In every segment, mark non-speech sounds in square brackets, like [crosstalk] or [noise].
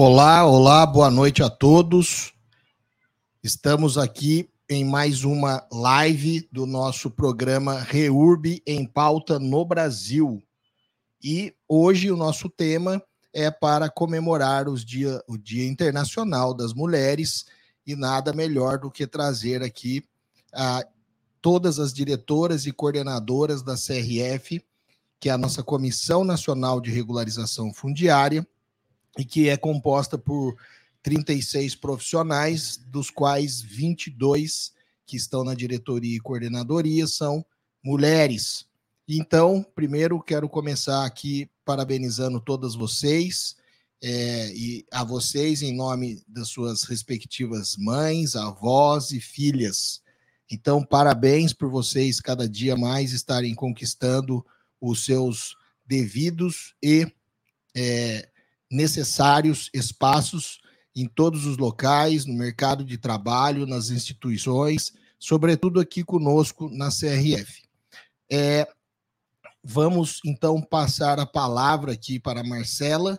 Olá, olá, boa noite a todos. Estamos aqui em mais uma live do nosso programa Reurb em Pauta no Brasil. E hoje o nosso tema é para comemorar os dia, o Dia Internacional das Mulheres e nada melhor do que trazer aqui a, todas as diretoras e coordenadoras da CRF, que é a nossa Comissão Nacional de Regularização Fundiária, e que é composta por 36 profissionais, dos quais 22 que estão na diretoria e coordenadoria são mulheres. Então, primeiro quero começar aqui parabenizando todas vocês é, e a vocês em nome das suas respectivas mães, avós e filhas. Então, parabéns por vocês cada dia mais estarem conquistando os seus devidos e é, necessários espaços em todos os locais, no mercado de trabalho, nas instituições, sobretudo aqui conosco na CRF. É, vamos então passar a palavra aqui para a Marcela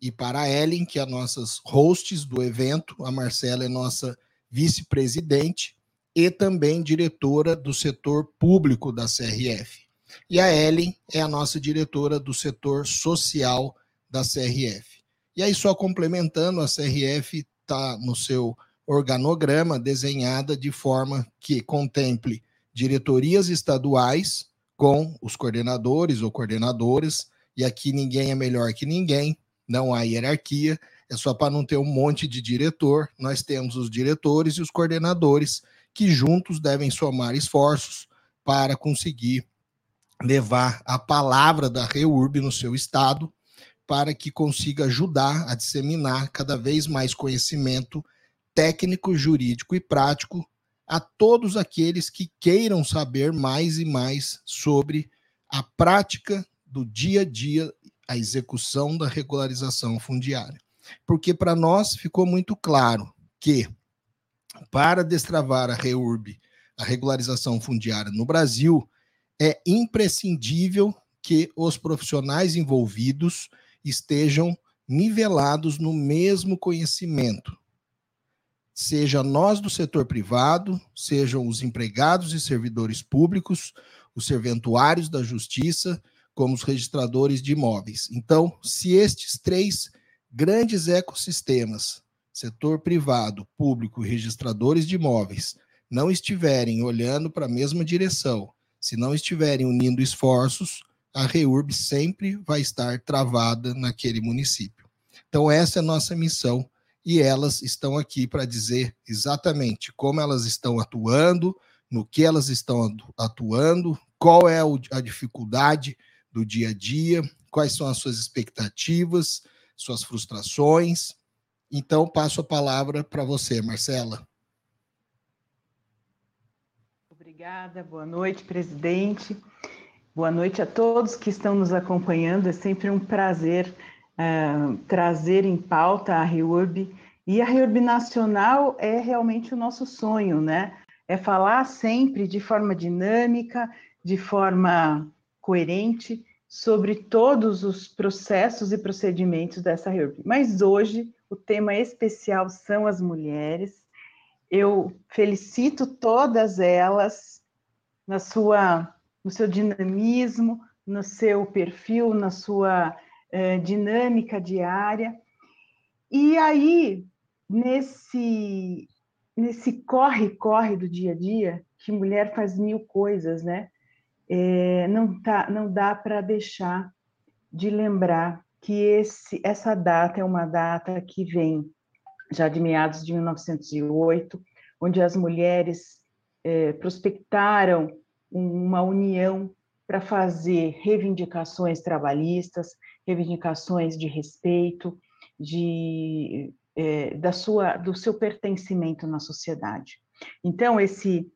e para a Ellen, que é nossas hosts do evento. A Marcela é nossa vice-presidente e também diretora do setor público da CRF. E a Ellen é a nossa diretora do setor social da CRF. E aí, só complementando, a CRF está no seu organograma desenhada de forma que contemple diretorias estaduais com os coordenadores ou coordenadoras, e aqui ninguém é melhor que ninguém, não há hierarquia, é só para não ter um monte de diretor, nós temos os diretores e os coordenadores que juntos devem somar esforços para conseguir levar a palavra da REURB no seu estado para que consiga ajudar a disseminar cada vez mais conhecimento técnico, jurídico e prático a todos aqueles que queiram saber mais e mais sobre a prática do dia a dia, a execução da regularização fundiária. Porque para nós ficou muito claro que para destravar a REURB, a regularização fundiária no Brasil, é imprescindível que os profissionais envolvidos estejam nivelados no mesmo conhecimento. Seja nós do setor privado, sejam os empregados e servidores públicos, os serventuários da justiça, como os registradores de imóveis. Então, se estes três grandes ecossistemas, setor privado, público e registradores de imóveis, não estiverem olhando para a mesma direção, se não estiverem unindo esforços, a REURB sempre vai estar travada naquele município. Então, essa é a nossa missão e elas estão aqui para dizer exatamente como elas estão atuando, no que elas estão atuando, qual é a dificuldade do dia a dia, quais são as suas expectativas, suas frustrações. Então, passo a palavra para você, Marcela. Obrigada, boa noite, presidente. Boa noite a todos que estão nos acompanhando. É sempre um prazer uh, trazer em pauta a REURB. E a REURB Nacional é realmente o nosso sonho, né? É falar sempre de forma dinâmica, de forma coerente, sobre todos os processos e procedimentos dessa REURB. Mas hoje o tema especial são as mulheres. Eu felicito todas elas na sua no seu dinamismo, no seu perfil, na sua eh, dinâmica diária. E aí, nesse nesse corre-corre do dia a dia, que mulher faz mil coisas, né? É, não, tá, não dá para deixar de lembrar que esse, essa data é uma data que vem já de meados de 1908, onde as mulheres é, prospectaram uma união para fazer reivindicações trabalhistas, reivindicações de respeito, de, é, da sua, do seu pertencimento na sociedade. Então, esse,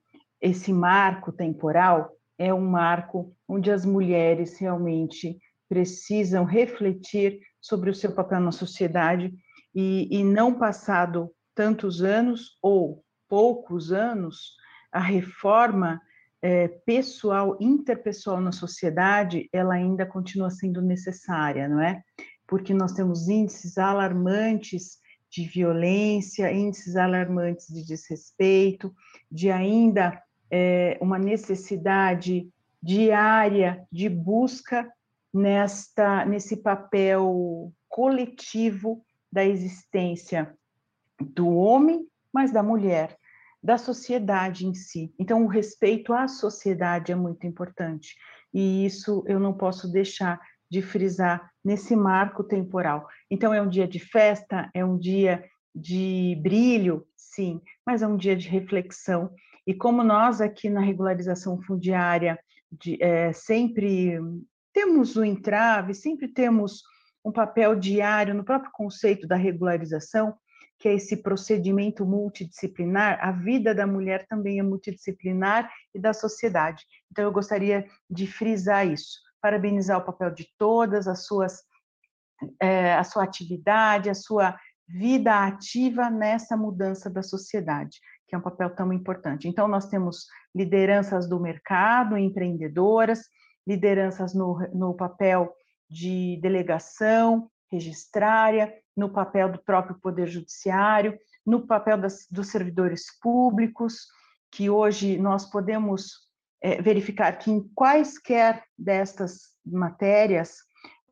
esse marco temporal é um marco onde as mulheres realmente precisam refletir sobre o seu papel na sociedade e, e não passado tantos anos ou poucos anos, a reforma é, pessoal, interpessoal na sociedade, ela ainda continua sendo necessária, não é? Porque nós temos índices alarmantes de violência, índices alarmantes de desrespeito, de ainda é, uma necessidade diária de busca nesta nesse papel coletivo da existência do homem, mas da mulher, da sociedade em si. Então, o respeito à sociedade é muito importante. E isso eu não posso deixar de frisar nesse marco temporal. Então, é um dia de festa, é um dia de brilho, sim, mas é um dia de reflexão. E como nós aqui na regularização fundiária de, é, sempre temos o entrave, sempre temos um papel diário no próprio conceito da regularização, que é esse procedimento multidisciplinar, a vida da mulher também é multidisciplinar e da sociedade. Então, eu gostaria de frisar isso, parabenizar o papel de todas as suas, é, a sua atividade, a sua vida ativa nessa mudança da sociedade, que é um papel tão importante. Então, nós temos lideranças do mercado, empreendedoras, lideranças no, no papel de delegação, registrária, no papel do próprio Poder Judiciário, no papel das, dos servidores públicos, que hoje nós podemos é, verificar que em quaisquer destas matérias,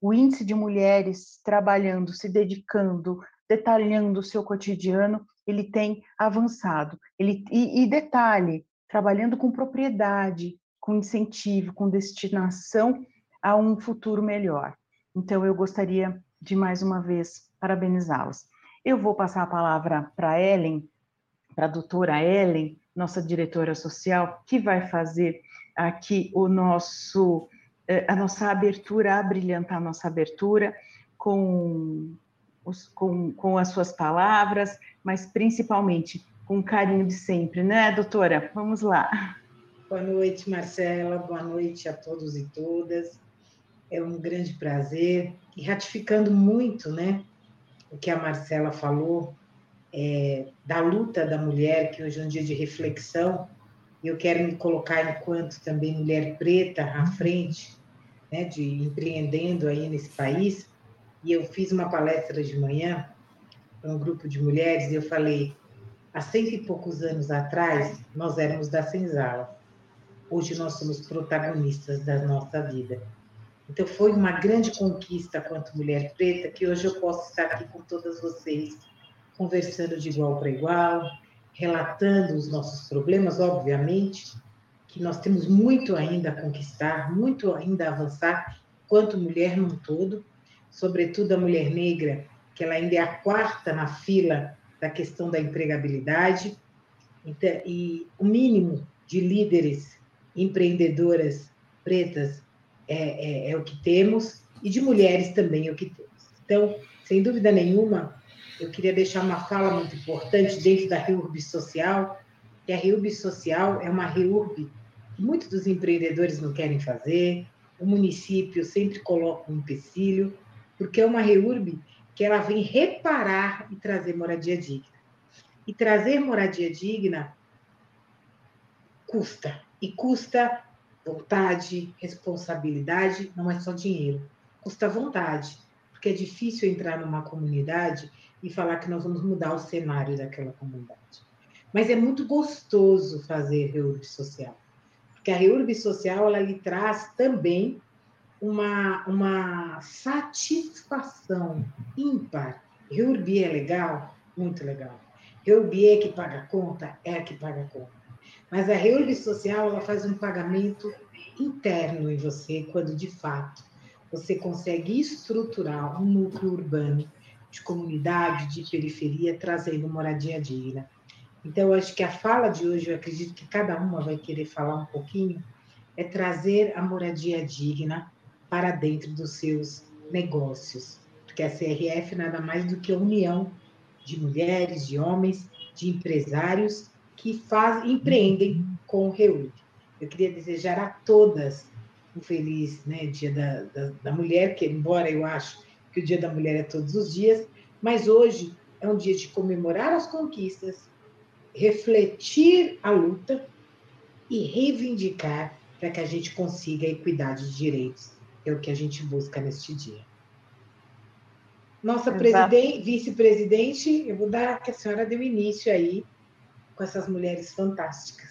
o índice de mulheres trabalhando, se dedicando, detalhando o seu cotidiano, ele tem avançado. Ele, e, e detalhe, trabalhando com propriedade, com incentivo, com destinação a um futuro melhor. Então, eu gostaria de mais uma vez parabenizá-las. Eu vou passar a palavra para Ellen, para a doutora Ellen, nossa diretora social, que vai fazer aqui o nosso eh, a nossa abertura, a brilhantar a nossa abertura com, os, com, com as suas palavras, mas principalmente com o carinho de sempre, né, doutora? Vamos lá. Boa noite, Marcela. Boa noite a todos e todas. É um grande prazer e ratificando muito, né, o que a Marcela falou é, da luta da mulher, que hoje é um dia de reflexão. Eu quero me colocar enquanto também mulher preta à frente, né, de empreendendo aí nesse país. E eu fiz uma palestra de manhã para um grupo de mulheres e eu falei: há cento e poucos anos atrás nós éramos da senzala. Hoje nós somos protagonistas da nossa vida. Então, foi uma grande conquista quanto mulher preta que hoje eu posso estar aqui com todas vocês, conversando de igual para igual, relatando os nossos problemas, obviamente, que nós temos muito ainda a conquistar, muito ainda a avançar, quanto mulher num todo, sobretudo a mulher negra, que ela ainda é a quarta na fila da questão da empregabilidade, então, e o mínimo de líderes empreendedoras pretas é, é, é, o que temos, e de mulheres também é o que temos. Então, sem dúvida nenhuma, eu queria deixar uma fala muito importante dentro da REURB Social, que a REURB Social é uma REURB que muitos dos empreendedores não querem fazer, o município sempre coloca um empecilho, porque é uma REURB que ela vem reparar e trazer moradia digna. E trazer moradia digna custa, e custa vontade, responsabilidade, não é só dinheiro. Custa vontade, porque é difícil entrar numa comunidade e falar que nós vamos mudar o cenário daquela comunidade. Mas é muito gostoso fazer reurb social, porque a reurb social ela lhe traz também uma, uma satisfação ímpar. Reurb é legal? Muito legal. Reurb é que paga a conta? É a que paga a conta. Mas a reúbe social ela faz um pagamento interno em você quando de fato você consegue estruturar um núcleo urbano de comunidade, de periferia, trazendo moradia digna. Então, acho que a fala de hoje, eu acredito que cada uma vai querer falar um pouquinho, é trazer a moradia digna para dentro dos seus negócios. Porque a CRF nada mais do que a união de mulheres, de homens, de empresários que fazem, empreendem com o REUD. Eu queria desejar a todas um feliz né, Dia da, da, da Mulher, que embora eu acho que o Dia da Mulher é todos os dias, mas hoje é um dia de comemorar as conquistas, refletir a luta e reivindicar para que a gente consiga a equidade de direitos. É o que a gente busca neste dia. Nossa vice-presidente, eu vou dar que a senhora deu início aí com essas mulheres fantásticas.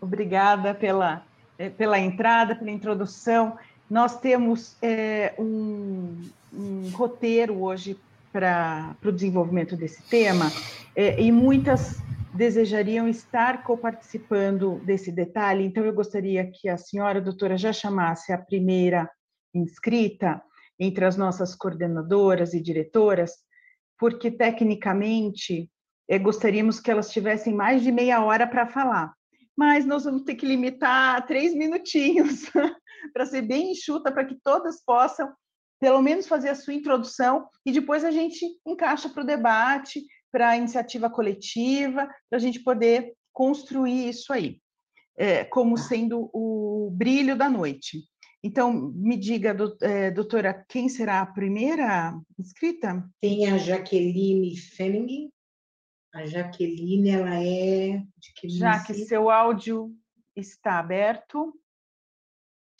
Obrigada pela, eh, pela entrada, pela introdução. Nós temos é, um, um roteiro hoje para o desenvolvimento desse tema, é, e muitas desejariam estar coparticipando desse detalhe, então eu gostaria que a senhora doutora já chamasse a primeira inscrita entre as nossas coordenadoras e diretoras, porque tecnicamente gostaríamos que elas tivessem mais de meia hora para falar, mas nós vamos ter que limitar a três minutinhos [laughs] para ser bem enxuta, para que todas possam pelo menos fazer a sua introdução e depois a gente encaixa para o debate, para a iniciativa coletiva, para a gente poder construir isso aí, é, como sendo o brilho da noite. Então, me diga, é, doutora, quem será a primeira inscrita? Tem a Jaqueline Fenning. A Jaqueline, ela é de que Já que seu áudio está aberto.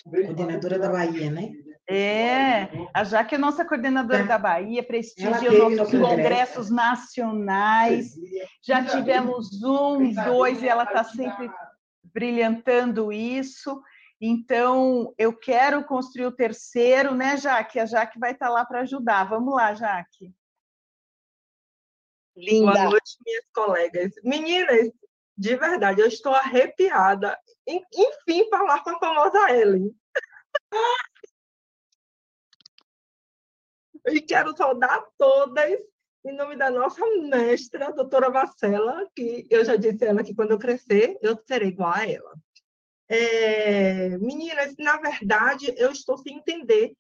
Coordenadora da Bahia, né? É, a Jaque é nossa coordenadora é. da Bahia, prestigia os nossos congressos nacionais. Já tivemos um, dois, e ela está sempre brilhantando isso. Então, eu quero construir o terceiro, né, Jaque? A Jaque vai estar tá lá para ajudar. Vamos lá, Jaque. Linda. Boa noite, minhas colegas. Meninas, de verdade, eu estou arrepiada. Enfim, falar com a famosa Ellen. [laughs] E quero saudar todas em nome da nossa mestra, a doutora Marcela, que eu já disse a ela que quando eu crescer, eu serei igual a ela. É, meninas, na verdade, eu estou sem entender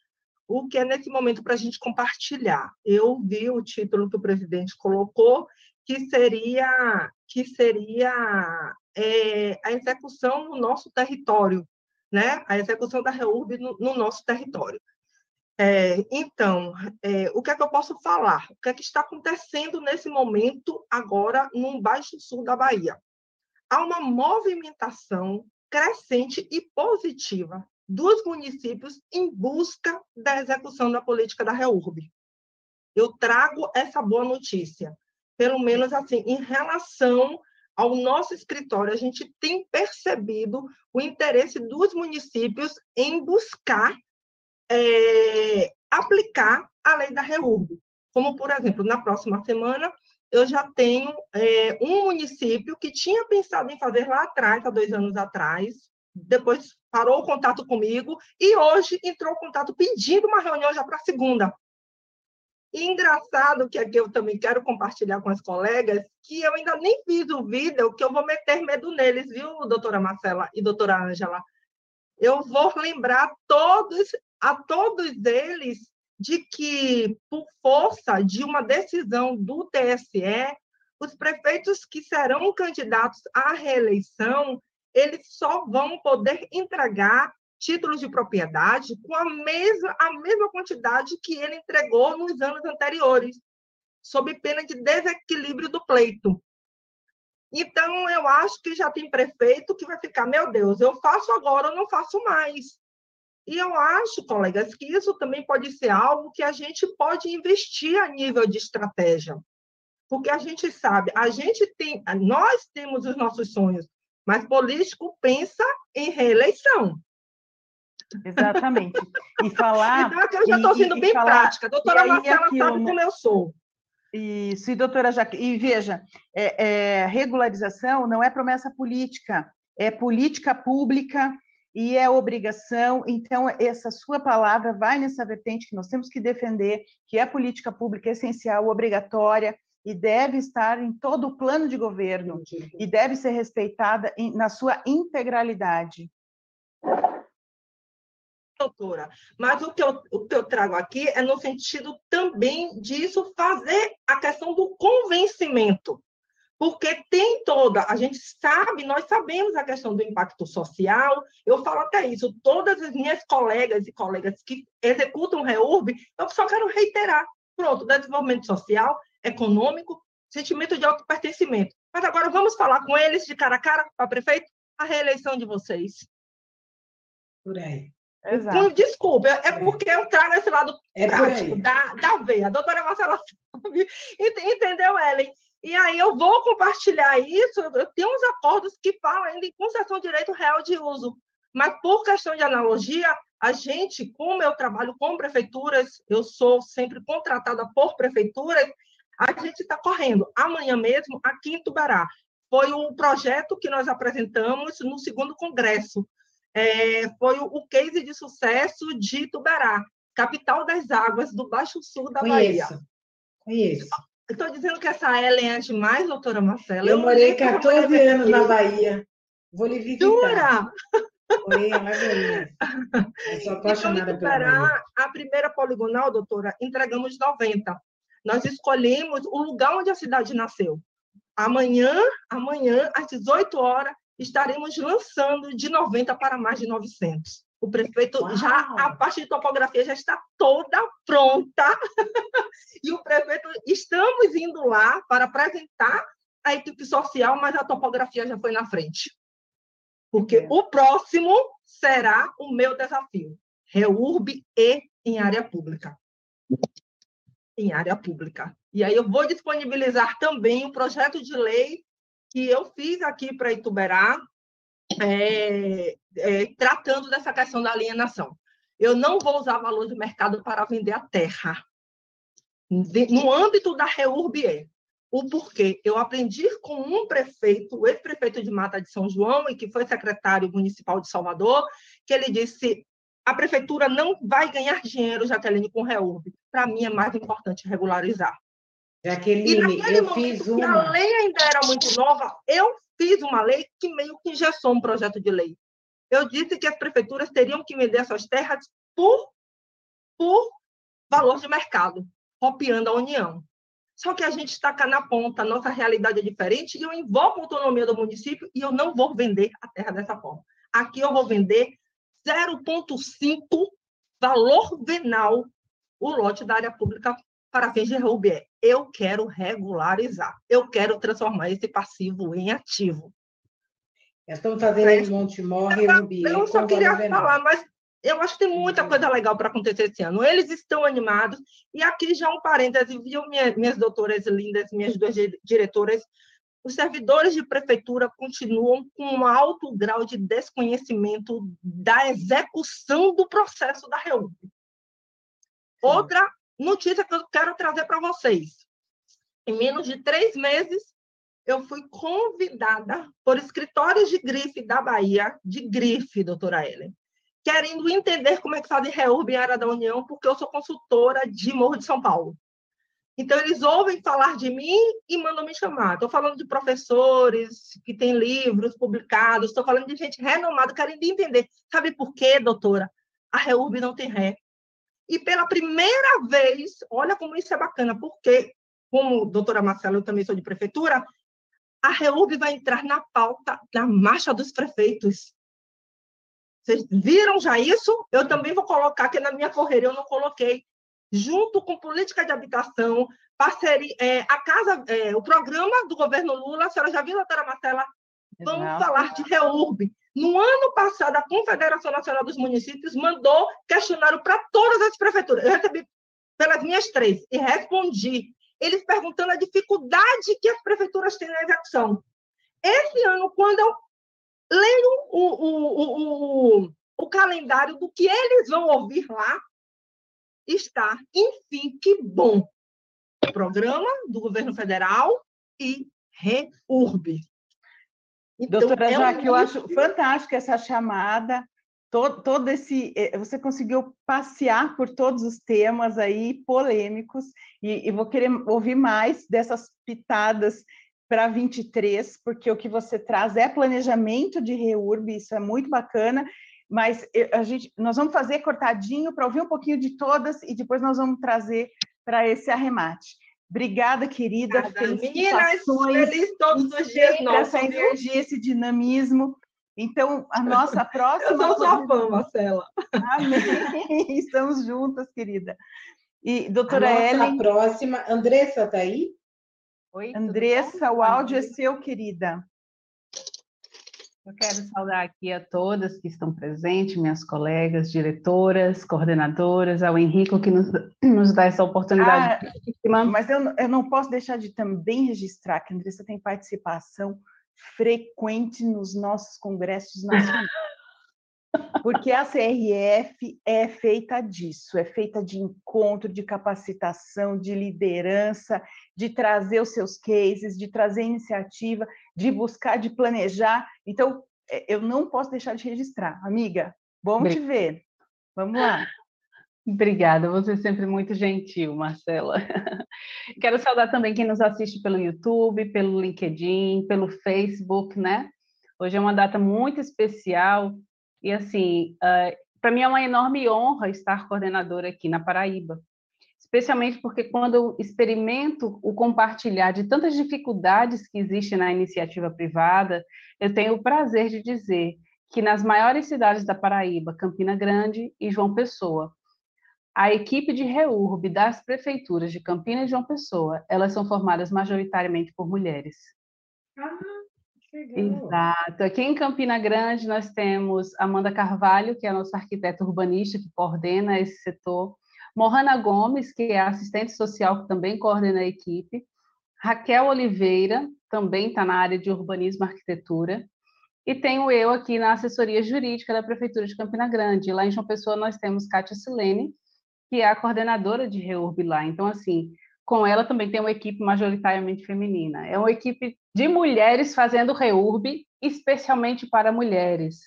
o que é nesse momento para a gente compartilhar. Eu vi o título que o presidente colocou, que seria, que seria é, a execução no nosso território, né? a execução da REURB no, no nosso território. É, então, é, o que é que eu posso falar? O que é que está acontecendo nesse momento agora no Baixo Sul da Bahia? Há uma movimentação crescente e positiva dos municípios em busca da execução da política da REURB. Eu trago essa boa notícia, pelo menos assim, em relação ao nosso escritório, a gente tem percebido o interesse dos municípios em buscar é, aplicar a lei da REURB. Como, por exemplo, na próxima semana, eu já tenho é, um município que tinha pensado em fazer lá atrás, há dois anos atrás, depois parou o contato comigo e hoje entrou em contato pedindo uma reunião já para segunda. Engraçado que aqui eu também quero compartilhar com as colegas que eu ainda nem fiz o vídeo, que eu vou meter medo neles, viu, doutora Marcela e doutora Ângela? Eu vou lembrar todos a todos eles de que, por força de uma decisão do TSE, os prefeitos que serão candidatos à reeleição, eles só vão poder entregar títulos de propriedade com a mesma, a mesma quantidade que ele entregou nos anos anteriores, sob pena de desequilíbrio do pleito. Então, eu acho que já tem prefeito que vai ficar, meu Deus, eu faço agora ou não faço mais. E eu acho, colegas, que isso também pode ser algo que a gente pode investir a nível de estratégia. Porque a gente sabe, a gente tem, nós temos os nossos sonhos, mas político pensa em reeleição. Exatamente. E falar. [laughs] então, aqui eu já estou sendo e, bem falar, prática. A doutora Marcela aquilo, sabe como eu sou. Isso, e doutora Jaque, e veja, é, é, regularização não é promessa política, é política pública e é obrigação. Então, essa sua palavra vai nessa vertente que nós temos que defender, que é a política pública essencial, obrigatória, e deve estar em todo o plano de governo e deve ser respeitada em, na sua integralidade. Doutora, mas o que, eu, o que eu trago aqui é no sentido também disso fazer a questão do convencimento. Porque tem toda, a gente sabe, nós sabemos a questão do impacto social, eu falo até isso, todas as minhas colegas e colegas que executam REURB, eu só quero reiterar, pronto, desenvolvimento social, econômico, sentimento de autopertencimento. Mas agora vamos falar com eles de cara a cara, para prefeito, a reeleição de vocês. Por aí. Exato. Desculpa, é porque eu trago esse lado é prático da, da veia. A doutora Marcela sabe, entendeu, Ellen? E aí eu vou compartilhar isso, eu tenho uns acordos que falam ainda em concessão de direito real de uso, mas por questão de analogia, a gente, como eu trabalho com prefeituras, eu sou sempre contratada por prefeituras, a gente está correndo. Amanhã mesmo, aqui em Tubará, foi o projeto que nós apresentamos no segundo congresso. É, foi o, case de sucesso de Tubará, capital das águas do Baixo Sul da Conheço. Bahia. Conheço. Estou dizendo que essa Ellen é demais, doutora Marcela. Eu, eu morei 14 anos na Bahia. Vou lhe visitar. Jura? Morei em Alagoinhas. sou apaixonada pela Bahia. A primeira poligonal, doutora, entregamos 90. Nós escolhemos o lugar onde a cidade nasceu. Amanhã, amanhã, às 18 horas, estaremos lançando de 90 para mais de 900. O prefeito Uau. já a parte de topografia já está toda pronta. [laughs] e o prefeito estamos indo lá para apresentar a equipe social, mas a topografia já foi na frente. Porque é. o próximo será o meu desafio. Reurb e em área pública. Em área pública. E aí eu vou disponibilizar também o projeto de lei que eu fiz aqui para Ituberá, é, é, tratando dessa questão da alienação. Eu não vou usar valor de mercado para vender a terra. No âmbito da REURBE, o porquê? Eu aprendi com um prefeito, o ex-prefeito de Mata de São João, e que foi secretário municipal de Salvador, que ele disse: a prefeitura não vai ganhar dinheiro, Jaqueline, com REURB. Para mim é mais importante regularizar. Jaqueline, eu fiz uma. A lei ainda era muito nova, eu fiz uma lei que meio que engessou um projeto de lei. Eu disse que as prefeituras teriam que vender suas terras por, por valor de mercado, copiando a União. Só que a gente está cá na ponta, a nossa realidade é diferente e eu invoco a autonomia do município e eu não vou vender a terra dessa forma. Aqui eu vou vender 0,5 valor venal o lote da área pública para fins de Rubier. Eu quero regularizar, eu quero transformar esse passivo em ativo. Estamos fazendo em Montemor Rubier. Eu só queria falar, mas eu acho que tem muita coisa legal para acontecer esse ano. Eles estão animados. E aqui já um parêntese, viu, minhas, minhas doutoras lindas, minhas duas diretoras, os servidores de prefeitura continuam com um alto grau de desconhecimento da execução do processo da REUB. Outra notícia que eu quero trazer para vocês. Em menos de três meses, eu fui convidada por escritórios de grife da Bahia, de grife, doutora Ellen, querendo entender como é que faz reurb em área da União, porque eu sou consultora de Morro de São Paulo. Então, eles ouvem falar de mim e mandam me chamar. Estou falando de professores que têm livros publicados, estou falando de gente renomada, querendo entender. Sabe por quê, doutora? A REURB não tem ré. E pela primeira vez, olha como isso é bacana, porque, como doutora Marcela, eu também sou de prefeitura, a REURB vai entrar na pauta da marcha dos prefeitos. Vocês viram já isso? Eu também vou colocar, que na minha correria eu não coloquei, junto com política de habitação, parceria, é, a casa, é, o programa do governo Lula, a senhora já viu, doutora Marcela? Vamos Exato. falar de REURB. No ano passado, a Confederação Nacional dos Municípios mandou questionário para todas as prefeituras. Eu recebi pelas minhas três e respondi. Eles perguntando a dificuldade que as prefeituras têm na execução. Esse ano, quando eu leio o, o, o, o calendário do que eles vão ouvir lá, está, enfim, que bom. Programa do governo federal e REURB. Então, Doutora é Jaque, um... eu acho fantástica essa chamada todo, todo esse. Eh, você conseguiu passear por todos os temas aí polêmicos, e, e vou querer ouvir mais dessas pitadas para 23, porque o que você traz é planejamento de reurb, isso é muito bacana, mas eh, a gente, nós vamos fazer cortadinho para ouvir um pouquinho de todas e depois nós vamos trazer para esse arremate. Obrigada, querida. Obrigada. Meninas, feliz todos os dias nossos. Essa energia, esse dinamismo. Então, a [laughs] nossa próxima. Eu sou sua fã, Marcela. Amém. [laughs] Estamos juntas, querida. E, doutora a Ellen. próxima. Andressa, está aí? Oi. Andressa, o áudio é seu, querida. Eu quero saudar aqui a todas que estão presentes, minhas colegas, diretoras, coordenadoras, ao Henrico que nos, [clears throat] nos dá essa oportunidade. Ah, mas eu, eu não posso deixar de também registrar que a Andressa tem participação frequente nos nossos congressos nacionais. [laughs] Porque a CRF é feita disso, é feita de encontro, de capacitação, de liderança, de trazer os seus cases, de trazer iniciativa, de buscar, de planejar. Então, é, eu não posso deixar de registrar. Amiga, bom te ver. Vamos lá. Obrigada, você é sempre muito gentil, Marcela. [laughs] Quero saudar também quem nos assiste pelo YouTube, pelo LinkedIn, pelo Facebook, né? Hoje é uma data muito especial e, assim, uh, ah, para mim é uma enorme honra estar coordenadora aqui na Paraíba, especialmente porque quando eu experimento o compartilhar de tantas dificuldades que existem na iniciativa privada, eu tenho o prazer de dizer que nas maiores cidades da Paraíba, Campina Grande e João Pessoa, a equipe de REURB das prefeituras de Campinas e João Pessoa, elas são formadas majoritariamente por mulheres. Ah, Exato. Aqui em Campina Grande nós temos Amanda Carvalho, que é a nossa arquiteta urbanista que coordena esse setor, Mohana Gomes, que é assistente social que também coordena a equipe, Raquel Oliveira, também está na área de urbanismo e arquitetura, e tenho eu aqui na assessoria jurídica da Prefeitura de Campina Grande. Lá em João Pessoa nós temos Kátia Silene, que é a coordenadora de REURB lá. Então, assim, com ela também tem uma equipe majoritariamente feminina. É uma equipe de mulheres fazendo REURB, especialmente para mulheres.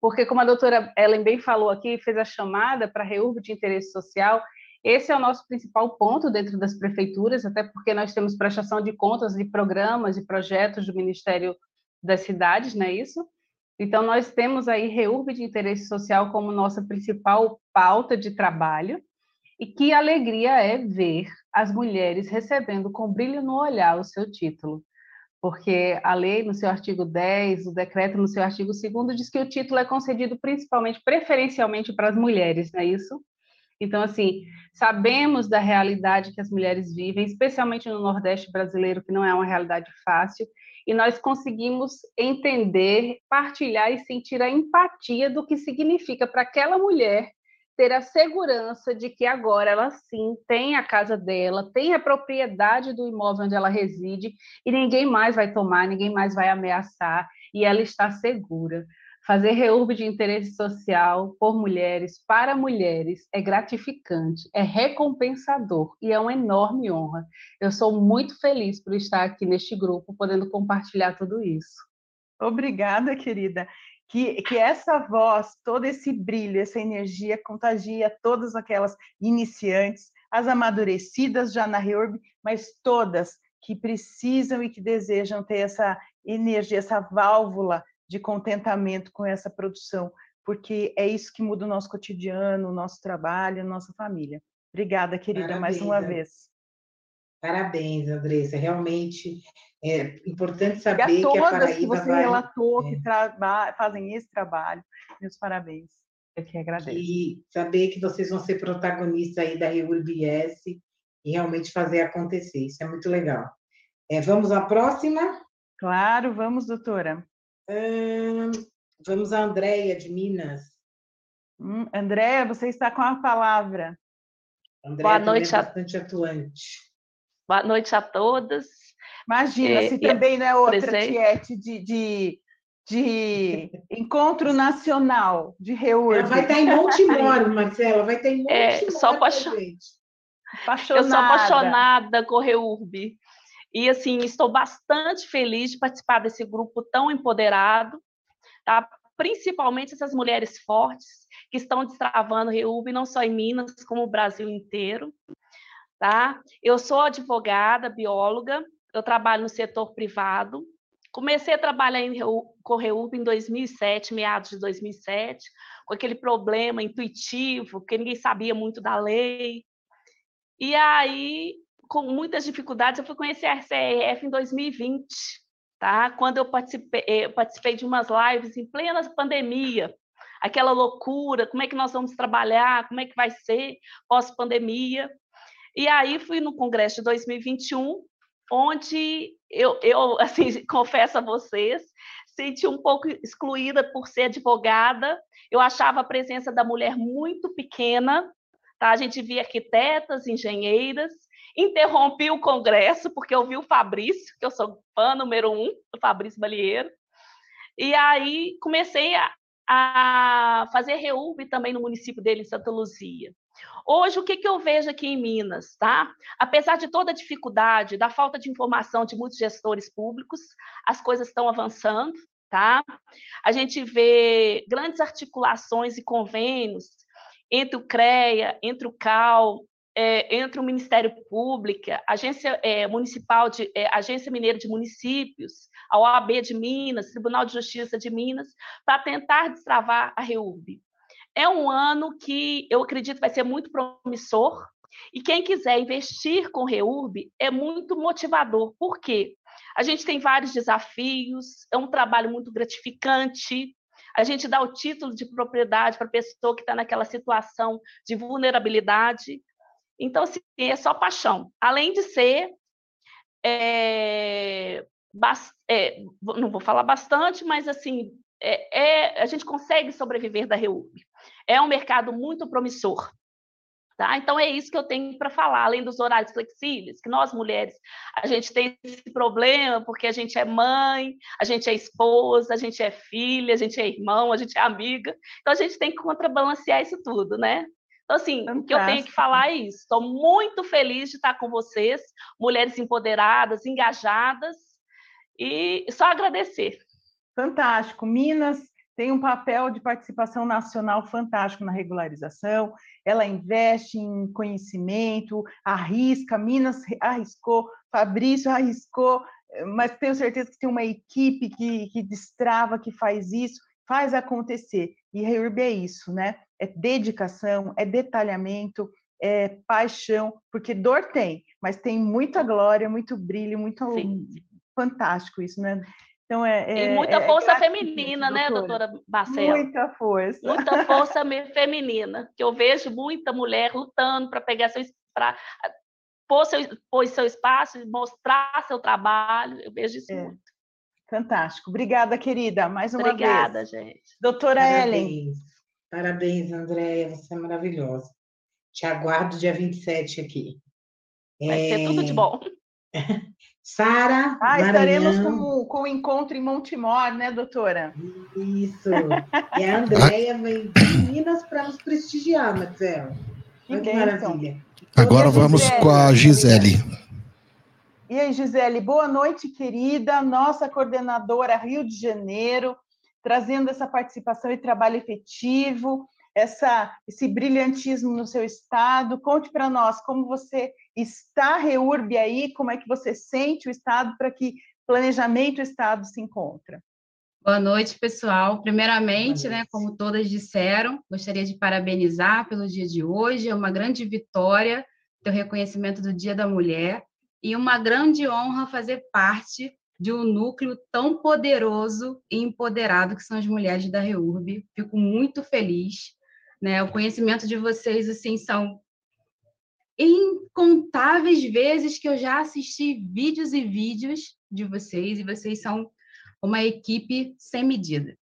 Porque, como a doutora Ellen bem falou aqui, fez a chamada para REURB de interesse social, esse é o nosso principal ponto dentro das prefeituras, até porque nós temos prestação de contas de programas e projetos do Ministério das Cidades, não é isso? Então, nós temos aí REURB de interesse social como nossa principal pauta de trabalho, e que alegria é ver as mulheres recebendo com brilho no olhar o seu título. Porque a lei, no seu artigo 10, o decreto, no seu artigo 2, diz que o título é concedido principalmente, preferencialmente para as mulheres, não é isso? Então, assim, sabemos da realidade que as mulheres vivem, especialmente no Nordeste brasileiro, que não é uma realidade fácil, e nós conseguimos entender, partilhar e sentir a empatia do que significa para aquela mulher ter a segurança de que agora ela sim tem a casa dela, tem a propriedade do imóvel onde ela reside e ninguém mais vai tomar, ninguém mais vai ameaçar e ela está segura. Fazer reúbe de interesse social por mulheres, para mulheres, é gratificante, é recompensador e é uma enorme honra. Eu sou muito feliz por estar aqui neste grupo, podendo compartilhar tudo isso. Obrigada, querida que, que essa voz, todo esse brilho, essa energia contagia todas aquelas iniciantes, as amadurecidas já na Reurb, mas todas que precisam e que desejam ter essa energia, essa válvula de contentamento com essa produção, porque é isso que muda o nosso cotidiano, o nosso trabalho, a nossa família. Obrigada, querida, Parabéns, mais uma vez. Parabéns, Andressa. Realmente é importante saber e a todas que a Paraíba que você vai... relatou é. que fazem esse trabalho. Meus parabéns. Eu que agradeço. E saber que vocês vão ser protagonistas aí da ReurBS e realmente fazer acontecer. Isso é muito legal. É, vamos à próxima? Claro, vamos, doutora. Hum, vamos a Andréia, de Minas. Hum, Andréia, você está com a palavra. Andréia Boa noite, é bastante a... atuante. Boa noite a todas. Imagina, é, se também não é outra presente. tiete de, de, de encontro nacional de reúne. vai estar em Montemoro, [laughs] Marcela, vai estar em Montemoro. É, só apaixonada. Eu sou apaixonada com Reurb. E, assim, estou bastante feliz de participar desse grupo tão empoderado, tá? principalmente essas mulheres fortes que estão destravando REUB não só em Minas, como o Brasil inteiro. Tá? Eu sou advogada, bióloga, eu trabalho no setor privado. Comecei a trabalhar em, com REUB em 2007, meados de 2007, com aquele problema intuitivo, que ninguém sabia muito da lei. E aí, com muitas dificuldades, eu fui conhecer a RCRF em 2020, tá? Quando eu participei, eu eh, participei de umas lives em plena pandemia, aquela loucura, como é que nós vamos trabalhar, como é que vai ser pós-pandemia. E aí fui no congresso de 2021, onde eu, eu [laughs] assim, confesso a vocês, senti um pouco excluída por ser advogada. Eu achava a presença da mulher muito pequena, tá? A gente via arquitetas, engenheiras. Interrompi o congresso porque eu vi o Fabrício, que eu sou fã número um do Fabrício Balieiro. E aí comecei a, a fazer reúbe também no município dele, em Santa Luzia. Hoje, o que, que eu vejo aqui em Minas, tá? Apesar de toda a dificuldade, da falta de informação de muitos gestores públicos, as coisas estão avançando, tá? A gente vê grandes articulações e convênios entre o CREA, entre o CAL, é, entre o Ministério Público, Agência é, Municipal de é, Agência Mineira de Municípios, a OAB de Minas, Tribunal de Justiça de Minas, para tentar destravar a REURB. É um ano que eu acredito vai ser muito promissor, e quem quiser investir com REURB é muito motivador. Por quê? A gente tem vários desafios, é um trabalho muito gratificante, a gente dá o título de propriedade para a pessoa que está naquela situação de vulnerabilidade, então, assim, é só paixão. Além de ser. É, é, não vou falar bastante, mas assim, é, é, a gente consegue sobreviver da REUB. É um mercado muito promissor. Tá? Então é isso que eu tenho para falar, além dos horários flexíveis, que nós mulheres a gente tem esse problema porque a gente é mãe, a gente é esposa, a gente é filha, a gente é irmão, a gente é amiga. Então a gente tem que contrabalancear isso tudo, né? Então, assim, Fantástico. o que eu tenho que falar é isso. Estou muito feliz de estar com vocês, mulheres empoderadas, engajadas, e só agradecer. Fantástico. Minas tem um papel de participação nacional fantástico na regularização, ela investe em conhecimento, arrisca, Minas arriscou, Fabrício arriscou, mas tenho certeza que tem uma equipe que, que destrava, que faz isso, faz acontecer. E REURB é isso, né? É dedicação, é detalhamento, é paixão, porque dor tem, mas tem muita glória, muito brilho, muito Sim. fantástico isso, né? Então é, é e muita é, força é feminina, né, doutora Marcela? Muita força. Muita força feminina, que eu vejo muita mulher lutando para pegar seu para pôr seu, pôr seu espaço, mostrar seu trabalho. Eu vejo isso é. muito. Fantástico. Obrigada, querida, mais uma Obrigada, vez. Obrigada, gente. Doutora Parabéns. Ellen. Parabéns, Andréia, você é maravilhosa. Te aguardo dia 27 aqui. Vai é... ser tudo de bom. [laughs] Sara. Ah, estaremos com, com o encontro em Montemor, né, doutora? Isso. [laughs] E a Andréia vem de Minas para nos prestigiar, Marcelo. Que, que maravilha. Agora vamos com a Gisele. E aí, Gisele, boa noite, querida, nossa coordenadora Rio de Janeiro, trazendo essa participação e trabalho efetivo, essa, esse brilhantismo no seu estado. Conte para nós como você está, Reurb, aí, como é que você sente o estado para que planejamento do estado se encontra. Boa noite, pessoal. Primeiramente, né, como todas disseram, gostaria de parabenizar pelo dia de hoje. É uma grande vitória ter o reconhecimento do Dia da Mulher e uma grande honra fazer parte de um núcleo tão poderoso e empoderado que são as mulheres da REURB. Fico muito feliz. Né? O conhecimento de vocês assim são incontáveis vezes que eu já assisti vídeos e vídeos de vocês e vocês são uma equipe sem medida.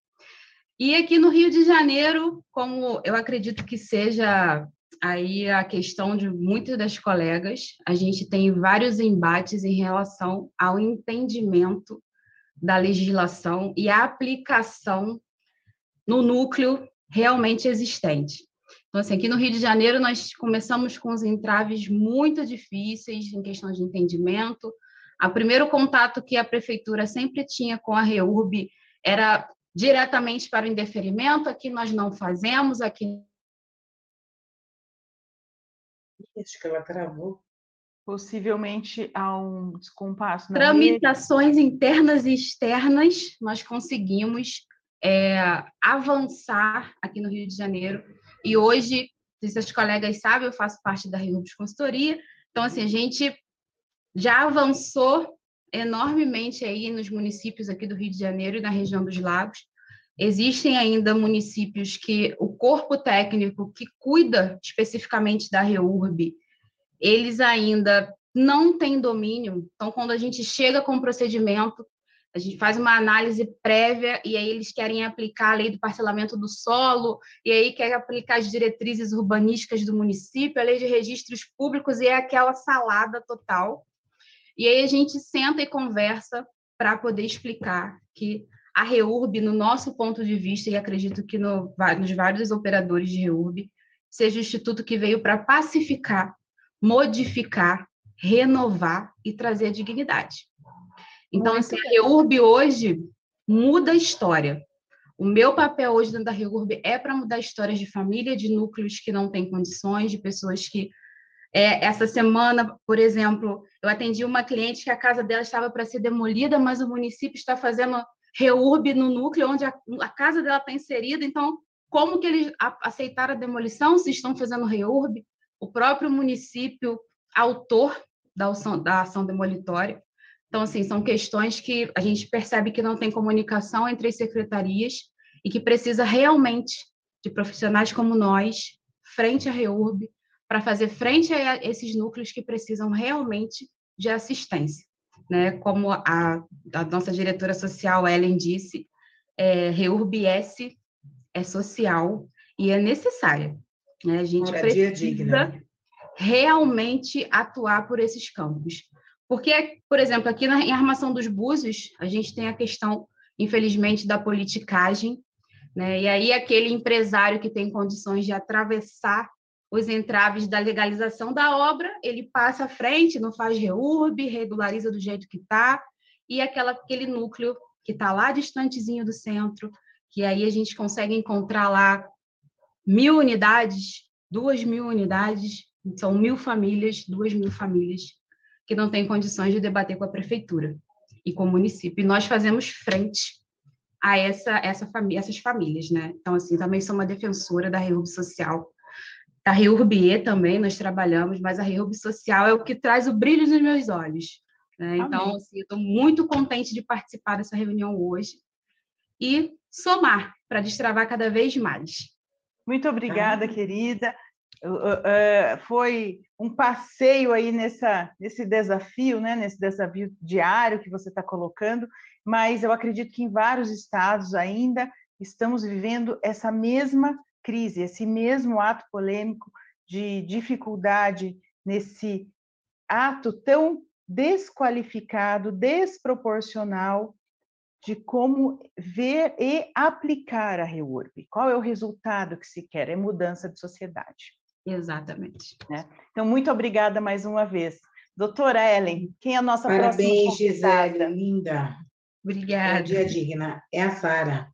E aqui no Rio de Janeiro, como eu acredito que seja aí a questão de muitas das colegas, a gente tem vários embates em relação ao entendimento da legislação e a aplicação no núcleo realmente existente. Então, assim, aqui no Rio de Janeiro, nós começamos com os entraves muito difíceis em questão de entendimento. O primeiro contato que a prefeitura sempre tinha com a REURB era diretamente para o indeferimento, aqui nós não fazemos, aqui. Acho que ela travou. Possivelmente há um descompasso. Na Tramitações rede. internas e externas, nós conseguimos é, avançar aqui no Rio de Janeiro. E hoje, se os colegas sabem, eu faço parte da Rio Consultoria. Então, assim, a gente já avançou enormemente aí nos municípios aqui do Rio de Janeiro e na região dos Lagos. Existem ainda municípios que o corpo técnico que cuida especificamente da REURB, eles ainda não têm domínio. Então, quando a gente chega com o procedimento, a gente faz uma análise prévia e aí eles querem aplicar a lei do parcelamento do solo, e aí quer aplicar as diretrizes urbanísticas do município, a lei de registros públicos, e é aquela salada total. E aí a gente senta e conversa para poder explicar que a REURB, no nosso ponto de vista, e acredito que no, nos vários operadores de REURB, seja o instituto que veio para pacificar, modificar, renovar e trazer dignidade. Então, assim, a REURB hoje muda a história. O meu papel hoje dentro da REURB é para mudar histórias de família, de núcleos que não têm condições, de pessoas que é, essa semana, por exemplo, eu atendi uma cliente que a casa dela estava para ser demolida, mas o município está fazendo reurb no núcleo onde a, a casa dela está inserida. Então, como que eles aceitaram a demolição se estão fazendo reurb? O próprio município, autor da ação, da ação demolitória. Então, assim, são questões que a gente percebe que não tem comunicação entre as secretarias e que precisa realmente de profissionais como nós, frente à REURB, para fazer frente a esses núcleos que precisam realmente de assistência. Né? Como a, a nossa diretora social, Ellen, disse, é, REURB-S é social e é necessária. Né? A gente precisa realmente atuar por esses campos. Porque, por exemplo, aqui na, em Armação dos Búzios, a gente tem a questão, infelizmente, da politicagem, né? e aí aquele empresário que tem condições de atravessar os entraves da legalização da obra, ele passa à frente, não faz reurb, regulariza do jeito que está, e aquela, aquele núcleo que está lá distantezinho do centro, que aí a gente consegue encontrar lá mil unidades, duas mil unidades, são mil famílias, duas mil famílias, que não têm condições de debater com a prefeitura e com o município. E nós fazemos frente a essa, essa família, essas famílias, né? Então, assim, também sou uma defensora da reúbe social, da REURBE também nós trabalhamos, mas a REURB Social é o que traz o brilho nos meus olhos. Né? Então, assim, estou muito contente de participar dessa reunião hoje e somar para destravar cada vez mais. Muito obrigada, querida. Uh, foi um passeio aí nessa, nesse desafio, né, nesse desafio diário que você está colocando, mas eu acredito que em vários estados ainda estamos vivendo essa mesma crise, esse mesmo ato polêmico de dificuldade nesse ato tão desqualificado, desproporcional de como ver e aplicar a REURB. Qual é o resultado que se quer? É mudança de sociedade. Exatamente. Né? Então, muito obrigada mais uma vez. Doutora Ellen, quem é a nossa Parabéns, próxima convidada? Gisele, linda. Obrigada. É dia digna. É a Sara.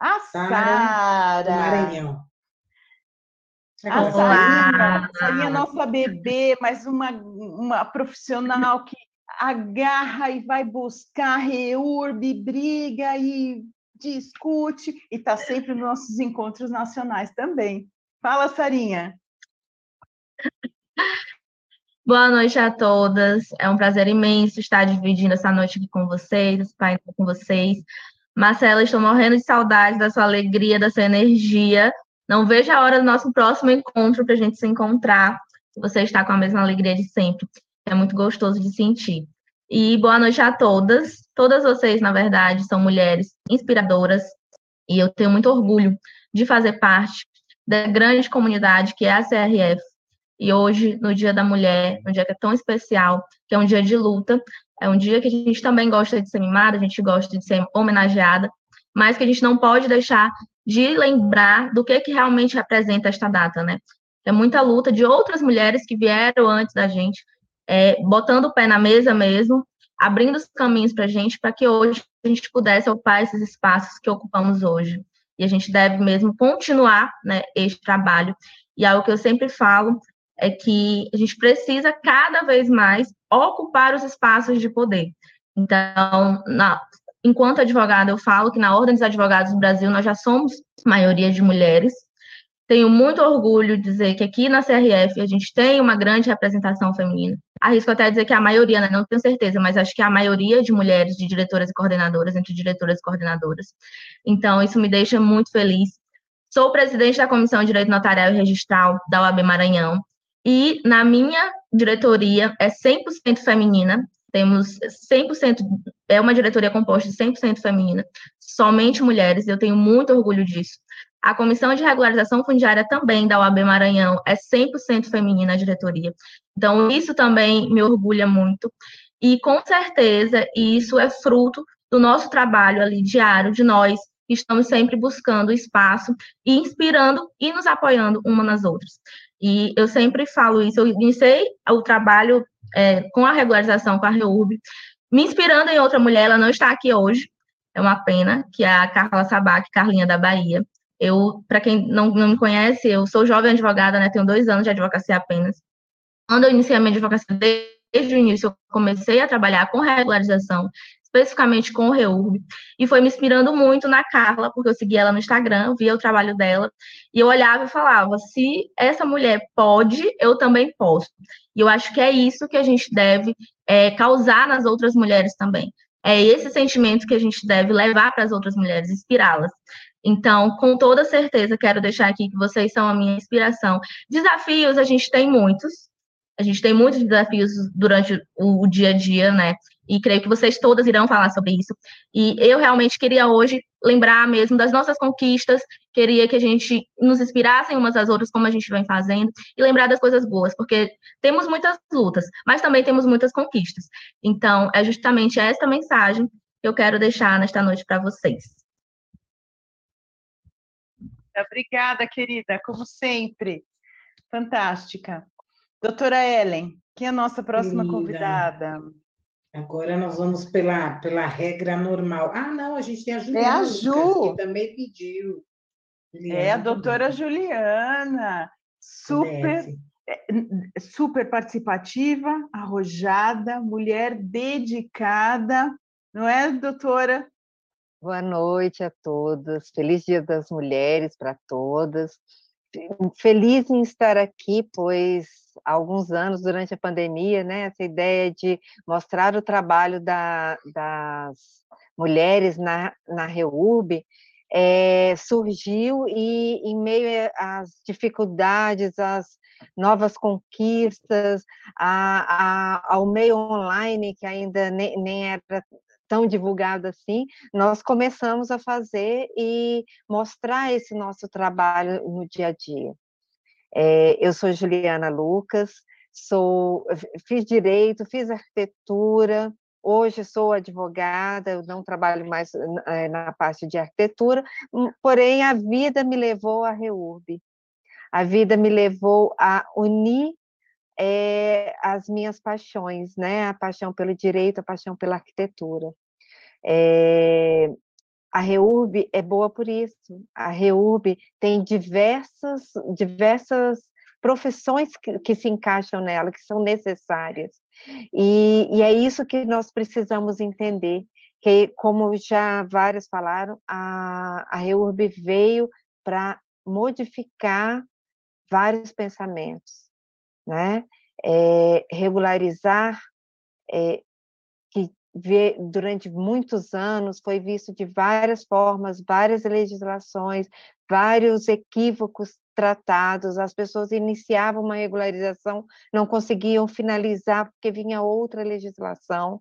A Sara. Maranhão. A Sarinha, Sarinha, nossa bebê, mas uma, uma profissional que agarra e vai buscar, reurbe, briga e discute, e está sempre nos nossos encontros nacionais também. Fala, Sarinha. Boa noite a todas. É um prazer imenso estar dividindo essa noite aqui com vocês, esse painel com vocês. Marcela, estou morrendo de saudade da sua alegria, da sua energia. Não vejo a hora do nosso próximo encontro para a gente se encontrar. Você está com a mesma alegria de sempre. É muito gostoso de sentir. E boa noite a todas. Todas vocês, na verdade, são mulheres inspiradoras. E eu tenho muito orgulho de fazer parte da grande comunidade que é a CRF. E hoje, no Dia da Mulher, um dia que é tão especial, que é um dia de luta, é um dia que a gente também gosta de ser mimada, a gente gosta de ser homenageada, mas que a gente não pode deixar de lembrar do que, que realmente representa esta data, né? É muita luta de outras mulheres que vieram antes da gente, é, botando o pé na mesa mesmo, abrindo os caminhos para a gente, para que hoje a gente pudesse ocupar esses espaços que ocupamos hoje. E a gente deve mesmo continuar né, este trabalho. E algo que eu sempre falo é que a gente precisa cada vez mais ocupar os espaços de poder. Então, na, enquanto advogada, eu falo que na Ordem dos Advogados do Brasil nós já somos maioria de mulheres. Tenho muito orgulho de dizer que aqui na CRF a gente tem uma grande representação feminina. Arrisco até dizer que a maioria, né, não tenho certeza, mas acho que a maioria de mulheres de diretoras e coordenadoras, entre diretoras e coordenadoras. Então, isso me deixa muito feliz. Sou presidente da Comissão de Direito Notarial e Registral da OAB Maranhão, e na minha diretoria é 100% feminina, temos 100%, é uma diretoria composta de 100% feminina, somente mulheres, eu tenho muito orgulho disso. A comissão de regularização fundiária também da UAB Maranhão é 100% feminina a diretoria. Então, isso também me orgulha muito. E, com certeza, isso é fruto do nosso trabalho ali diário, de nós, que estamos sempre buscando espaço e inspirando e nos apoiando uma nas outras. E eu sempre falo isso, eu iniciei o trabalho é, com a regularização com a REURB, me inspirando em outra mulher, ela não está aqui hoje, é uma pena, que é a Carla Sabac, Carlinha da Bahia. Eu, para quem não, não me conhece, eu sou jovem advogada, né, tenho dois anos de advocacia apenas. Quando eu iniciei a minha advocacia, desde o início, eu comecei a trabalhar com regularização, especificamente com o REURB, e foi me inspirando muito na Carla, porque eu seguia ela no Instagram, via o trabalho dela, e eu olhava e falava: se essa mulher pode, eu também posso. E eu acho que é isso que a gente deve é, causar nas outras mulheres também. É esse sentimento que a gente deve levar para as outras mulheres, inspirá-las. Então, com toda certeza, quero deixar aqui que vocês são a minha inspiração. Desafios a gente tem muitos, a gente tem muitos desafios durante o, dia a dia, né? E creio que vocês todas irão falar sobre isso. E eu realmente queria hoje lembrar mesmo das nossas conquistas, queria que a gente nos inspirasse umas às outras, como a gente vem fazendo, e lembrar das coisas boas, porque temos muitas lutas, mas também temos muitas conquistas. Então, é justamente esta mensagem que eu quero deixar nesta noite para vocês. Obrigada, querida, como sempre. Fantástica. Doutora Ellen, quem é a nossa próxima Querida, convidada? Agora nós vamos pela, pela regra normal. Ah, não, a gente tem a Juliana, é a Ju. que também pediu. Juliana é a doutora. Juliana, super, é, super participativa, arrojada, mulher dedicada, não é, doutora? Boa noite a todas, feliz Dia das Mulheres para todas. Feliz em estar aqui, pois alguns anos, durante a pandemia, né, essa ideia de mostrar o trabalho da, das mulheres na, na REUB é, surgiu e, em meio às dificuldades, às novas conquistas, a, a, ao meio online, que ainda nem, nem era tão divulgado assim, nós começamos a fazer e mostrar esse nosso trabalho no dia a dia. É, eu sou Juliana Lucas, sou, fiz direito, fiz arquitetura, hoje sou advogada, eu não trabalho mais é, na parte de arquitetura, hum, porém a vida me levou à REURB. A vida me levou a unir é, as minhas paixões, né? A paixão pelo direito, a paixão pela arquitetura. É, a REURB é boa por isso. A REURB tem diversas, diversas profissões que, que, se encaixam nela, que são necessárias. E, e, é isso que nós precisamos entender, que, como já vários falaram, a, a REURB veio para modificar vários pensamentos, né? É, regularizar é, durante muitos anos foi visto de várias formas, várias legislações, vários equívocos tratados, as pessoas iniciavam uma regularização, não conseguiam finalizar porque vinha outra legislação.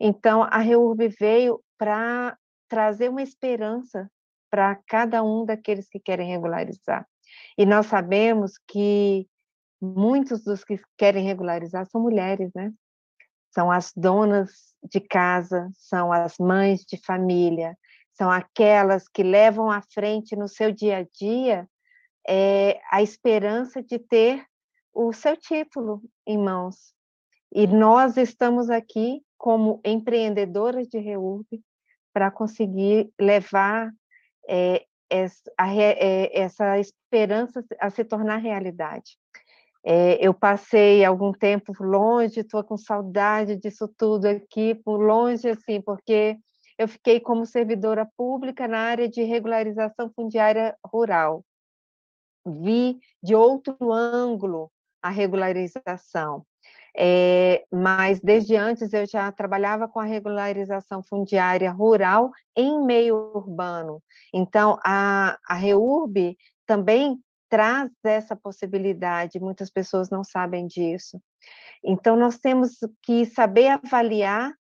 Então, a REURB veio para trazer uma esperança para cada um daqueles que querem regularizar. E nós sabemos que muitos dos que querem regularizar são mulheres, né? São as donas de casa, são as mães de família, são aquelas que levam à frente no seu dia a dia é, a esperança de ter o seu título em mãos. E nós estamos aqui como empreendedora de REURB para conseguir levar é, essa, a, é, essa esperança a se tornar realidade. É, eu passei algum tempo longe, estou com saudade disso tudo aqui, por longe, assim, porque eu fiquei como servidora pública na área de regularização fundiária rural. Vi de outro ângulo a regularização. É, mas desde antes eu já trabalhava com a regularização fundiária rural em meio urbano. Então, a, a REURB também traz essa possibilidade, muitas pessoas não sabem disso. Então, nós temos que saber avaliar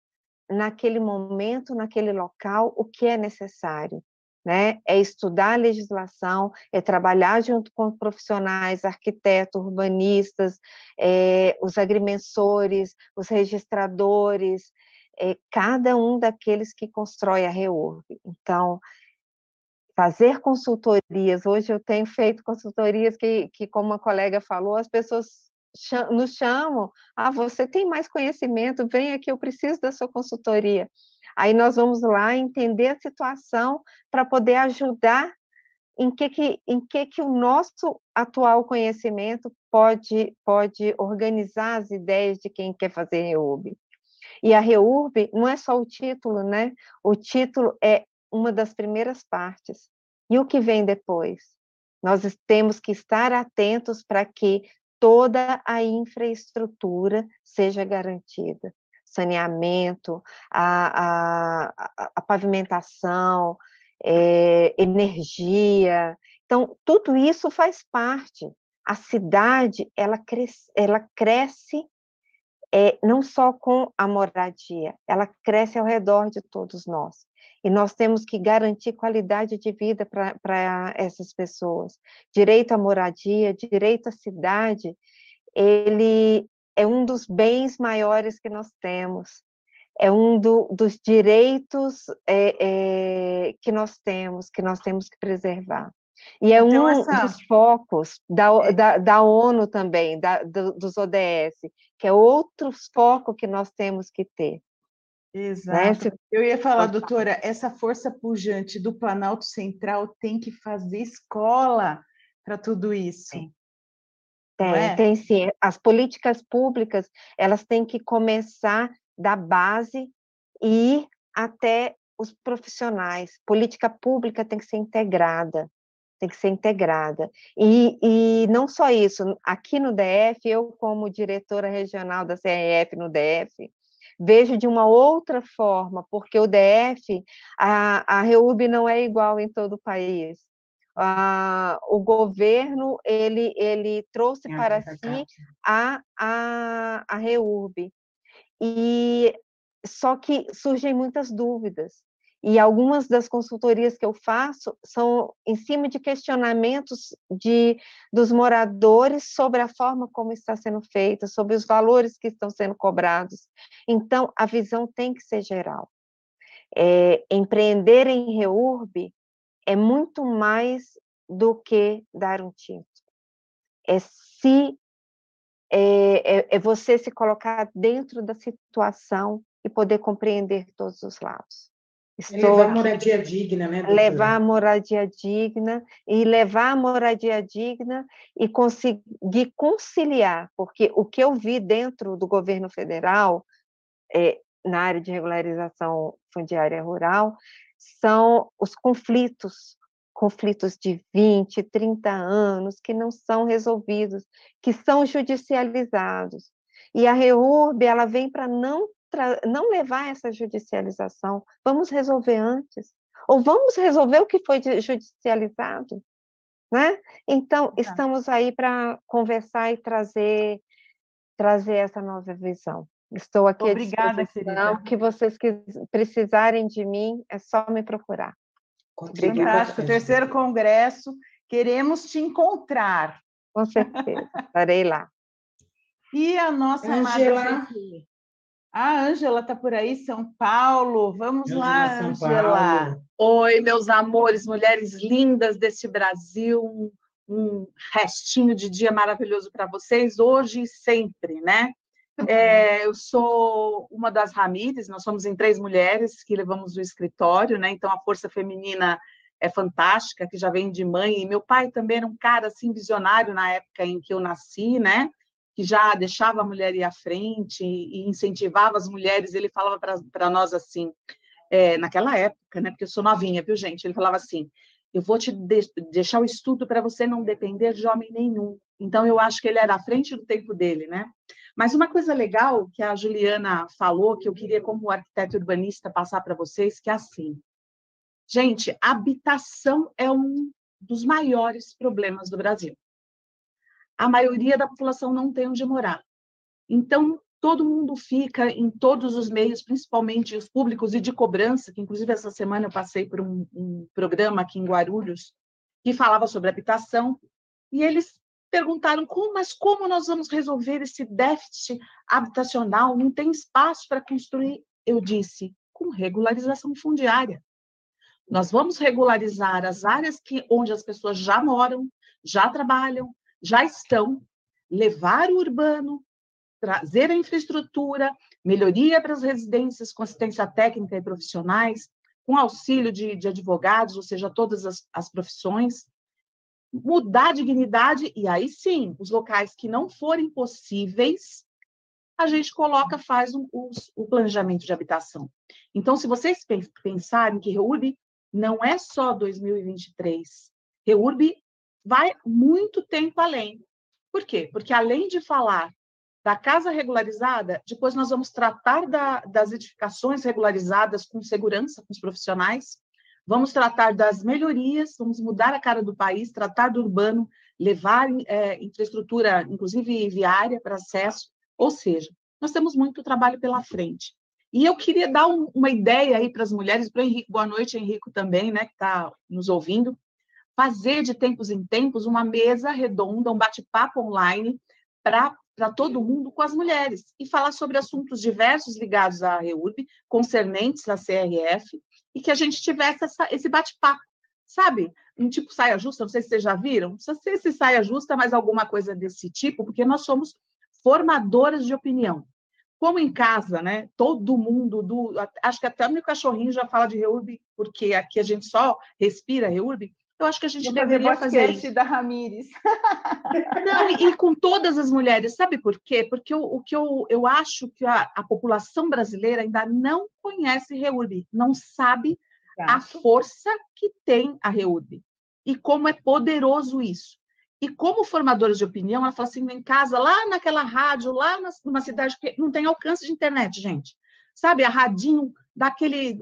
naquele momento, naquele local, o que é necessário. Né? É estudar a legislação, é trabalhar junto com profissionais, arquitetos, urbanistas, é, os agrimensores, os registradores, é, cada um daqueles que constrói a REURB. Então, fazer consultorias, hoje eu tenho feito consultorias que, que como a colega falou, as pessoas nos chamam, ah, você tem mais conhecimento, vem aqui, eu preciso da sua consultoria. Aí nós vamos lá entender a situação para poder ajudar em que, que, em que, que o nosso atual conhecimento pode, pode organizar as ideias de quem quer fazer REURB. E a REURB não é só o título, né? O título é uma das primeiras partes. E o que vem depois? Nós temos que estar atentos para que toda a infraestrutura seja garantida. Saneamento, a, a, a pavimentação, é, energia. Então, tudo isso faz parte. A cidade, ela cresce, ela cresce é, não só com a moradia, ela cresce ao redor de todos nós. E nós temos que garantir qualidade de vida para essas pessoas. Direito à moradia, direito à cidade, ele é um dos bens maiores que nós temos. É um do, dos direitos é, é, que nós temos, que nós temos que preservar. E é então, um essa... dos focos da, é. da, da ONU também, da, do, dos ODS, que é outro foco que nós temos que ter. Né, Exato. Né? Eu ia falar, doutora, essa força pujante do Planalto Central tem que fazer escola para tudo isso. Tem. Tem, é? tem sim. As políticas públicas, elas têm que começar da base e ir até os profissionais. Política pública tem que ser integrada, tem que ser integrada. E, e não só isso, aqui no DF, eu como diretora regional da CRF no DF, vejo de uma outra forma, porque o DF, a, a REURB não é igual em todo o país. Ah, o governo ele, ele trouxe é para si a, a, a REURB. E só que surgem muitas dúvidas. E algumas das consultorias que eu faço são em cima de questionamentos de, dos moradores sobre a forma como está sendo feita, sobre os valores que estão sendo cobrados. Então, a visão tem que ser geral. É, empreender em REURB é muito mais do que dar um título. É se é, é, é você se colocar dentro da situação e poder compreender todos os lados. Estou levar a moradia digna, né? Doutora? Levar a moradia digna e levar a moradia digna e conseguir conciliar, porque o que eu vi dentro do governo federal, é, na área de regularização fundiária rural, são os conflitos, conflitos de 20, 30 anos que não são resolvidos, que são judicializados. E a REURB, ela vem para não não levar essa judicialização. Vamos resolver antes. Ou vamos resolver o que foi judicializado. Né? Então, tá. estamos aí para conversar e trazer, trazer essa nova visão. Estou aqui Obrigada, à disposição. O que vocês precisarem de mim, é só me procurar. Fantástico. Terceiro congresso, queremos te encontrar. Com certeza, estarei lá. E a nossa Angela, amada a Ângela está por aí, São Paulo. Vamos Angela, lá, Ângela. Oi, meus amores, mulheres lindas deste Brasil. Um, um restinho de dia maravilhoso para vocês, hoje e sempre, né? [laughs] É, eu sou uma das Ramires, nós somos em três mulheres que levamos o escritório, né? Então a força feminina é fantástica, que já vem de mãe. E meu pai também era um cara assim visionário na época em que eu nasci, né? Que já deixava a mulher ir à frente e incentivava as mulheres. Ele falava para nós assim, é, naquela época, né? Porque eu sou novinha, viu, gente? Ele falava assim: eu vou te de deixar o estudo para você não depender de homem nenhum. Então, eu acho que ele era à frente do tempo dele, né? Mas uma coisa legal que a Juliana falou, que eu queria, como arquiteto urbanista, passar para vocês, que é assim. Gente, habitação é um dos maiores problemas do Brasil. A maioria da população não tem onde morar. Então, todo mundo fica em todos os meios, principalmente os públicos e de cobrança, que inclusive essa semana eu passei por um, um programa aqui em Guarulhos, que falava sobre habitação, e eles perguntaram, como, mas como nós vamos resolver esse déficit habitacional? Não tem espaço para construir. Eu disse, com regularização fundiária. Nós vamos regularizar as áreas que, onde as pessoas já moram, já trabalham, já estão, levar o urbano, trazer a infraestrutura, melhoria para as residências com assistência técnica e profissionais, com auxílio de, de advogados, ou seja, todas as, as profissões, mudar a dignidade, e aí sim, os locais que não forem possíveis, a gente coloca, faz um, o planejamento de habitação. Então, se vocês pensarem que REURB não é só 2023, REURB vai muito tempo além. Por quê? Porque além de falar da casa regularizada, depois nós vamos tratar da, das edificações regularizadas com segurança, com os profissionais, vamos tratar das melhorias, vamos mudar a cara do país, tratar do urbano, levar é, infraestrutura, inclusive viária, para acesso, ou seja, nós temos muito trabalho pela frente. E eu queria dar um, uma ideia aí para as mulheres, para o Henrique, boa noite, Henrique também, né, que está nos ouvindo, fazer de tempos em tempos uma mesa redonda, um bate-papo online para para todo mundo com as mulheres e falar sobre assuntos diversos ligados à REURB, concernentes à CRF, e que a gente tivesse essa, esse bate-papo, sabe? Um tipo saia justa, não sei se vocês já viram, não sei se saia justa, mas alguma coisa desse tipo, porque nós somos formadoras de opinião. Como em casa, né? Todo mundo, do, acho que até o meu cachorrinho já fala de REURB, porque aqui a gente só respira REURB, eu acho que a gente Vou deveria fazer, fazer isso. da Ramires. [laughs] Não, e, com todas as mulheres, sabe por quê? Porque o, o que eu, eu acho que a, a, população brasileira ainda não conhece REURB, não sabe Exato. a força que tem a REURB e como é poderoso isso. E como formadores de opinião, ela fala assim, em casa, lá naquela rádio, lá numa cidade que não tem alcance de internet, gente. Sabe, a radinho daquele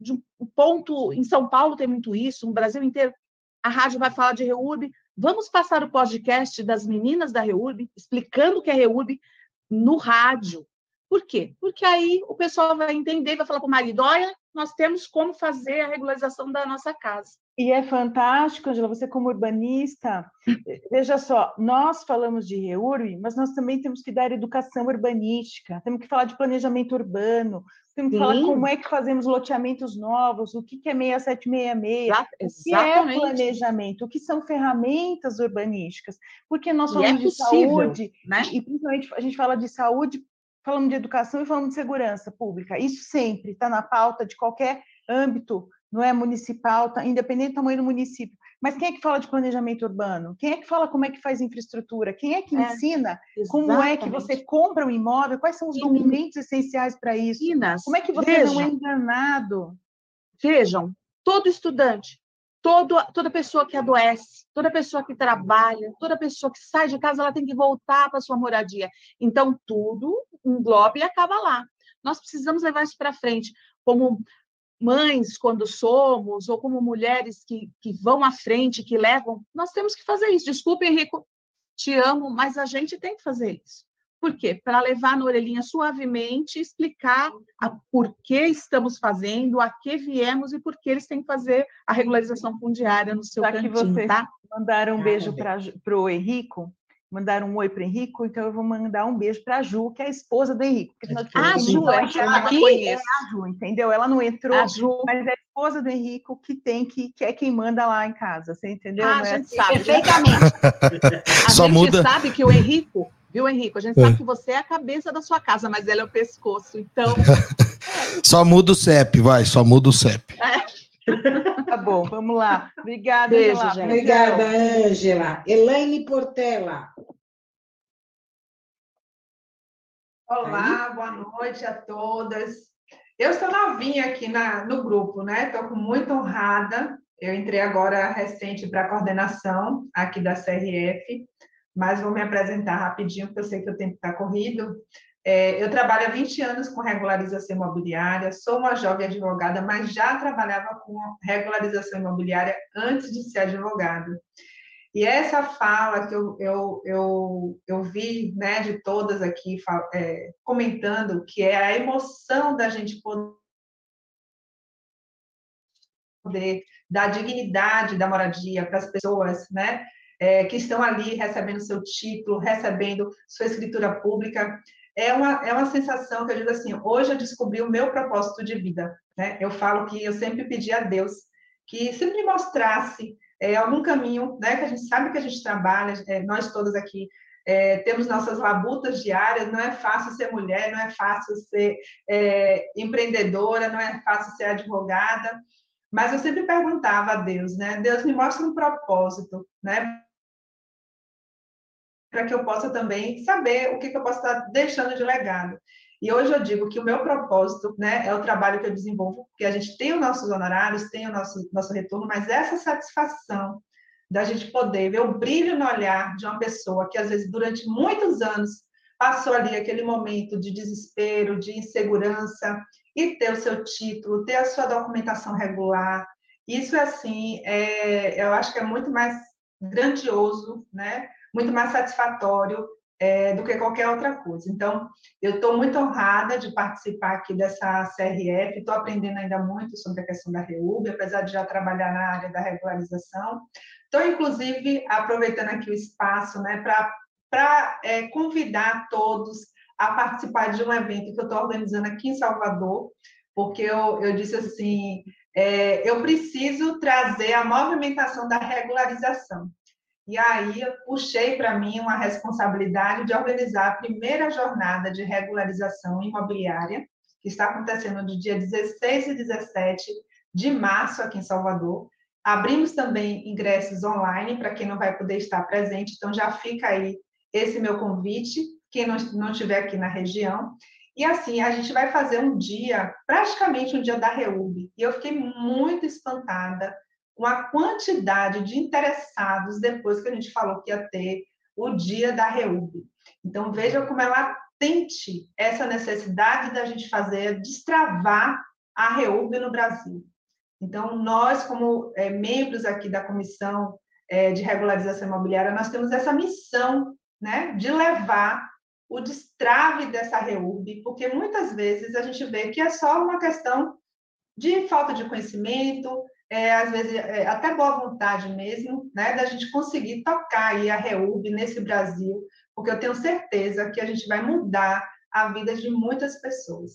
de um ponto em São Paulo tem muito isso, no Brasil inteiro a rádio vai falar de REURB. Vamos passar o podcast das meninas da REURB, explicando o que é REURB no rádio. Por quê? Porque aí o pessoal vai entender, vai falar para o marido, olha, nós temos como fazer a regularização da nossa casa. E é fantástico, Angela, você como urbanista, [laughs] veja só, nós falamos de REURB, mas nós também temos que dar educação urbanística, temos que falar de planejamento urbano, temos que Sim. falar como é que fazemos loteamentos novos, o que é 6766, o que é planejamento, o que são ferramentas urbanísticas, porque nós falamos é de saúde, né? e principalmente a gente fala de saúde, falamos de educação e falamos de segurança pública. Isso sempre está na pauta de qualquer âmbito, não é municipal, tá, independente do tamanho do município. Mas quem é que fala de planejamento urbano? Quem é que fala como é que faz infraestrutura? Quem é que é, ensina exatamente. como é que você compra um imóvel? Quais são os documentos essenciais para isso? Meninas, como é que você vejam, não é enganado? Vejam, todo estudante, todo, toda pessoa que adoece, toda pessoa que trabalha, toda pessoa que sai de casa, ela tem que voltar para sua moradia. Então, tudo engloba e acaba lá. Nós precisamos levar isso para frente. Como mães quando somos, ou como mulheres que, que vão à frente, que levam, nós temos que fazer isso. Desculpa, Henrico, te amo, mas a gente tem que fazer isso. Por quê? Para levar na orelhinha suavemente, explicar a por que estamos fazendo, a que viemos e por que eles têm que fazer a regularização fundiária no seu Já cantinho, que vocês tá? mandaram um beijo para o Henrico, mandaram um oi para o Henrico, então eu vou mandar um beijo para a Ju, que é a esposa do Henrico. A ah, Ju, é aqui? É a Ju, entendeu? Ela não entrou, a Ju. mas é a esposa do Henrico que tem que, que é quem manda lá em casa, você entendeu? Ah, a gente é sabe, perfeitamente. a [laughs] Só gente muda. sabe que o Henrico Viu, Henrique? A gente sabe é. que você é a cabeça da sua casa, mas ela é o pescoço. Então. [laughs] só muda o CEP, vai, só muda o CEP. É. [laughs] tá bom, vamos lá. Obrigada, Beijo, Angela. gente. Obrigada, Ângela. Elaine Portela. Olá, boa noite a todas. Eu estou novinha aqui na, no grupo, né? Estou muito honrada. Eu entrei agora recente para a coordenação aqui da CRF, mas vou me apresentar rapidinho, porque eu sei que o tempo está corrido. É, eu trabalho há 20 anos com regularização imobiliária, sou uma jovem advogada, mas já trabalhava com regularização imobiliária antes de ser advogada. E essa fala que eu, eu, eu, eu vi né, de todas aqui é, comentando, que é a emoção da gente poder dar dignidade da moradia para as pessoas né, é, que estão ali recebendo seu título, recebendo sua escritura pública, é uma, é uma sensação que eu digo assim, hoje eu descobri o meu propósito de vida. Né? Eu falo que eu sempre pedi a Deus que sempre me mostrasse é, algum caminho, né, que a gente sabe que a gente trabalha, é, nós todos aqui é, temos nossas labutas diárias, não é fácil ser mulher, não é fácil ser é, empreendedora, não é fácil ser advogada, mas eu sempre perguntava a Deus, né, Deus me mostra um propósito, né, para que eu possa também saber o que, que eu posso estar deixando de legado. E hoje eu digo que o meu propósito né, é o trabalho que eu desenvolvo, porque a gente tem os nossos honorários, tem o nosso, nosso retorno, mas essa satisfação da gente poder ver o brilho no olhar de uma pessoa que, às vezes, durante muitos anos, passou ali aquele momento de desespero, de insegurança, e ter o seu título, ter a sua documentação regular. Isso, assim, é, eu acho que é muito mais grandioso, né? Muito mais satisfatório é, do que qualquer outra coisa. Então, eu estou muito honrada de participar aqui dessa CRF, estou aprendendo ainda muito sobre a questão da REUB, apesar de já trabalhar na área da regularização. Estou, inclusive, aproveitando aqui o espaço né, para é, convidar todos a participar de um evento que eu estou organizando aqui em Salvador, porque eu, eu disse assim, é, eu preciso trazer a movimentação da regularização. E aí eu puxei para mim uma responsabilidade de organizar a primeira jornada de regularização imobiliária, que está acontecendo no dia 16 e 17 de março aqui em Salvador. Abrimos também ingressos online para quem não vai poder estar presente, então já fica aí esse meu convite, quem não, não estiver aqui na região. E assim, a gente vai fazer um dia, praticamente um dia da REUB. E eu fiquei muito espantada com a quantidade de interessados depois que a gente falou que ia ter o dia da REUB. Então, veja como ela tente essa necessidade da gente fazer, destravar a REUB no Brasil. Então, nós, como é, membros aqui da Comissão é, de Regularização Imobiliária, nós temos essa missão né, de levar o destrave dessa REUB, porque muitas vezes a gente vê que é só uma questão de falta de conhecimento, é, às vezes, é, até boa vontade mesmo, né, da gente conseguir tocar aí a REUB nesse Brasil, porque eu tenho certeza que a gente vai mudar a vida de muitas pessoas.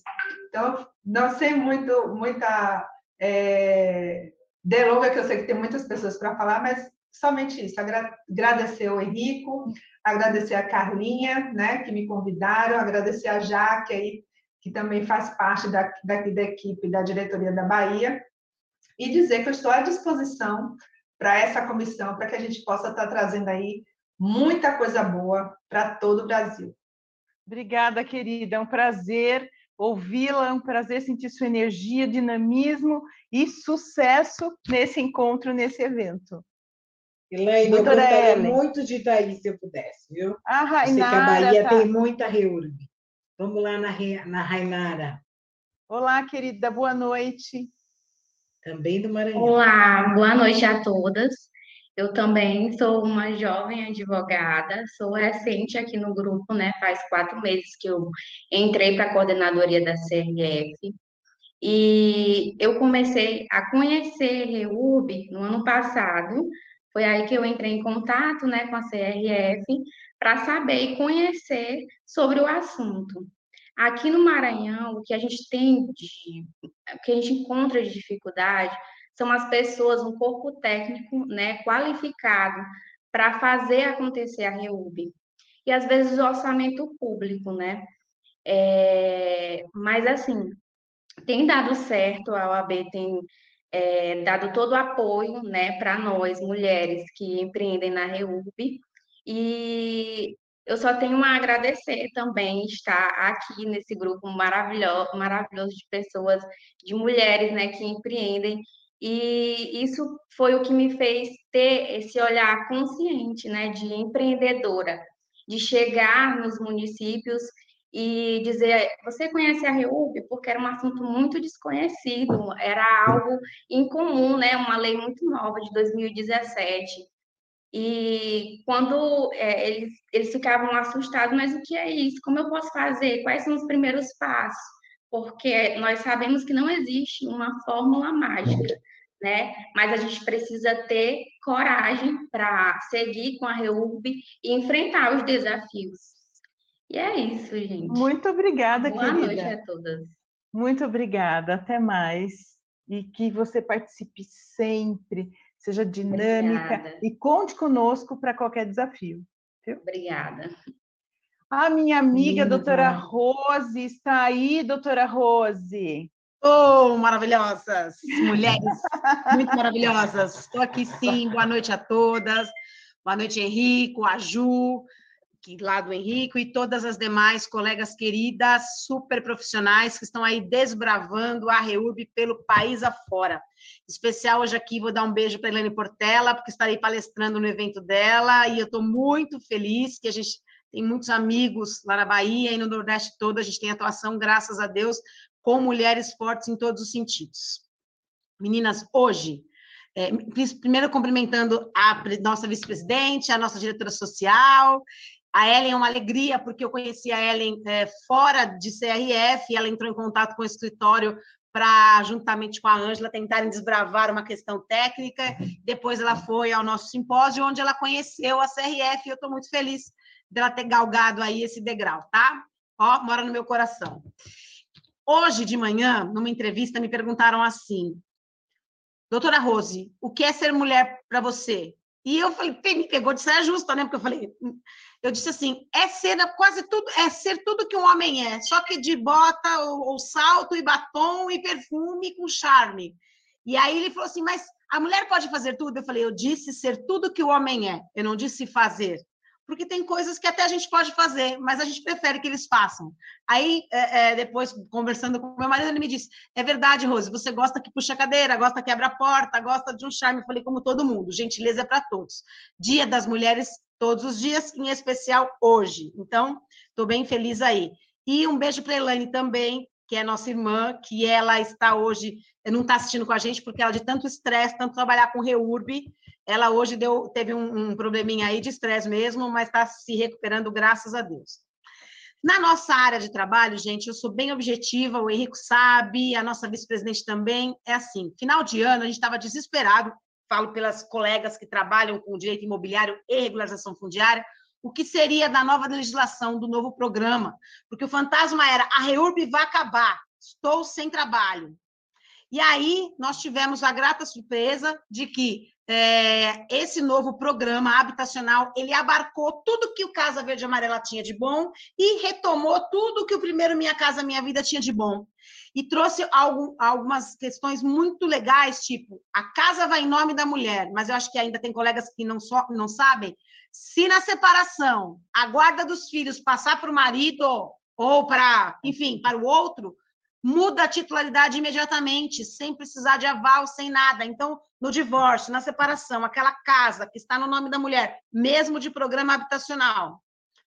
Então, não sei muito, muita é, delonga, que eu sei que tem muitas pessoas para falar, mas somente isso, agradecer ao Henrico, agradecer a Carlinha, né, que me convidaram, agradecer a Jaque aí, que também faz parte da, da, da equipe da diretoria da Bahia, e dizer que eu estou à disposição para essa comissão, para que a gente possa estar trazendo aí muita coisa boa para todo o Brasil. Obrigada, querida. É um prazer ouvi-la, é um prazer sentir sua energia, dinamismo e sucesso nesse encontro, nesse evento. Elaine, eu gostaria Ellen. muito de estar aí se eu pudesse, viu? A Rainara, Sei que a Bahia tá. tem muita reúne. Vamos lá na, na Rainara. Olá, querida, boa noite também do Maranhão. Olá, boa noite a todas. Eu também sou uma jovem advogada, sou recente aqui no grupo, né? Faz quatro meses que eu entrei para a coordenadoria da CRF. E eu comecei a conhecer REUB no ano passado. Foi aí que eu entrei em contato né, com a CRF para saber e conhecer sobre o assunto. Aqui no Maranhão, o que a gente tem de, o que a gente encontra de dificuldade são as pessoas, um corpo técnico, né, qualificado para fazer acontecer a REUB. e às vezes o orçamento público, né? É, mas assim, tem dado certo, a OAB tem é, dado todo o apoio né, para nós, mulheres que empreendem na REUB, e eu só tenho a agradecer também estar aqui nesse grupo maravilhoso, maravilhoso de pessoas, de mulheres né, que empreendem, e isso foi o que me fez ter esse olhar consciente né, de empreendedora, de chegar nos municípios e dizer, você conhece a REUB? Porque era um assunto muito desconhecido, era algo incomum, né? Uma lei muito nova de 2017. E quando é, eles, eles ficavam assustados, mas o que é isso? Como eu posso fazer? Quais são os primeiros passos? Porque nós sabemos que não existe uma fórmula mágica, né? Mas a gente precisa ter coragem para seguir com a REUB e enfrentar os desafios. E é isso, gente. Muito obrigada, Boa querida. Boa noite a todas. Muito obrigada. Até mais. E que você participe sempre, seja dinâmica obrigada. e conte conosco para qualquer desafio. Viu? Obrigada. A minha amiga, Linda. doutora Rose, está aí, doutora Rose. Oh, maravilhosas! Mulheres muito maravilhosas. Estou aqui sim. Boa noite a todas. Boa noite, Henrico, a Ju, lá do Henrico e todas as demais colegas queridas, super profissionais que estão aí desbravando a REURB pelo país afora. Especial hoje aqui vou dar um beijo para Helene Portela, porque estarei palestrando no evento dela e eu estou muito feliz que a gente tem muitos amigos lá na Bahia e no Nordeste todo, a gente tem atuação, graças a Deus, com mulheres fortes em todos os sentidos. Meninas, hoje é, primeiro cumprimentando a nossa vice-presidente, a nossa diretora social a Ellen é uma alegria, porque eu conheci a Ellen é, fora de CRF, ela entrou em contato com o escritório para, juntamente com a Ângela, tentarem desbravar uma questão técnica. Depois ela foi ao nosso simpósio, onde ela conheceu a CRF, e eu estou muito feliz dela ter galgado aí esse degrau, tá? Ó, mora no meu coração. Hoje de manhã, numa entrevista, me perguntaram assim, doutora Rose, o que é ser mulher para você? E eu falei, me pegou de saia justa, né? Porque eu falei, eu disse assim, é ser quase tudo, é ser tudo que um homem é, só que de bota, ou, ou salto, e batom, e perfume, com charme. E aí ele falou assim, mas a mulher pode fazer tudo? Eu falei, eu disse ser tudo que o homem é, eu não disse fazer. Porque tem coisas que até a gente pode fazer, mas a gente prefere que eles façam. Aí, é, é, depois, conversando com meu marido, ele me disse: É verdade, Rose, você gosta que puxa a cadeira, gosta que abra a porta, gosta de um charme. Eu falei, como todo mundo, gentileza é para todos. Dia das Mulheres todos os dias, em especial hoje. Então, estou bem feliz aí. E um beijo para Elaine também, que é nossa irmã, que ela está hoje, não está assistindo com a gente, porque ela de tanto estresse, tanto trabalhar com reurb, ela hoje deu, teve um, um probleminha aí de estresse mesmo, mas está se recuperando, graças a Deus. Na nossa área de trabalho, gente, eu sou bem objetiva, o Henrico sabe, a nossa vice-presidente também, é assim, final de ano, a gente estava desesperado, falo pelas colegas que trabalham com direito imobiliário e regularização fundiária, o que seria da nova legislação, do novo programa, porque o fantasma era a REURB vai acabar, estou sem trabalho. E aí nós tivemos a grata surpresa de que é, esse novo programa habitacional ele abarcou tudo que o Casa Verde Amarela tinha de bom e retomou tudo que o primeiro Minha Casa Minha Vida tinha de bom e trouxe algo, algumas questões muito legais, tipo, a casa vai em nome da mulher, mas eu acho que ainda tem colegas que não, so, não sabem. Se na separação a guarda dos filhos passar para o marido ou para, enfim, para o outro, muda a titularidade imediatamente, sem precisar de aval, sem nada. Então, no divórcio, na separação, aquela casa que está no nome da mulher, mesmo de programa habitacional,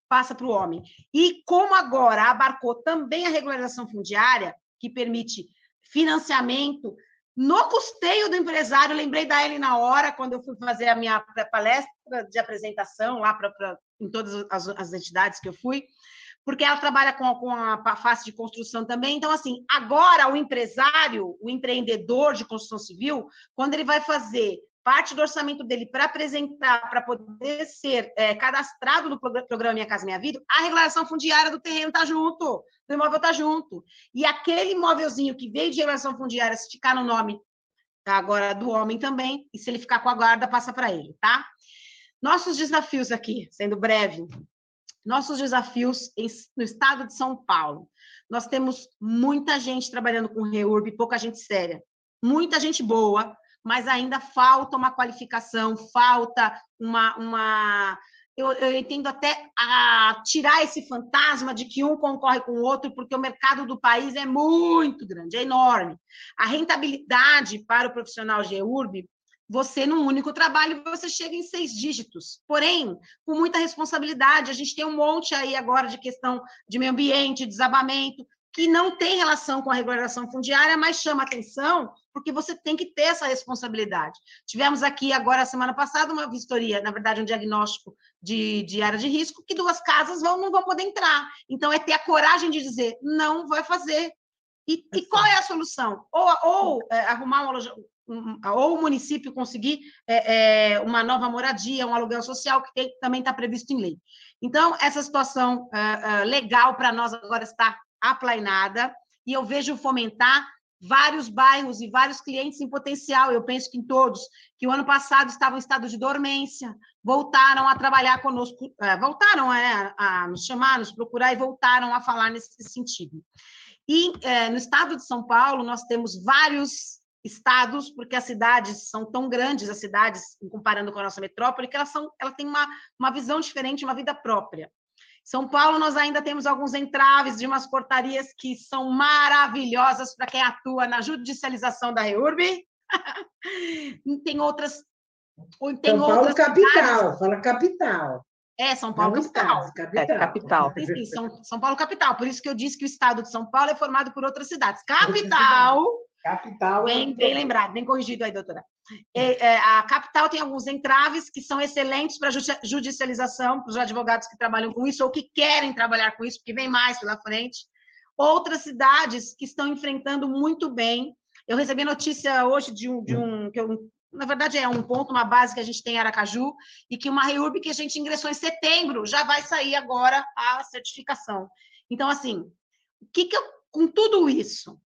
passa para o homem. E como agora abarcou também a regularização fundiária, que permite financiamento no custeio do empresário. Lembrei da Ellen na hora, quando eu fui fazer a minha palestra de apresentação lá pra em todas as, as, entidades que eu fui, porque ela trabalha com, com a face de construção também. Então, assim, agora o empresário, o empreendedor de construção civil, quando ele vai fazer parte do orçamento dele para apresentar, para poder ser é, cadastrado no programa Minha Casa Minha Vida, a regulação fundiária do terreno está junto, do imóvel está junto. E aquele imóvelzinho que veio de regulação fundiária, se ficar no nome agora do homem também, e se ele ficar com a guarda, passa para ele, tá? Nossos desafios aqui, sendo breve. Nossos desafios em, no estado de São Paulo. Nós temos muita gente trabalhando com REURB, pouca gente séria. Muita gente boa, mas ainda falta uma qualificação, falta uma. uma eu, eu entendo até a tirar esse fantasma de que um concorre com o outro, porque o mercado do país é muito grande, é enorme. A rentabilidade para o profissional GEURB você, num único trabalho, você chega em seis dígitos. Porém, com muita responsabilidade, a gente tem um monte aí agora de questão de meio ambiente, desabamento, que não tem relação com a regularização fundiária, mas chama atenção porque você tem que ter essa responsabilidade. Tivemos aqui agora, semana passada, uma vistoria, na verdade, um diagnóstico de, de área de risco, que duas casas vão, não vão poder entrar. Então, é ter a coragem de dizer, não vai fazer. E, e qual é a solução? Ou, ou é, arrumar uma ou o município conseguir é, é, uma nova moradia, um aluguel social, que tem, também está previsto em lei. Então, essa situação é, é legal para nós agora está aplainada, e eu vejo fomentar vários bairros e vários clientes em potencial, eu penso que em todos, que o ano passado estavam em estado de dormência, voltaram a trabalhar conosco, é, voltaram a, nos chamar, nos procurar e voltaram a falar nesse sentido. E no estado de São Paulo, nós temos vários estados, porque as cidades são tão grandes, as cidades, comparando com a nossa metrópole, que elas, são, elas têm uma, uma visão diferente, uma vida própria. São Paulo, nós ainda temos alguns entraves de umas portarias que são maravilhosas para quem atua na judicialização da REURB. [laughs] tem outras. Tem São Paulo capital, cidades. fala capital. É, São Paulo capital. capital. É, capital. [laughs] Enfim, São, São Paulo capital. Por isso que eu disse que o estado de São Paulo é formado por outras cidades. Capital Capital. Bem, é bem lembrado, bem corrigido aí, doutora. É, é, a capital tem alguns entraves que são excelentes para judicialização, para os advogados que trabalham com isso ou que querem trabalhar com isso, porque vem mais pela frente. Outras cidades que estão enfrentando muito bem. Eu recebi notícia hoje de um, de um que eu, na verdade é um ponto, uma base que a gente tem em Aracaju, e que uma REURB que a gente ingressou em setembro já vai sair agora a certificação. Então, assim, o que, que eu, com tudo isso,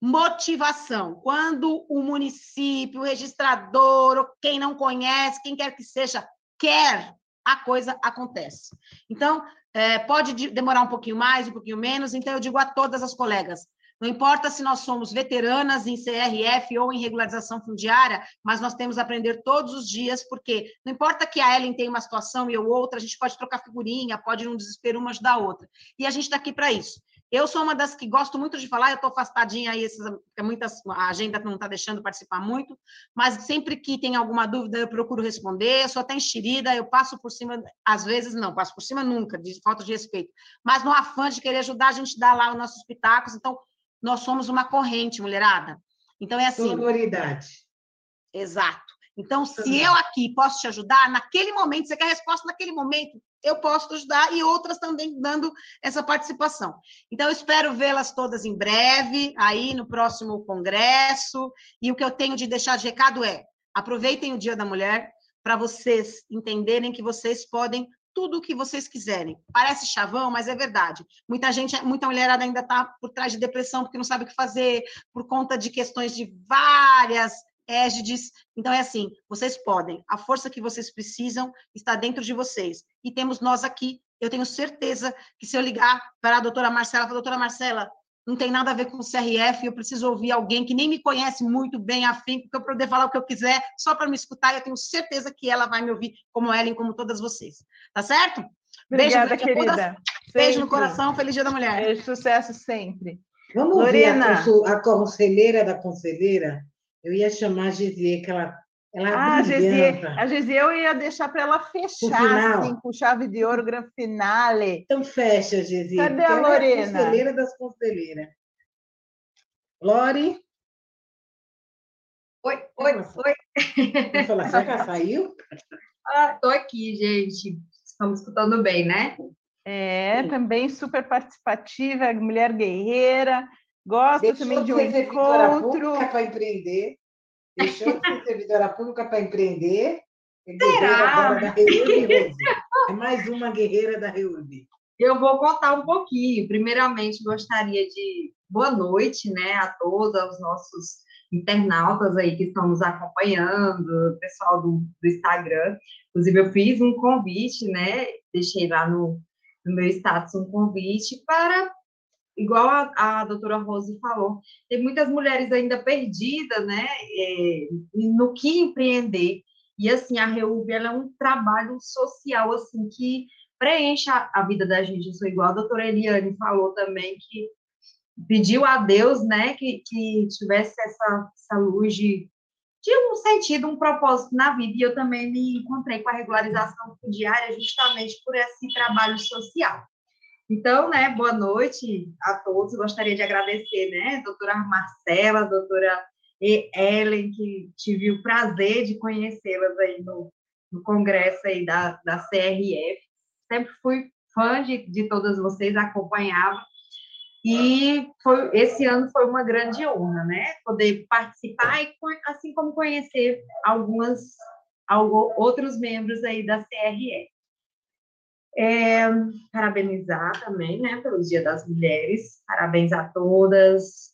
motivação. Quando o município, o registrador, quem não conhece, quem quer que seja, quer, a coisa acontece. Então, é, pode demorar um pouquinho mais, um pouquinho menos, então eu digo a todas as colegas, não importa se nós somos veteranas em CRF ou em regularização fundiária, mas nós temos a aprender todos os dias, porque não importa que a Ellen tenha uma situação e eu outra, a gente pode trocar figurinha, pode num desespero uma ajudar a outra. E a gente está aqui para isso. Eu sou uma das que gosto muito de falar, eu estou afastadinha aí, esses, muitas, a agenda não está deixando participar muito, mas sempre que tem alguma dúvida eu procuro responder, eu sou até enxerida, eu passo por cima, às vezes não, passo por cima nunca, de falta de respeito, mas no afã de querer ajudar, a gente dá lá os nossos pitacos, então nós somos uma corrente, mulherada. Então é assim. Sonoridade. Exato. Então, se eu aqui posso te ajudar, naquele momento, você quer a resposta naquele momento, eu posso ajudar e outras também dando essa participação. Então, espero vê-las todas em breve, aí no próximo congresso. E o que eu tenho de deixar de recado é: aproveitem o Dia da Mulher para vocês entenderem que vocês podem tudo o que vocês quiserem. Parece chavão, mas é verdade. Muita gente, muita mulherada ainda está por trás de depressão porque não sabe o que fazer, por conta de questões de várias égides. Então, é assim: vocês podem, a força que vocês precisam está dentro de vocês. E temos nós aqui. Eu tenho certeza que se eu ligar para a doutora Marcela, a doutora Marcela, não tem nada a ver com o CRF, eu preciso ouvir alguém que nem me conhece muito bem afim, para eu poder falar o que eu quiser, só para me escutar, eu tenho certeza que ela vai me ouvir, como ela e como todas vocês. Tá certo? Obrigada, Beijo, querida. Beijo no coração, feliz dia da mulher. Beijo, sucesso sempre. Vamos Lorena. ver a, a conselheira da conselheira? Eu ia chamar a Gesier, que ela ela é ah, a a Gesier eu ia deixar para ela fechar, assim, com chave de ouro, gran finale. Então fecha, Gesier. Cadê a Lorena? É a conselheira das conselheiras. Lore? Oi, oi, oi. Falar, será que ela saiu? Estou [laughs] ah, aqui, gente. Estamos escutando bem, né? É, também super participativa, mulher guerreira. Gosto Deixou também de um encontro. para empreender. Deixou de ser servidora pública para empreender. É Será? Da é mais uma guerreira da Reúbe. Eu vou contar um pouquinho. Primeiramente, gostaria de boa noite, né, a todos, aos nossos internautas aí que estão nos acompanhando, pessoal do, do Instagram. Inclusive, eu fiz um convite, né, deixei lá no, no meu status um convite para, igual a, a doutora Rose falou, tem muitas mulheres ainda perdidas, né, é, no que empreender. E, assim, a REUB, ela é um trabalho social, assim, que preenche a, a vida da gente. Eu sou igual a doutora Eliane falou também, que pediu a Deus, né, que, que tivesse essa, essa luz de, de um sentido, um propósito na vida. E eu também me encontrei com a regularização fundiária justamente por esse trabalho social. Então, né, boa noite a todos. Gostaria de agradecer, né, doutora Marcela, doutora Ellen, que tive o prazer de conhecê-las aí no, no congresso aí da, da CRF. Sempre fui fã de, de todas vocês, acompanhava. E foi, esse ano foi uma grande honra, né? Poder participar e, assim como conhecer algumas, alguns, outros membros aí da CRE. É, parabenizar também, né, pelo Dia das Mulheres. Parabéns a todas,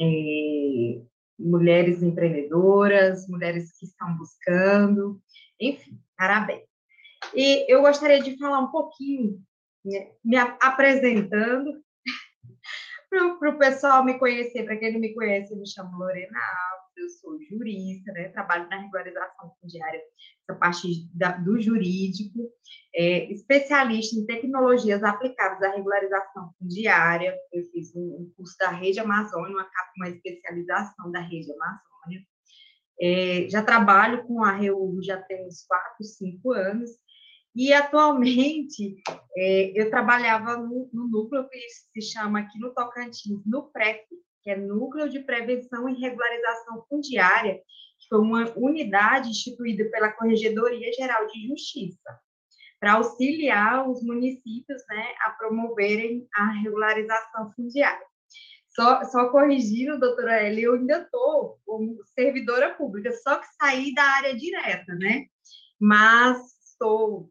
é, mulheres empreendedoras, mulheres que estão buscando, enfim, parabéns. E eu gostaria de falar um pouquinho, né, me apresentando, [laughs] para o pessoal me conhecer, para quem não me conhece, eu me chamo Lorena eu sou jurista, né? trabalho na regularização fundiária, essa parte da, do jurídico, é, especialista em tecnologias aplicadas à regularização fundiária, eu fiz um, um curso da Rede Amazônia, uma, uma especialização da Rede Amazônia, é, já trabalho com a REU já tem uns 4, 5 anos, e atualmente é, eu trabalhava no, no, núcleo que se chama aqui no Tocantins, no PREF, que é Núcleo de Prevenção e Regularização Fundiária, que foi uma unidade instituída pela Corregedoria Geral de Justiça, para auxiliar os municípios né, a promoverem a regularização fundiária. Só, só corrigindo, doutora Eli, eu ainda estou como servidora pública, só que saí da área direta, né? Mas estou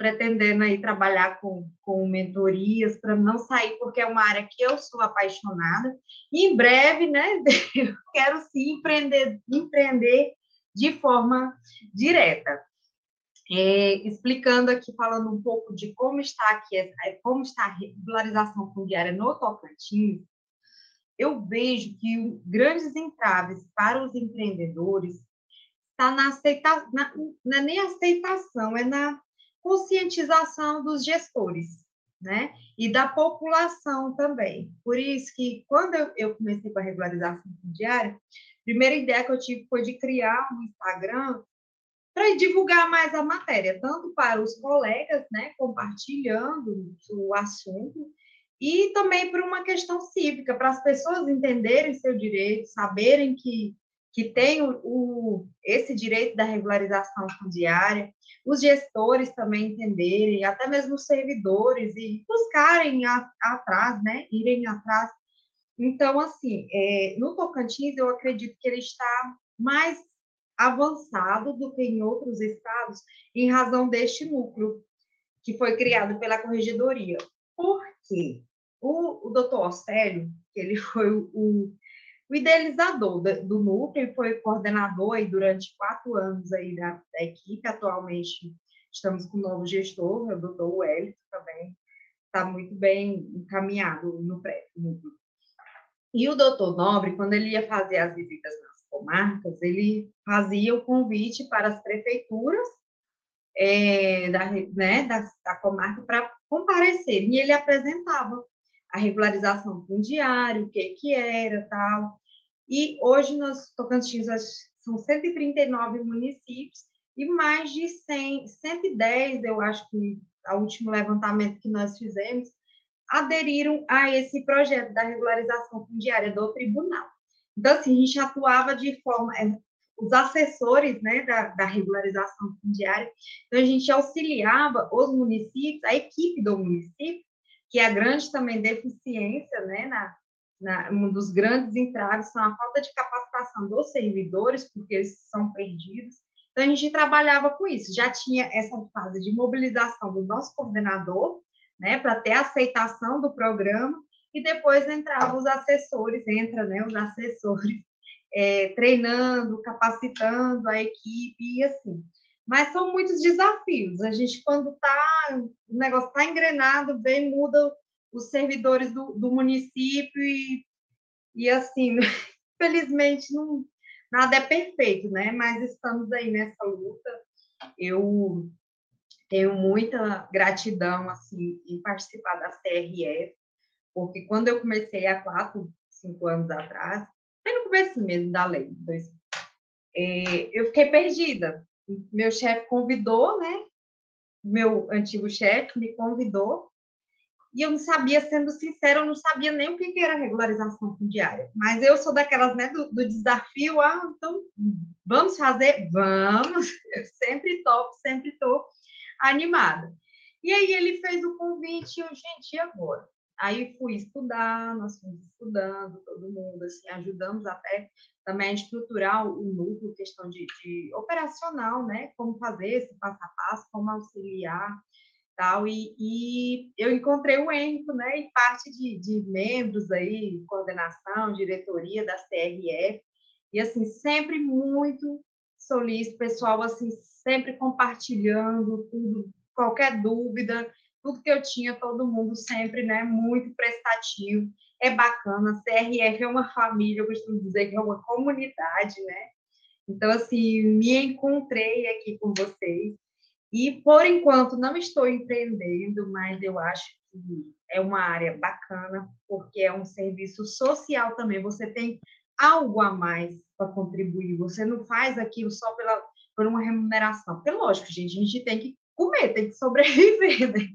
pretendendo aí trabalhar com, com mentorias para não sair, porque é uma área que eu sou apaixonada. E em breve, né, [laughs] eu quero sim empreender, empreender de forma direta. É, explicando aqui, falando um pouco de como está aqui, como está a regularização fundiária no Tocantins, eu vejo que grandes entraves para os empreendedores está na aceitação, não é nem aceitação, é na conscientização dos gestores, né? E da população também. Por isso que, quando eu, comecei com a regularização fundiária, a primeira ideia que eu tive foi de criar um Instagram para divulgar mais a matéria, tanto para os colegas, né, compartilhando o assunto, e também por uma questão cívica, para as pessoas entenderem seu direito, saberem que, que tem o, o, esse direito da regularização fundiária, os gestores também entenderem, até mesmo os servidores, e buscarem a, atrás, né? Irem atrás. Então, assim, é, no Tocantins, eu acredito que ele está mais avançado do que em outros estados, em razão deste núcleo que foi criado pela Corregedoria. Por quê? O, o doutor Ostélio, que ele [laughs] foi o, o idealizador do núcleo foi coordenador aí durante quatro anos aí da, da equipe. Atualmente estamos com o novo gestor, o doutor Wellington também está muito bem encaminhado no pré-núcleo. E o doutor Nobre, quando ele ia fazer as visitas nas comarcas, ele fazia o convite para as prefeituras é, da, né, da, da comarca para comparecer. E ele apresentava a regularização fundiária, o que que era, tal. E hoje nós Tocantins são 139 municípios e mais de 100, 110, eu acho que o último levantamento que nós fizemos, aderiram a esse projeto da regularização fundiária do tribunal. Então, assim, a gente atuava de forma, é, os assessores né, da, da regularização fundiária, então a gente auxiliava os municípios, a equipe do município, que é a grande também deficiência né, na, na, um dos grandes entraves são a falta de capacitação dos servidores, porque eles são perdidos. Então, a gente trabalhava com isso. Já tinha essa fase de mobilização do nosso coordenador, né, para ter aceitação do programa, e depois entravam os assessores, entra, né, os assessores, [laughs] é, treinando, capacitando a equipe e assim. Mas são muitos desafios. A gente, quando tá, o negócio está engrenado, vem, muda os servidores do, do município e, e assim, [laughs] felizmente, não, nada é perfeito, né? Mas estamos aí nessa luta. Eu tenho muita gratidão, assim, em participar da CRF, porque quando eu comecei há quatro, cinco anos atrás, bem no começo mesmo da lei, dois, é, eu fiquei perdida. Meu chefe convidou, né? Meu antigo chefe me convidou e eu não sabia, sendo sincera, eu não sabia nem o que era regularização fundiária. Mas eu sou daquelas, né, do, do desafio, ah, então vamos fazer? Vamos! [laughs] Eu sempre topo, sempre estou animada. E aí ele fez o convite eu, gente, e agora? Aí fui estudar, nós fomos estudando, todo mundo, assim, ajudamos até também a estruturar o núcleo, questão de, de operacional, né? Como fazer esse passo a passo, como auxiliar tal, e, e eu encontrei o ENCO, né, em parte de, de membros aí, coordenação, diretoria da CRF, e assim, sempre muito solícito, pessoal, assim, sempre compartilhando tudo, qualquer dúvida, tudo que eu tinha, todo mundo sempre, né, muito prestativo, é bacana, a CRF é uma família, eu costumo dizer que é uma comunidade, né, então, assim, me encontrei aqui com vocês, e, por enquanto, não estou empreendendo, mas eu acho que é uma área bacana, porque é um serviço social também. Você tem algo a mais para contribuir. Você não faz aquilo só pela, por uma remuneração. Porque, lógico, gente, a gente tem que comer, tem que sobreviver, [laughs] né?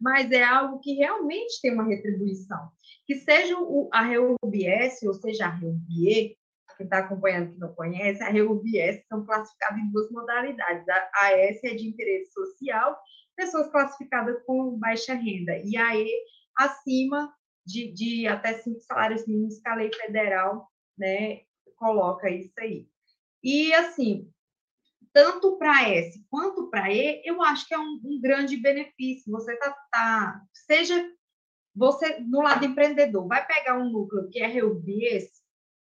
Mas é algo que realmente tem uma retribuição. Que seja o, a REUBS, ou seja a REUBIE, quem está acompanhando que não conhece, a REUBS são classificadas em duas modalidades. A AS é de interesse social, pessoas classificadas com baixa renda, e a E acima de, de até cinco salários mínimos que a lei federal né, coloca isso aí. E, assim, tanto para S quanto para E, eu acho que é um, um grande benefício. Você tá, tá, seja você no lado empreendedor, vai pegar um núcleo que é REUBS,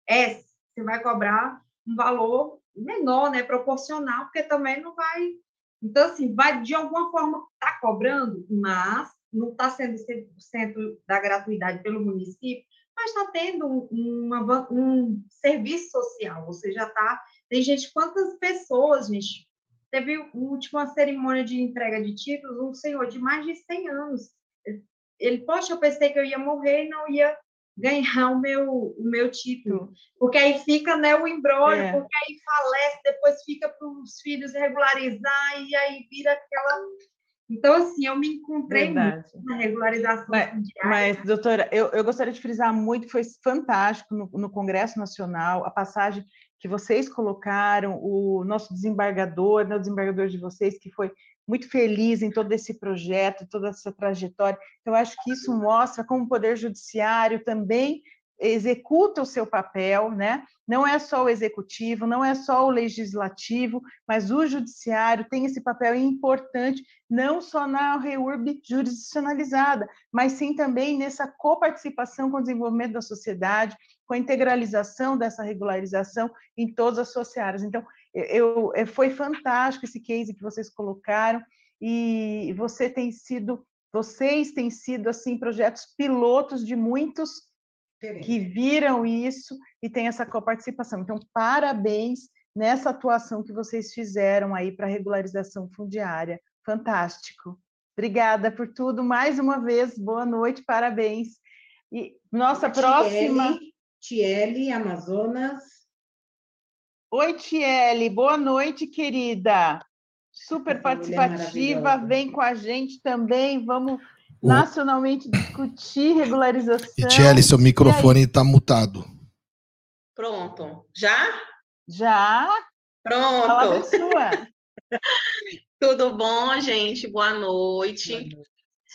S, você vai cobrar um valor menor, né, proporcional, porque também não vai. Então, assim, vai de alguma forma estar tá cobrando, mas não está sendo 100% da gratuidade pelo município, mas está tendo uma, um serviço social. Você já está. Tem gente, quantas pessoas, gente? Teve última cerimônia de entrega de títulos, um senhor de mais de 100 anos. Ele, poxa, eu pensei que eu ia morrer e não ia ganhar o meu, o meu título. Porque aí fica né, o embrólio, é. porque aí falece, depois fica para os filhos regularizar, e aí vira aquela. Então, assim, eu me encontrei na regularização mas, Mas, doutora, eu, eu gostaria de frisar muito foi fantástico no, no Congresso Nacional a passagem que vocês colocaram, o nosso desembargador, né, o desembargador de vocês, que foi muito feliz em todo esse projeto, toda essa trajetória. Então, acho que isso mostra como o Poder Judiciário também executa o seu papel, né? Não é só o executivo, não é só o legislativo, mas o judiciário tem esse papel importante, não só na REURB jurisdicionalizada, mas sim também nessa coparticipação com o desenvolvimento da sociedade, com a integralização dessa regularização em todas as suas áreas. Então, eu, eu, foi fantástico esse case que vocês colocaram e você tem sido, vocês têm sido assim projetos pilotos de muitos que viram isso e têm essa coparticipação. Então, parabéns nessa atuação que vocês fizeram aí para a regularização fundiária. Fantástico. Obrigada por tudo mais uma vez. Boa noite, parabéns. E nossa próxima. Tiele, Amazonas. Oi, Tiele, boa noite, querida. Super participativa, vem com a gente também. Vamos o... nacionalmente discutir regularização. Tiele, seu microfone está mutado. Pronto. Já? Já. Pronto. Fala sua. [laughs] Tudo bom, gente? Boa noite. Boa noite.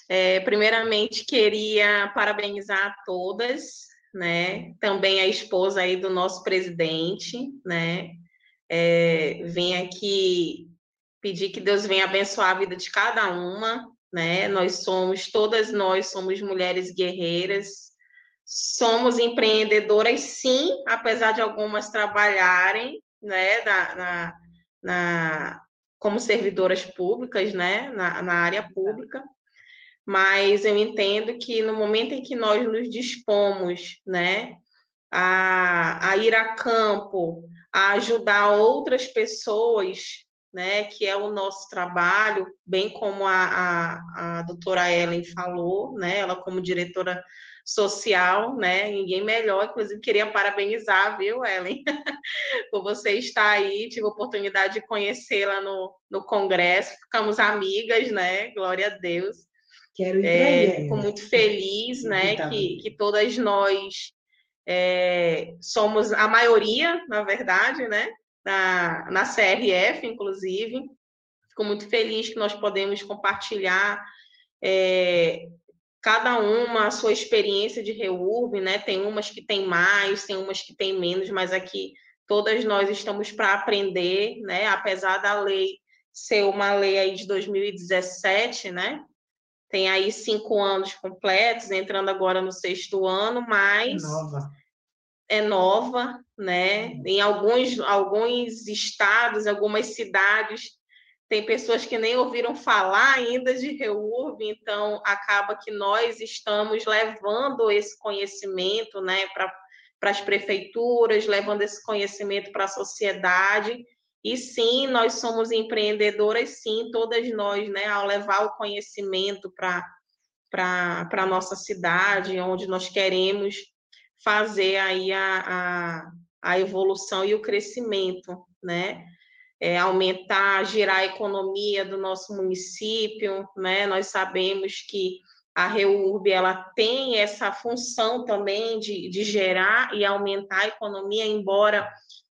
É, primeiramente, queria parabenizar a todas né? Também a esposa aí do nosso presidente, né? É, vem aqui pedir que Deus venha abençoar a vida de cada uma, né? Nós somos, todas nós somos mulheres guerreiras, somos empreendedoras, sim, apesar de algumas trabalharem, né? Na, na, na como servidoras públicas, né, na, na área pública, mas eu entendo que no momento em que nós nos dispomos, né, a, a ir a campo, a ajudar outras pessoas, né, que é o nosso trabalho, bem como a, a, a doutora Ellen falou, né, ela como diretora social, né? Ninguém melhor, inclusive queria parabenizar, viu, Ellen, [laughs] por você estar aí, tive a oportunidade de conhecê-la no, no congresso, ficamos amigas, né? Glória a Deus. Quero ir é, Fico muito feliz, né, que, que todas nós é, somos a maioria, na verdade, né, na, na CRF, inclusive. Fico muito feliz que nós podemos compartilhar é, cada uma a sua experiência de reurb, né? Tem umas que tem mais, tem umas que tem menos, mas aqui todas nós estamos para aprender, né? Apesar da lei ser uma lei aí de 2017, né? Tem aí cinco anos completos, entrando agora no sexto ano, mas é nova, é nova né? Em alguns, alguns estados, algumas cidades tem pessoas que nem ouviram falar ainda de REURB, então acaba que nós estamos levando esse conhecimento né, para as prefeituras, levando esse conhecimento para a sociedade. E sim, nós somos empreendedoras, sim, todas nós, né, ao levar o conhecimento para a nossa cidade, onde nós queremos fazer aí a, a, a evolução e o crescimento, né? é, aumentar, girar a economia do nosso município, né? Nós sabemos que a REURB ela tem essa função também de, de gerar e aumentar a economia, embora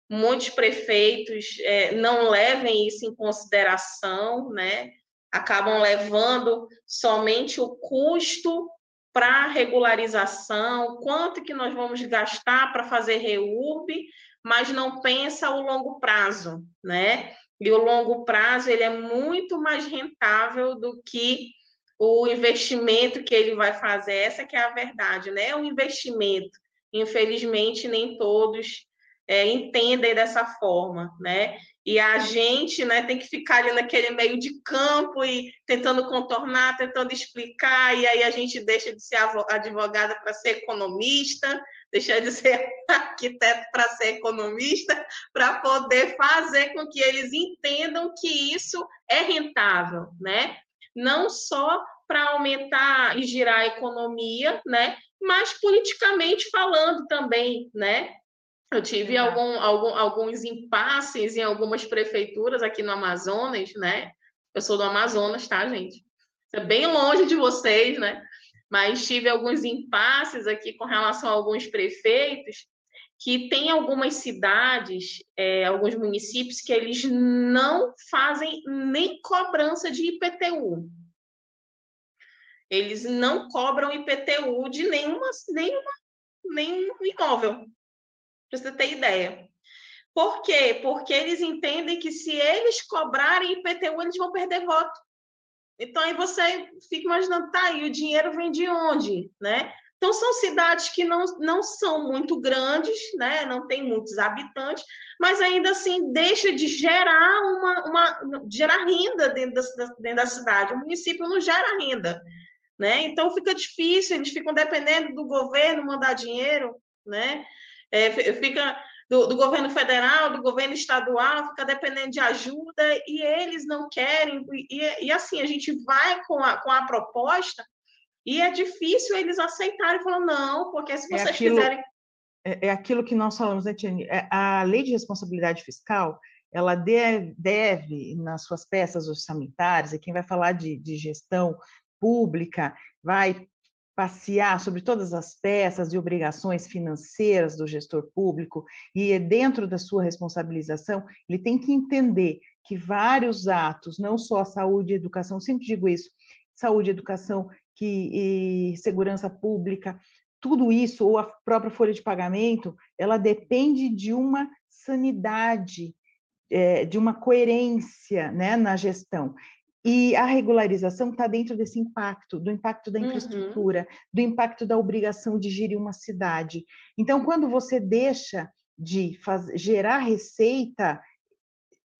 muitos prefeitos é, não levem isso em consideração, né? Acabam levando somente o custo para regularização, quanto que nós vamos gastar para fazer REURB, mas não pensa o longo prazo, né? E o longo prazo ele é muito mais rentável do que o investimento que ele vai fazer. Essa que é a verdade, né? O investimento. Infelizmente, nem todos é, entendem dessa forma, né? E a gente né, tem que ficar ali naquele meio de campo e tentando contornar, tentando explicar, e aí a gente deixa de ser advogada para ser economista, [laughs] deixar de ser arquiteto para ser economista, para poder fazer com que eles entendam que isso é rentável, né? Não só para aumentar e girar a economia, né? Mas politicamente falando também, né? Eu tive algum, algum, alguns impasses em algumas prefeituras aqui no Amazonas, né? Eu sou do Amazonas, tá, gente? É bem longe de vocês, né? mas tive alguns impasses aqui com relação a alguns prefeitos que tem algumas cidades, é, alguns municípios que eles não fazem nem cobrança de IPTU. Eles não cobram IPTU de nenhuma, nenhuma, nenhum imóvel, para você ter ideia. Por quê? Porque eles entendem que se eles cobrarem IPTU, eles vão perder voto. Então aí você fica imaginando, tá, e o dinheiro vem de onde, né? Então são cidades que não, não são muito grandes, né? Não tem muitos habitantes, mas ainda assim deixa de gerar uma, uma gerar renda dentro da, dentro da cidade. O município não gera renda, né? Então fica difícil, eles ficam dependendo do governo mandar dinheiro, né? É, fica do, do, governo federal, do governo estadual, fica dependendo de ajuda, e eles não querem, e, e assim, a gente vai com a, com a proposta, e é difícil eles aceitarem, falam, não, porque se é vocês é aquilo, quiserem... É, é, aquilo que nós falamos, né, Tiane? É, a lei de responsabilidade fiscal, ela deve, deve, nas suas peças orçamentárias, e quem vai falar de, de gestão pública vai passear sobre todas as peças e obrigações financeiras do gestor público e é dentro da sua responsabilização, ele tem que entender que vários atos, não só saúde e educação, sempre digo isso, saúde, educação que, e segurança pública, tudo isso, ou a própria folha de pagamento, ela depende de uma sanidade, é, de uma coerência né, na gestão. E a regularização está dentro desse impacto, do impacto da uhum. infraestrutura, uhum. do impacto da obrigação de gerir uma cidade. Então, quando você deixa de faz, gerar receita,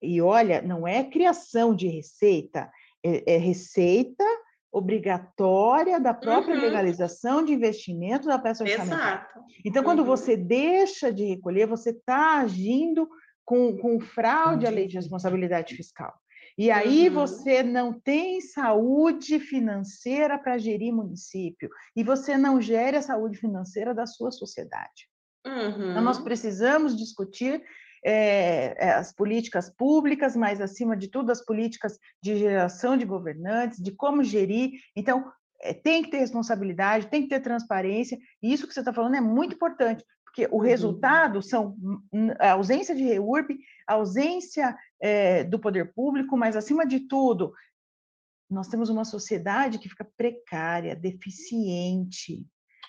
E olha, não é criação de receita, é, é receita obrigatória da própria uhum. legalização de investimento da peça orçamentária. Exato. Então, quando uhum. você deixa de recolher, você está agindo com, com fraude à lei de responsabilidade fiscal. E aí uhum. você não tem saúde financeira para gerir município, e você não gere a saúde financeira da sua sociedade. Uhum. Então, nós uhum. precisamos discutir é, as políticas públicas, mas, acima de tudo, as políticas de geração de governantes, de como gerir. Então, é, tem que ter responsabilidade, tem que ter transparência, e isso que você está falando é muito importante, porque o uhum. resultado são a ausência de REURB, a ausência é, do poder público, mas, acima de tudo, nós temos uma sociedade que fica precária, deficiente.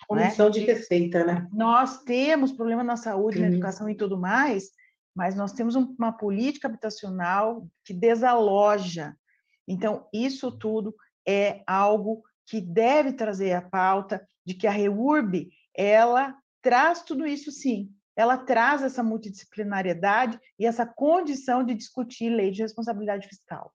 Comissão né? de receita, né? Nós temos problema na saúde, na educação e tudo mais, mas nós temos uma política habitacional que desaloja. Então, isso tudo é algo que deve trazer a pauta de que a REURB, ela traz tudo isso sim. Ela traz essa multidisciplinariedade e essa condição de discutir lei de responsabilidade fiscal.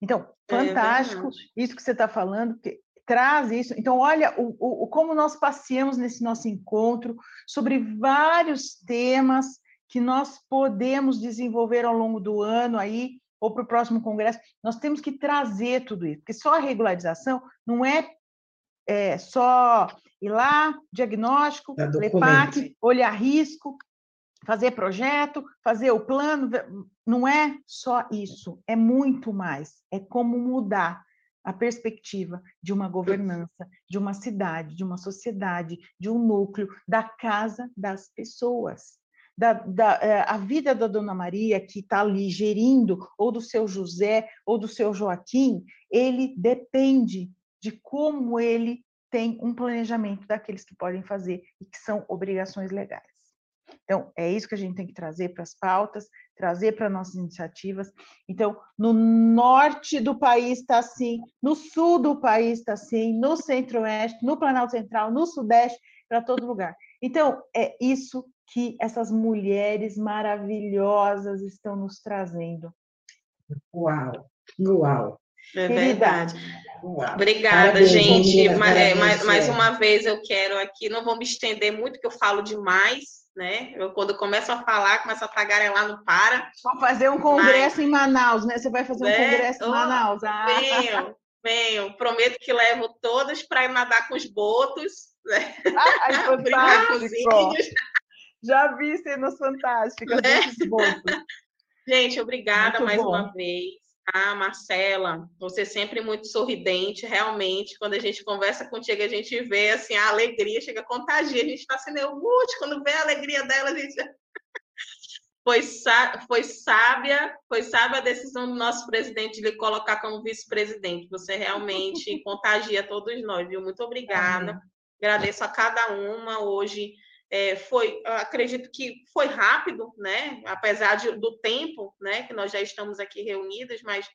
Então, é fantástico é isso que você está falando, que traz isso. Então, olha o, o, como nós passeamos nesse nosso encontro sobre vários temas que nós podemos desenvolver ao longo do ano aí ou para o próximo congresso. Nós temos que trazer tudo isso, porque só a regularização não é, é só ir lá, diagnóstico, é LEPAC, olhar risco, fazer projeto, fazer o plano. Não é só isso, é muito mais. É como mudar a perspectiva de uma governança, de uma cidade, de uma sociedade, de um núcleo, da casa das pessoas. Da, da é, a vida da Dona Maria, que está ali gerindo, ou do seu José, ou do seu Joaquim, ele depende de como ele tem um planejamento daqueles que podem fazer e que são obrigações legais. Então, é isso que a gente tem que trazer para as pautas, trazer para nossas iniciativas. Então, no norte do país está assim, no sul do país está assim, no centro-oeste, no Planalto Central, no sudeste, para todo lugar. Então, é isso que essas mulheres maravilhosas estão nos trazendo. Uau, uau. É verdade. Obrigada, Parabéns, gente. mais, mais, mais uma vez eu quero aqui, não vou me estender muito, porque eu falo demais, né? Eu, quando começo a falar, começo a tagarelar, não para. Vamos fazer um congresso mas, em Manaus, né? Você vai fazer um né? congresso em Manaus. Ah. Venho, venho. Prometo que levo todas para nadar com os botos. Né? Ai, [laughs] fantástico. Já vi cenas fantásticas né? botos. [laughs] Gente, obrigada muito mais bom. uma vez. Ah, Marcela, você sempre muito sorridente, realmente. Quando a gente conversa contigo, a gente vê assim a alegria, chega a contagia. A gente está sendo eucute, quando vê a alegria dela, a gente. [laughs] foi, foi sábia, foi sábia a decisão do nosso presidente de lhe colocar como vice-presidente. Você realmente [laughs] contagia todos nós, viu? Muito obrigada. Agradeço a cada uma hoje é, foi, acredito que foi rápido, né? Apesar de, do tempo, né? Que nós já estamos aqui reunidas, mas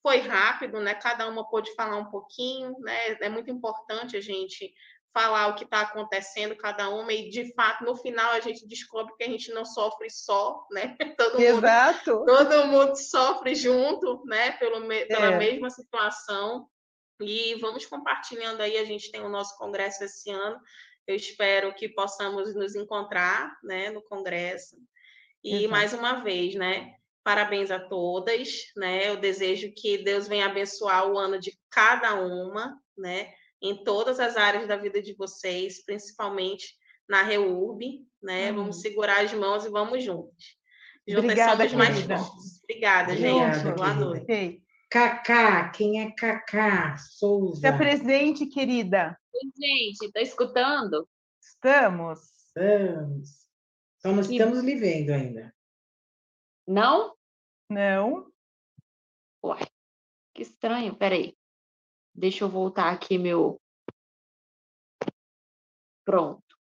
foi rápido, né? Cada uma pôde falar um pouquinho, né? É muito importante a gente falar o que está acontecendo cada uma e de fato no final a gente descobre que a gente não sofre só, né? [laughs] Todo Exato. Mundo, todo mundo sofre junto, né? Pelo, pela é. mesma situação. E vamos compartilhando aí, a gente tem o nosso congresso esse ano, eu espero que possamos nos encontrar né, no Congresso. E Exato. mais uma vez, né? Parabéns a todas, né? Eu desejo que Deus venha abençoar o ano de cada uma, né? Em todas as áreas da vida de vocês, principalmente na REURB, né? Hum. Vamos segurar as mãos e vamos juntos. Juntas Obrigada, somos mais fortes. Obrigada, gente. Boa noite. Cacá, quem é Cacá Souza? Você presente, querida. Oi, gente, está escutando? Estamos. Estamos. Só não estamos lhe vendo ainda. Não? Não. Uai, que estranho. Peraí. Deixa eu voltar aqui meu. Pronto.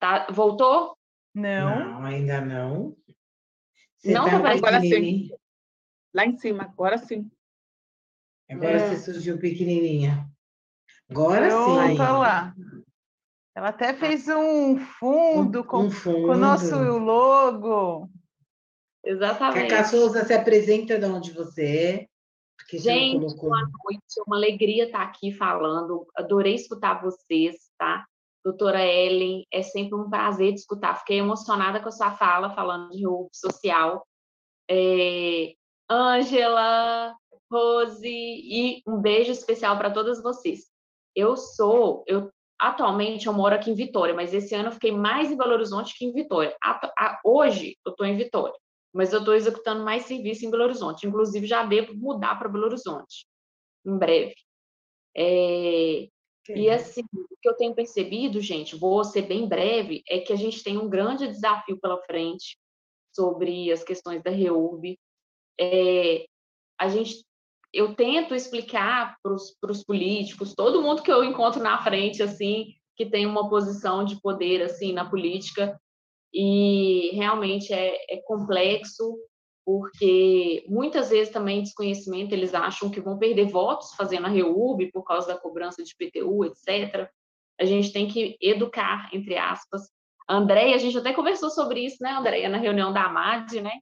Tá, voltou? Não. Não, ainda não. Você não, tá agora sim. Lá em cima, agora sim. Agora é. você surgiu pequenininha. Agora Pronto, sim. lá. Ela até fez um fundo, um, com, um fundo. com o nosso logo. Exatamente. Cacá Souza se apresenta de onde você é. Porque Gente, boa noite. É uma alegria estar aqui falando. Adorei escutar vocês, tá? Doutora Ellen, é sempre um prazer te escutar. Fiquei emocionada com a sua fala, falando de roubo social. É... Ângela, Rose, e um beijo especial para todas vocês. Eu sou, eu atualmente eu moro aqui em Vitória, mas esse ano eu fiquei mais em Belo Horizonte que em Vitória. hoje eu estou em Vitória mas eu estou executando mais serviço em Belo Horizonte. Inclusive, já devo mudar para Belo Horizonte em breve. É, e assim, o que eu tenho percebido, gente, vou ser bem breve, é que a gente tem um grande desafio pela frente sobre as questões da REURB. É, a gente, eu tento explicar para os políticos, todo mundo que eu encontro na frente, assim, que tem uma posição de poder, assim, na política, e realmente é, é complexo, porque muitas vezes também desconhecimento, eles acham que vão perder votos fazendo a REUB por causa da cobrança de PTU, etc. A gente tem que educar, entre aspas. A Andréia, a gente até conversou sobre isso, né, Andréia, na reunião da AMAD, né?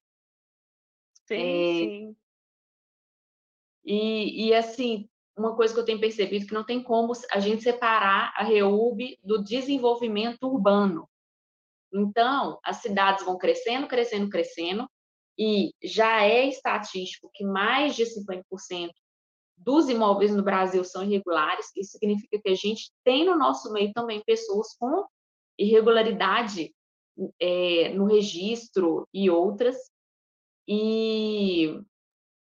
Sim, é, sim. E, e, assim, uma coisa que eu tenho percebido que não tem como a gente separar a REUB do desenvolvimento urbano. Então, as cidades vão crescendo, crescendo, crescendo, e já é estatístico que mais de 50% dos imóveis no Brasil são irregulares, isso significa que a gente tem no nosso meio também pessoas com irregularidade é, no registro e outras. E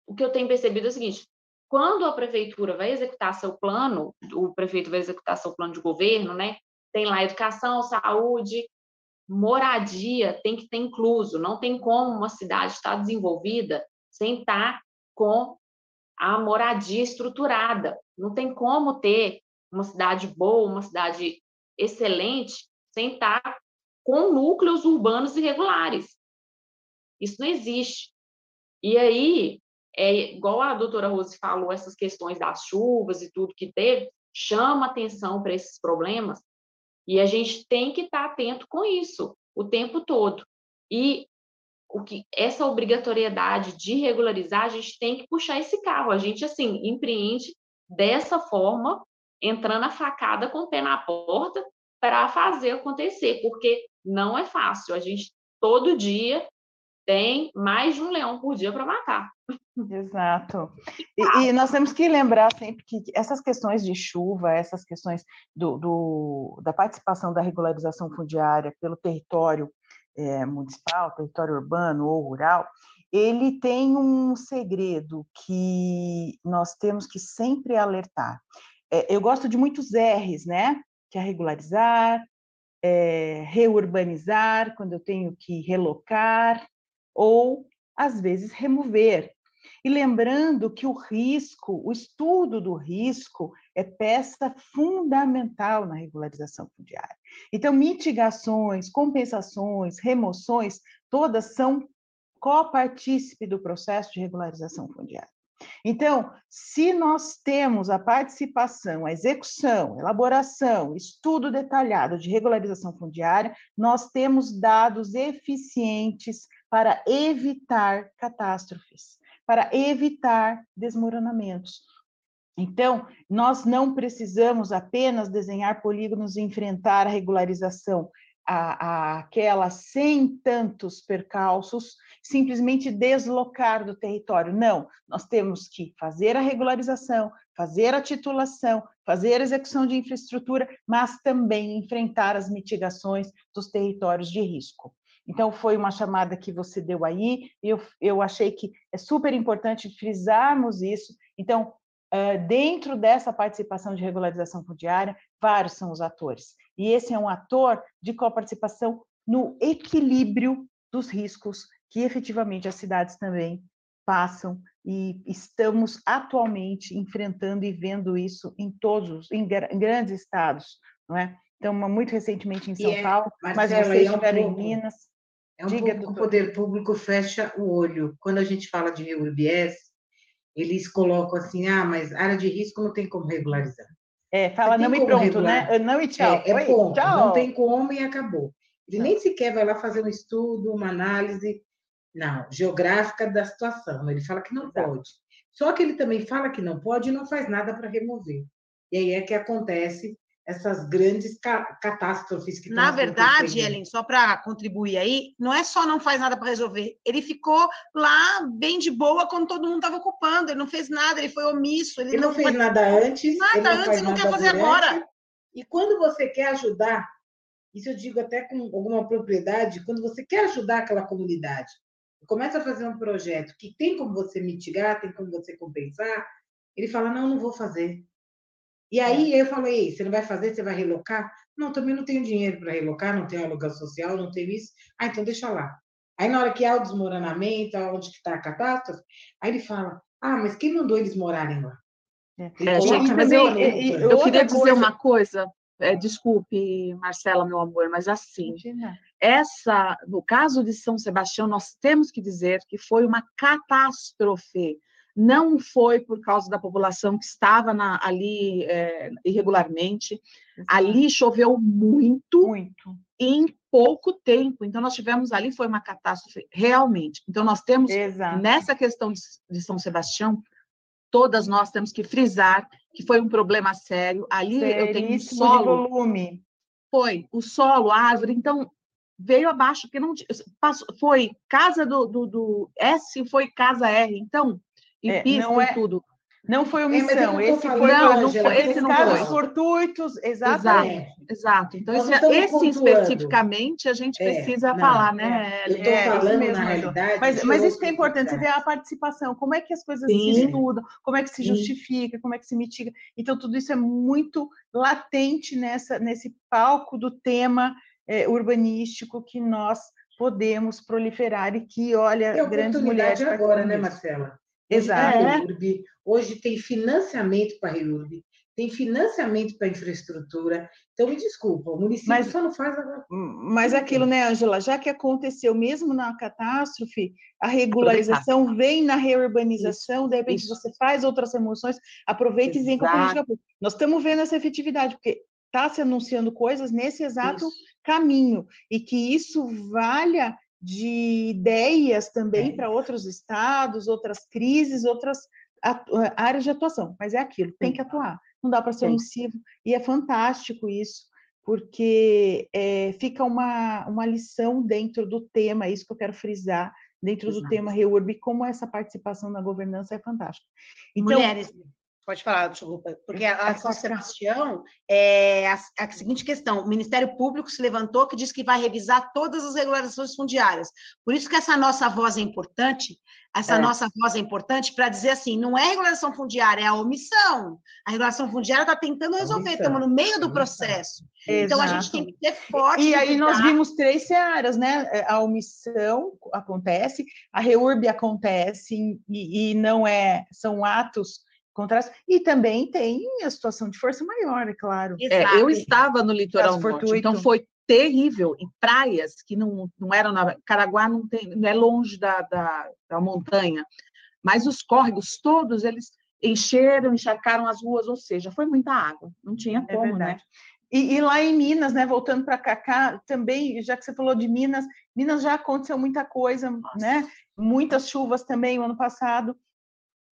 o que eu tenho percebido é o seguinte: quando a prefeitura vai executar seu plano, o prefeito vai executar seu plano de governo, né? Tem lá educação, saúde, moradia tem que ter incluso, não tem como uma cidade estar desenvolvida sem estar com a moradia estruturada. Não tem como ter uma cidade boa, uma cidade excelente, sem estar com núcleos urbanos irregulares. Isso não existe. E aí, é igual a doutora Rose falou, essas questões das chuvas e tudo que teve, chama atenção para esses problemas, e a gente tem que estar atento com isso o tempo todo. E o que essa obrigatoriedade de regularizar, a gente tem que puxar esse carro. A gente assim empreende dessa forma, entrando a facada com o pé na porta para fazer acontecer, porque não é fácil. A gente todo dia tem mais de um leão por dia para matar. Exato. E, e, nós temos que lembrar sempre que essas questões de chuva, essas questões do, do da participação da regularização fundiária pelo território é, municipal, território urbano ou rural, ele tem um segredo que nós temos que sempre alertar. É, eu gosto de muitos R's, né? Que é regularizar, é, reurbanizar, quando eu tenho que relocar, ou às vezes remover. E lembrando que o risco, o estudo do risco, é peça fundamental na regularização fundiária. Então, mitigações, compensações, remoções, todas são copartícipe do processo de regularização fundiária. Então, se nós temos a participação, a execução, elaboração, estudo detalhado de regularização fundiária, nós temos dados eficientes para evitar catástrofes, para evitar desmoronamentos. Então, nós não precisamos apenas desenhar polígonos e enfrentar a regularização, aquela sem tantos percalços, simplesmente deslocar do território. Não, nós temos que fazer a regularização, fazer a titulação, fazer a execução de infraestrutura, mas também enfrentar as mitigações dos territórios de risco. Então, foi uma chamada que você deu aí, e eu, eu achei que é super importante frisarmos isso. Então, dentro dessa participação de regularização fundiária, vários são os atores. E esse é um ator de coparticipação no equilíbrio dos riscos que efetivamente as cidades também passam e estamos atualmente enfrentando e vendo isso em todos, em, grandes estados, não é? Então, muito recentemente em São é, Paulo, mas vocês é um em Minas. É um Diga, pouco o poder público fecha o olho. Quando a gente fala de UBS, eles colocam assim, ah, mas área de risco não tem como regularizar. É, fala não e pronto, regular. né? Não e tchau. É, é ponto, tchau. não tem como e acabou. Ele nem sequer vai lá fazer um estudo, uma análise. Não, geográfica da situação. Ele fala que não Exato. pode. Só que ele também fala que não pode e não faz nada para remover. E aí é que acontece essas grandes ca catástrofes que Na verdade, Ellen, só para contribuir aí, não é só não faz nada para resolver. Ele ficou lá bem de boa quando todo mundo estava ocupando. Ele não fez nada, ele foi omisso. Ele, ele não, não, fez nada antes. Nada antes e não quer fazer durante. agora. E quando você quer ajudar, isso eu digo até com alguma propriedade, quando você quer ajudar aquela comunidade, começa a fazer um projeto que tem como você mitigar, tem como você compensar, ele fala: não, não vou fazer. E aí é. eu falei, você não vai fazer, você vai relocar? Não, também não tenho dinheiro para relocar, não tenho aluguel social, não tenho isso. Ah, então deixa lá. Aí na hora que há o desmoronamento, onde está a catástrofe, aí ele fala, ah, mas quem mandou eles morarem lá? É, é gente, mas eu, eu, eu queria dizer uma coisa, é, desculpe, Marcela, meu amor, mas assim, essa, no caso de São Sebastião, nós temos que dizer que foi uma catástrofe não foi por causa da população que estava na, ali é, irregularmente. Ali choveu muito, muito, em pouco tempo. Então, nós tivemos ali, foi uma catástrofe, realmente. Então, nós temos, Exato. nessa questão de, de, São Sebastião, todas nós temos que frisar que foi um problema sério. Ali eu tenho um solo. volume. Foi, o solo, a árvore. Então, veio abaixo, porque não passou, foi casa do, do, do S, foi casa R. Então, e é, não é, tudo. Não foi omissão, é, esse foi não, não foi, esse não casos foi. fortuitos, exatamente. Exato, exato. Então, esse, esse especificamente a gente é, precisa não, falar, né? Eu estou é, falando mesmo, na realidade. Mas, mas isso que é importante, você vê a participação, como é que as coisas Sim. se estudam, como é que se justifica, Sim. como é que se mitiga. Então, tudo isso é muito latente nessa, nesse palco do tema é, urbanístico que nós podemos proliferar e que, olha, grandes mulheres. agora, né, Marcela? Exato. É. Hoje tem financiamento para a REURB, tem financiamento para infraestrutura. Então, me desculpa, o município mas, só não faz agora. Mas aquilo, né, Angela, já que aconteceu mesmo na catástrofe, a regularização vem na reurbanização, isso, de repente isso. você faz outras remoções, aproveita Exato. e vem com a política pública. Nós estamos vendo essa efetividade, porque está se anunciando coisas nesse exato isso. caminho, e que isso valha de ideias também é. para outros estados, outras crises, outras áreas de atuação, mas é aquilo, tem que atuar, não dá para ser omissivo, e é fantástico isso, porque é, fica uma, uma lição dentro do tema, é isso que eu quero frisar, dentro Exato. do tema REURB, como essa participação na governança é fantástica. Então, Mulheres, Pode falar, desculpa. Porque a, a São Sebastião é a, a, seguinte questão: o Ministério Público se levantou que diz que vai revisar todas as regularizações fundiárias. Por isso que essa nossa voz é importante, essa é. nossa voz é importante para dizer assim: não é regularização fundiária, é a omissão. A regulação fundiária está tentando resolver, estamos no meio do processo. Exato. Então a gente tem que ser forte. E aí nós vimos três searas, né? É, a omissão acontece, a reurb acontece e, e não é, são atos contraste. E também tem a situação de força maior, é claro. É, eu estava no litoral norte, então foi terrível, em praias que não, não eram na... Caraguá não, tem, não é longe da, da, da montanha, mas os córregos todos, eles encheram, encharcaram as ruas, ou seja, foi muita água, não tinha é como, é né? E, e, lá em Minas, né, voltando para Cacá, também, já que você falou de Minas, Minas já aconteceu muita coisa, Nossa. né? Muitas chuvas também o ano passado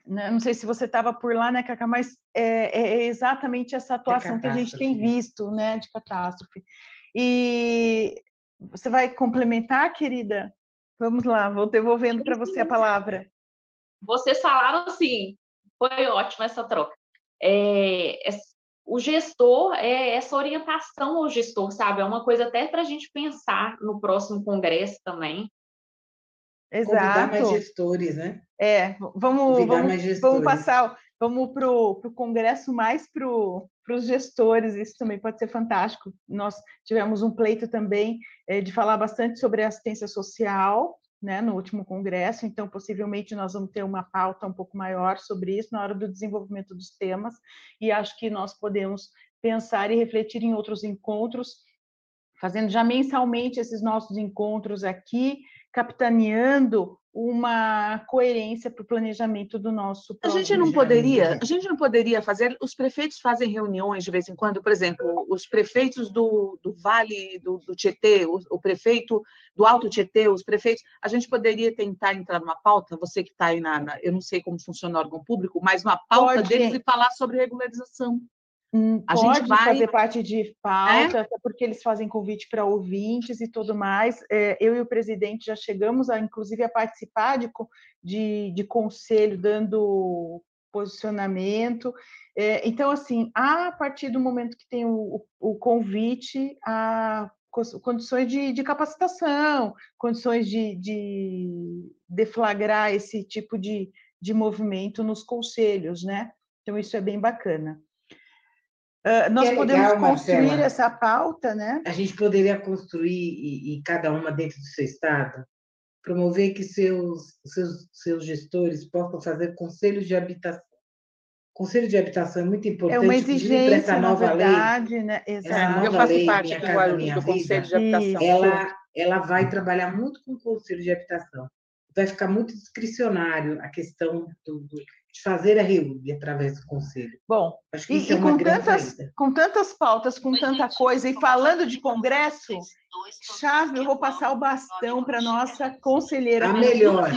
né? não sei se você estava por lá, né, Cacá, mas é, é exatamente essa atuação que a gente tem visto, né, de catástrofe. E você vai complementar, querida? Vamos lá, vou devolvendo para você a palavra. Vocês falaram assim, foi ótima essa troca. É, é, o gestor, é essa orientação ao gestor, sabe? É uma coisa até para a gente pensar no próximo congresso também, Exato. Convidar mais gestores, né? É, vamos, vamos, vamos passar, vamos para o congresso mais para os gestores, isso também pode ser fantástico. Nós tivemos um pleito também é, de falar bastante sobre assistência social, né, no último congresso, então possivelmente nós vamos ter uma pauta um pouco maior sobre isso na hora do desenvolvimento dos temas, e acho que nós podemos pensar e refletir em outros encontros, fazendo já mensalmente esses nossos encontros aqui, capitaneando uma coerência para o planejamento do nosso a gente não poderia a gente não poderia fazer os prefeitos fazem reuniões de vez em quando por exemplo os prefeitos do, do Vale do, do Tietê o, o, prefeito do Alto Tietê os prefeitos a gente poderia tentar entrar numa pauta você que está aí na, na, eu não sei como funciona o órgão público mas uma pauta Pode. deles e falar sobre regularização Hum, a Pode gente vai fazer parte de pauta, é? porque eles fazem convite para ouvintes e tudo mais. É, eu e o presidente já chegamos, a, inclusive, a participar de, de, de conselho, dando posicionamento. É, então, assim, a partir do momento que tem o, o convite, há condições de, de capacitação, condições de, de deflagrar esse tipo de, de movimento nos conselhos, né? Então, isso é bem bacana. Uh, nós é podemos legal, construir Marcela, essa pauta, né? A gente poderia construir, e, e, cada uma dentro do seu estado, promover que seus, seus, seus gestores possam fazer conselhos de habitação. Conselho de habitação é muito importante. É uma exigência, essa nova verdade, lei, né? Exato. Eu faço lei, parte do, casa, do Conselho de Habitação. Ela, ela vai trabalhar muito com o Conselho de Habitação. Vai ficar muito discricionário a questão do, do de fazer a REUB através do Conselho. Bom, e, é e com, tantas, com tantas pautas, com tanta coisa, e falando de Congresso, Chave, eu vou passar o bastão para nossa conselheira a melhor,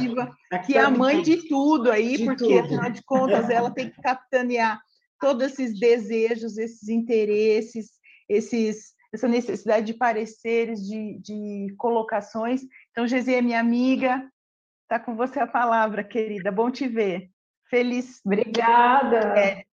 que é a mãe de tudo aí, de porque, tudo. afinal de contas, ela tem que capitanear todos esses desejos, esses interesses, esses, essa necessidade de pareceres, de, de colocações. Então, Gesi é minha amiga, está com você a palavra, querida. Bom te ver. Feliz. Obrigada. É.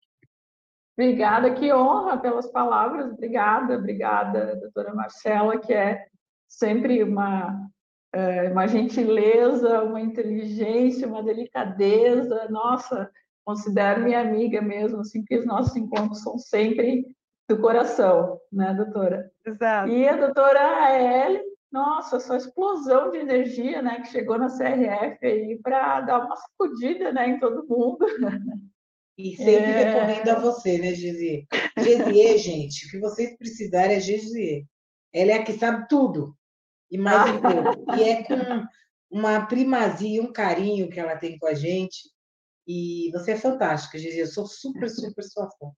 Obrigada, que honra pelas palavras. Obrigada, obrigada, doutora Marcela, que é sempre uma, é, uma gentileza, uma inteligência, uma delicadeza. Nossa, considero minha amiga mesmo, assim, que os nossos encontros são sempre do coração, né, doutora? Exato. E a doutora Aélia, nossa, essa explosão de energia, né, que chegou na CRF aí para dar uma sacudida, né, em todo mundo. E sempre é... recomendo a você, né, Gesier? Gesier, [laughs] gente, o que vocês precisarem é Gesier. Ela é a que sabe tudo e mais um pouco. E é com uma primazia, um carinho que ela tem com a gente. E você é fantástica, Gesier. Eu sou super, super sua fã.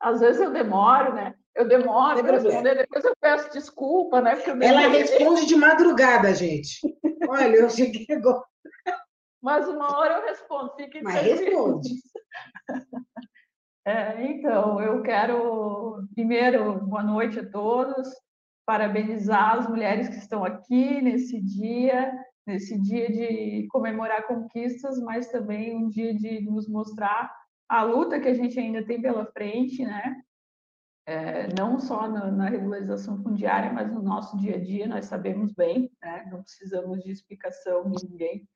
Às vezes eu demoro, né? Eu demoro para responder, depois eu peço desculpa, né? Ela responde de madrugada, gente. Olha, eu cheguei agora. Mas uma hora eu respondo, fique Mas responde. [laughs] É, então, eu quero, primeiro, boa noite a todos, parabenizar as mulheres que estão aqui nesse dia, nesse dia de comemorar conquistas, mas também um dia de nos mostrar a luta que a gente ainda tem pela frente, né? é, não só na, na, regularização fundiária, mas no nosso dia a dia, nós sabemos bem, né? não precisamos de explicação de ninguém.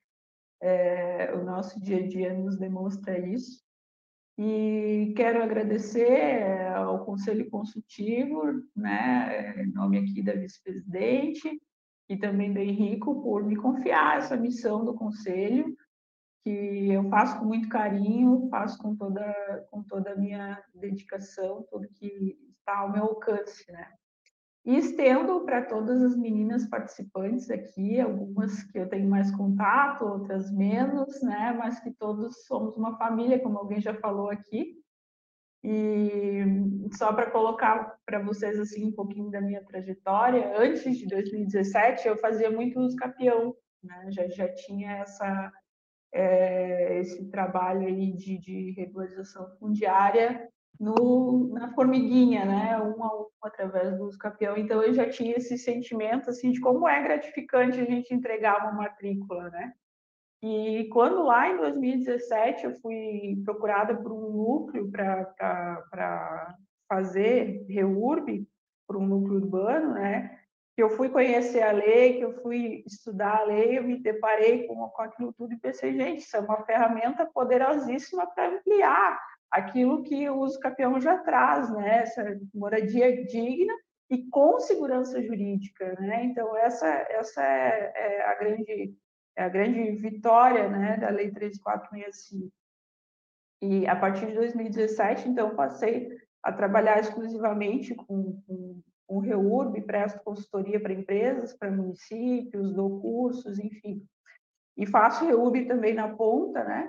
É, o nosso dia a dia nos demonstra isso. E quero agradecer é, ao Conselho Consultivo, né, em nome aqui da vice-presidente, e também do Henrico, por me confiar essa missão do Conselho, que eu faço com muito carinho, faço com toda, com toda a minha dedicação, tudo que está ao meu alcance, né? E estendo para todas as meninas participantes aqui, algumas que eu tenho mais contato, outras menos, né? Mas que todos somos uma família, como alguém já falou aqui. E só para colocar para vocês assim um pouquinho da minha trajetória, antes de 2017 eu fazia muito escapião, né? Já já tinha essa é, esse trabalho aí de, de regularização fundiária no, na formiguinha, né, um a um, através do escapião. Então, eu já tinha esse sentimento, assim, de como é gratificante a gente entregar uma matrícula, né. E quando lá em 2017 eu fui procurada por um núcleo para fazer REURB, por um núcleo urbano, né, que eu fui conhecer a lei, que eu fui estudar a lei, eu me deparei com, com aquilo tudo e pensei, gente, isso é uma ferramenta poderosíssima para ampliar aquilo que o uso capião já traz, né? Essa moradia digna e com segurança jurídica, né? Então essa essa é, é a grande é a grande vitória, né, da lei 3465. E a partir de 2017, então passei a trabalhar exclusivamente com, com com o REURB, presto consultoria para empresas, para municípios, dou cursos, enfim. E faço REURB também na ponta, né?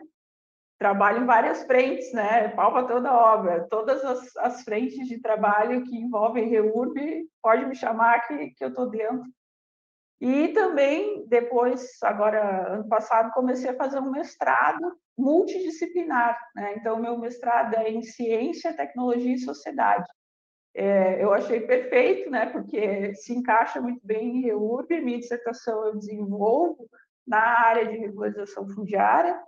Trabalho em várias frentes, né? Palpa toda a obra, todas as, as frentes de trabalho que envolvem REURB, pode me chamar que, que eu estou dentro. E também, depois, agora, ano passado, comecei a fazer um mestrado multidisciplinar. Né? Então, meu mestrado é em Ciência, Tecnologia e Sociedade. É, eu achei perfeito, né? porque se encaixa muito bem em REURB. Minha dissertação eu desenvolvo na área de regularização fundiária.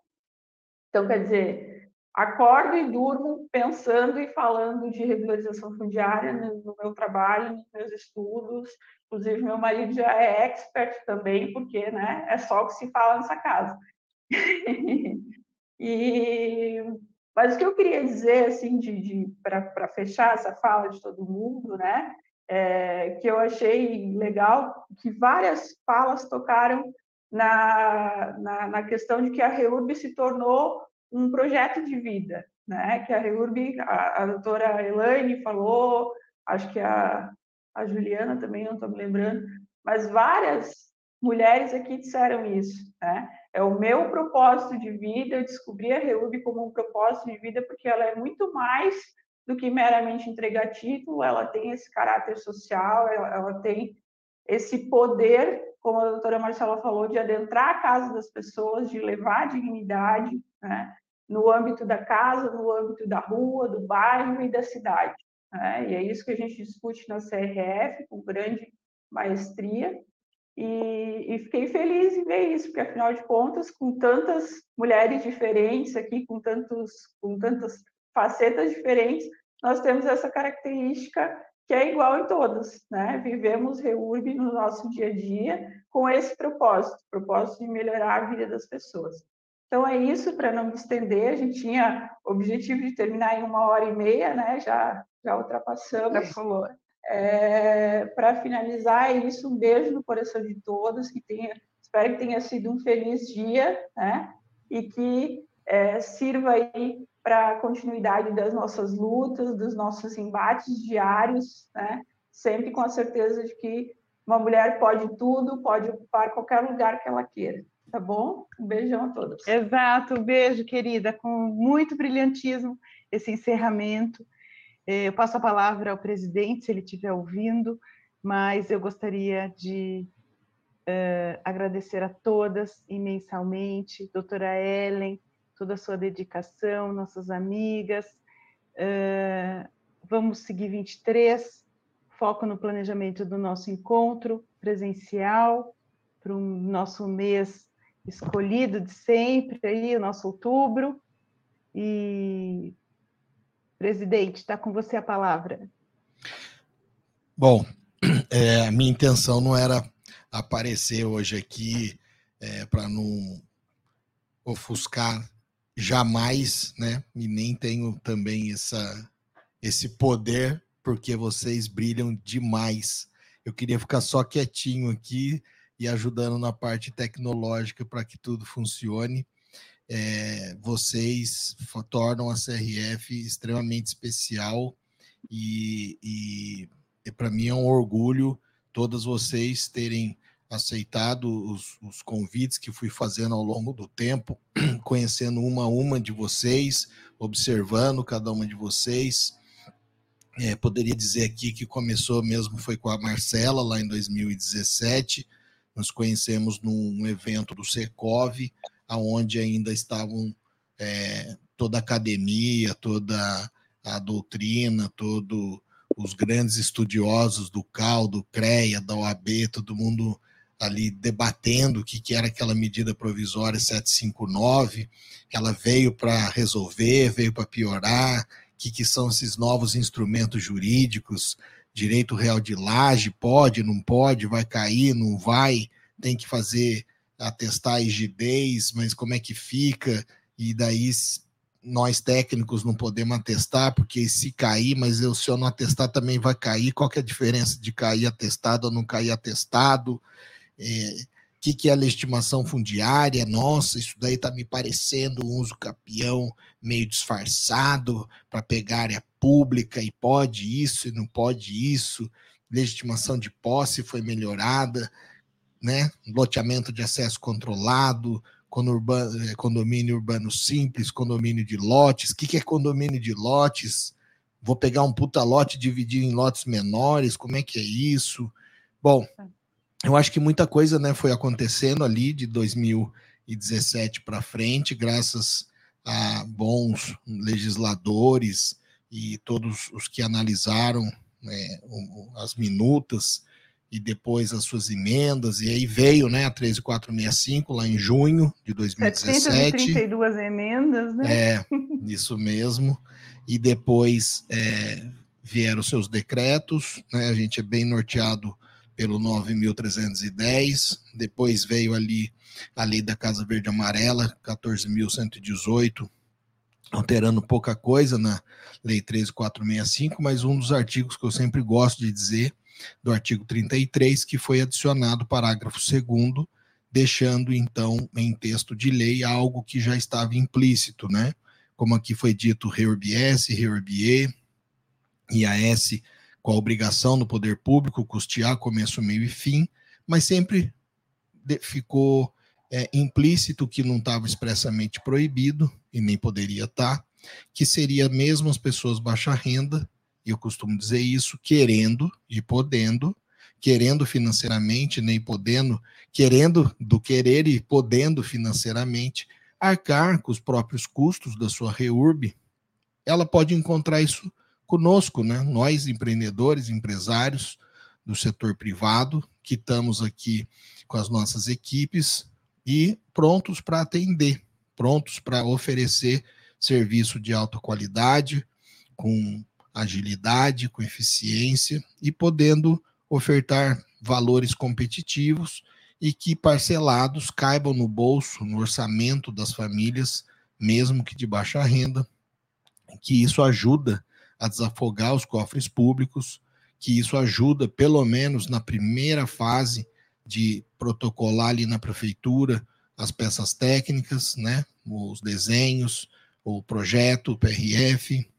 Então, quer dizer, acordo e durmo pensando e falando de regularização fundiária no meu trabalho, nos meus estudos, Inclusive, meu marido já é expert também, porque né, é só o que se fala nessa casa. [laughs] e, mas o que eu queria dizer, assim, de, de para fechar essa fala de todo mundo, né, é, que eu achei legal, que várias falas tocaram na, na, na questão de que a REURB se tornou um projeto de vida, né? Que a REURB, a, a doutora Elaine falou, acho que a, a Juliana também, não estou me lembrando, mas várias mulheres aqui disseram isso, né? É o meu propósito de vida, eu descobri a REUB como um propósito de vida porque ela é muito mais do que meramente entregar título, ela tem esse caráter social, ela, ela tem esse poder, como a doutora Marcela falou, de adentrar a casa das pessoas, de levar dignidade, né? no âmbito da casa, no âmbito da rua, do bairro e da cidade. Né? E é isso que a gente discute na CRF, com grande maestria. E, e, fiquei feliz em ver isso, porque afinal de contas, com tantas mulheres diferentes aqui, com, tantos, com tantas facetas diferentes, nós temos essa característica que é igual em todas, né? Vivemos REURB no nosso dia a dia com esse propósito, propósito de melhorar a vida das pessoas. Então é isso, para não me estender, a gente tinha objetivo de terminar em uma hora e meia, né? Já já ultrapassamos. falou. É, Para finalizar, é isso. Um beijo no coração de todos. Que tenha, espero que tenha sido um feliz dia, né? E que é, sirva aí para a continuidade das nossas lutas, dos nossos embates diários, né? Sempre com a certeza de que uma mulher pode tudo, pode ocupar qualquer lugar que ela queira. Tá bom? Um beijão a todos. Exato, um beijo, querida, com muito brilhantismo esse encerramento. É, eu passo a palavra ao presidente, se ele estiver ouvindo, mas eu gostaria de uh, agradecer a todas imensamente, doutora Ellen, toda a sua dedicação, nossas amigas. Uh, vamos seguir 23, foco no planejamento do nosso encontro presencial, para o nosso mês escolhido de sempre, aí, o nosso outubro. E Presidente, está com você a palavra. Bom, [clears throat] é, a minha intenção não era aparecer hoje aqui é, para não ofuscar jamais, né? E nem tenho também essa, esse poder, porque vocês brilham demais. Eu queria ficar só quietinho aqui e ajudando na parte tecnológica para que tudo funcione é, vocês tornam a CRF extremamente especial e, e, e para mim é um orgulho todas vocês terem aceitado os, os, convites que fui fazendo ao longo do tempo, [clears throat] conhecendo uma a uma de vocês, observando cada uma de vocês. É, poderia dizer aqui que começou mesmo foi com a Marcela lá em 2017. Nos conhecemos num evento do Secov, aonde ainda estavam é, toda a academia, toda a doutrina, todos os grandes estudiosos do CAL, do CREA, da OAB, todo mundo ali debatendo o que, que era aquela medida provisória 759, ela veio para resolver, veio para piorar, o que, que são esses novos instrumentos jurídicos, direito real de laje, pode, não pode, vai cair, não vai, tem que fazer atestar a rigidez, mas como é que fica? E daí nós técnicos não podemos atestar, porque se cair, mas eu, se eu não atestar também vai cair. Qual que é a diferença de cair atestado ou não cair atestado? É, o que, que é a legitimação fundiária? Nossa, isso daí está me parecendo um uso capião meio disfarçado para pegar área pública e pode isso e não pode isso. legitimação de posse foi melhorada, né? Loteamento de acesso controlado, eh, condomínio urbano simples, condomínio de lotes. O que é condomínio de lotes? Vou pegar um puta lote e dividir em lotes menores, como é que é isso? Bom, eu acho que muita coisa né, foi acontecendo ali de 2017 para frente, graças a bons legisladores e todos os que analisaram né, as minutas e depois as suas emendas, e aí veio né, a 13465 lá em junho de 2017. 732 emendas, né? É, isso mesmo. E depois é, vieram seus decretos, né? A gente é bem norteado pelo 9.310, depois veio ali a lei da Casa Verde Amarela, 14.118, alterando pouca coisa na Lei 13465, mas um dos artigos que eu sempre gosto de dizer, do artigo 33, que foi adicionado parágrafo 2 deixando então em texto de lei algo que já estava implícito, né? Como aqui foi dito, REURB-S, REURB-E, IAS com a obrigação do poder público custear começo, meio e fim, mas sempre ficou é, implícito que não estava expressamente proibido, e nem poderia estar, tá, que seria mesmo as pessoas baixa renda, e eu costumo dizer isso, querendo e podendo, querendo financeiramente, nem podendo, querendo do querer e podendo financeiramente, arcar com os próprios custos da sua REURB, ela pode encontrar isso conosco, né? Nós, empreendedores, empresários do setor privado, que estamos aqui com as nossas equipes e prontos para atender, prontos para oferecer serviço de alta qualidade, com agilidade, com eficiência e podendo ofertar valores competitivos e que parcelados caibam no bolso, no orçamento das famílias, mesmo que de baixa renda, que isso ajuda a desafogar os cofres públicos, que isso ajuda, pelo menos na primeira fase, de protocolar ali na prefeitura as peças técnicas, né, os desenhos, o projeto, o PRF.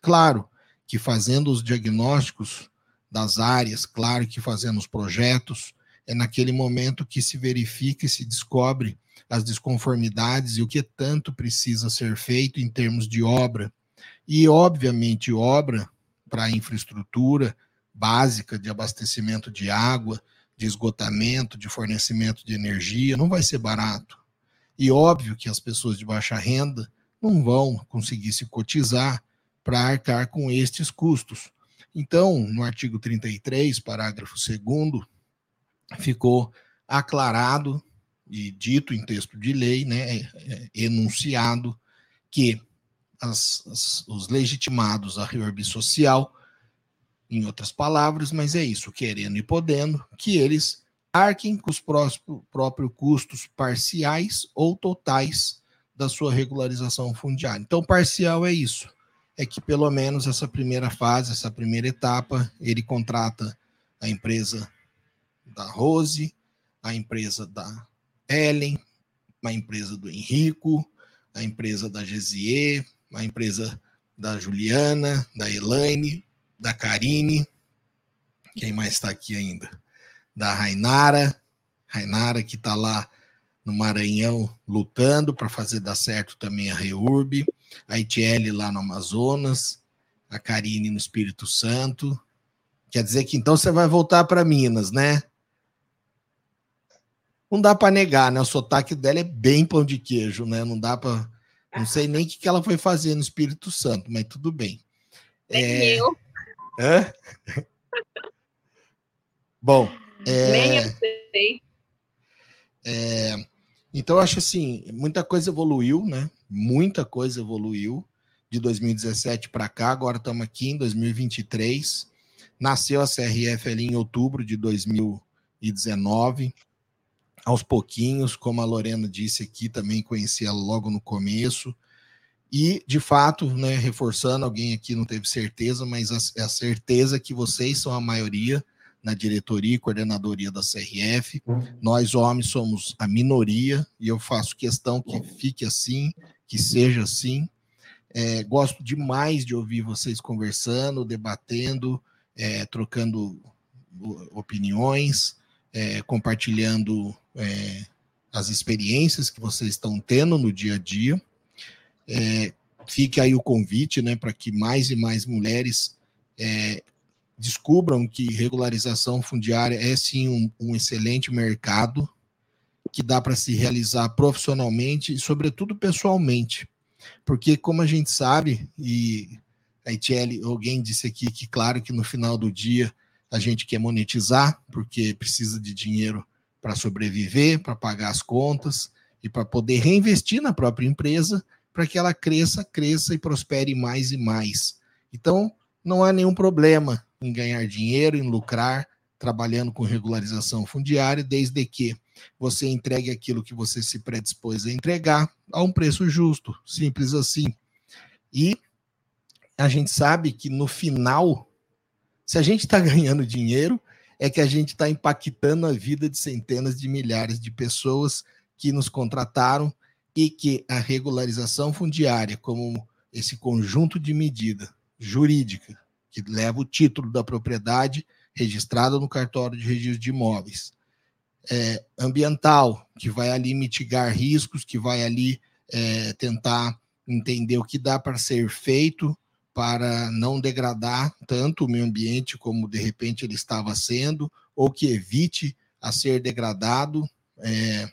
Claro que fazendo os diagnósticos das áreas, claro que fazendo os projetos, é naquele momento que se verifica e se descobre as desconformidades e o que tanto precisa ser feito em termos de obra, e, obviamente, obra para infraestrutura básica de abastecimento de água, de esgotamento, de fornecimento de energia, não vai ser barato. E óbvio que as pessoas de baixa renda não vão conseguir se cotizar para arcar com estes custos. Então, no artigo 33, parágrafo 2 ficou aclarado e dito em texto de lei, né, é, é, enunciado que as, as, os legitimados à reorb social, em outras palavras, mas é isso, querendo e podendo, que eles arquem com os próprios custos parciais ou totais da sua regularização fundiária. Então, parcial é isso, é que pelo menos essa primeira fase, essa primeira etapa, ele contrata a empresa da Rose, a empresa da Ellen, a empresa do Henrico, a empresa da Gesier, a empresa da Juliana, da Elaine, da Karine, quem mais está aqui ainda? Da Rainara, Rainara que está lá no Maranhão lutando para fazer dar certo também a REURB, a ITL lá no Amazonas, a Karine no Espírito Santo. Quer dizer que então você vai voltar para Minas, né? Não dá para negar, né? O sotaque dela é bem pão de queijo, né? Não dá para não sei nem o que ela foi fazer no Espírito Santo, mas tudo bem. É... eu. Hã? [laughs] Bom. É... Nem eu sei. É... Então, acho assim, muita coisa evoluiu, né? Muita coisa evoluiu de 2017 para cá. Agora estamos aqui em 2023. Nasceu a CRF ali em outubro de 2019 aos pouquinhos, como a Lorena disse aqui, também conheci ela logo no começo. E, de fato, né, reforçando, alguém aqui não teve certeza, mas a, a certeza que vocês são a maioria na diretoria e coordenadoria da CRF. Nós, homens, somos a minoria e eu faço questão que fique assim, que seja assim. É, gosto demais de ouvir vocês conversando, debatendo, é, trocando opiniões, é, compartilhando é, as experiências que vocês estão tendo no dia a dia. É, fique aí o convite né, para que mais e mais mulheres é, descubram que regularização fundiária é sim um, um excelente mercado que dá para se realizar profissionalmente e, sobretudo, pessoalmente. Porque, como a gente sabe, e a Etiele, alguém disse aqui que, claro, que no final do dia a gente quer monetizar, porque precisa de dinheiro para sobreviver, para pagar as contas e para poder reinvestir na própria empresa para que ela cresça, cresça e prospere mais e mais. Então, não há nenhum problema em ganhar dinheiro, em lucrar, trabalhando com regularização fundiária, desde que você entregue aquilo que você se predispôs a entregar a um preço justo, simples assim. E a gente sabe que no final, se a gente está [laughs] ganhando dinheiro, é que a gente está impactando a vida de centenas de milhares de pessoas que nos contrataram e que a regularização fundiária, como esse conjunto de medida jurídica que leva o título da propriedade registrada no cartório de registro de imóveis, é, ambiental, que vai ali mitigar riscos, que vai ali é, tentar entender o que dá para ser feito para não degradar tanto o meio ambiente como de repente ele estava sendo, ou que evite a ser degradado, é,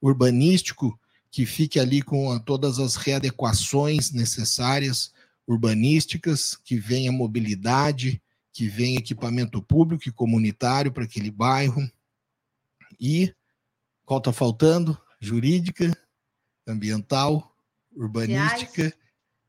urbanístico, que fique ali com todas as readequações necessárias urbanísticas, que venha mobilidade, que venha equipamento público e comunitário para aquele bairro. E qual está faltando? Jurídica, ambiental, urbanística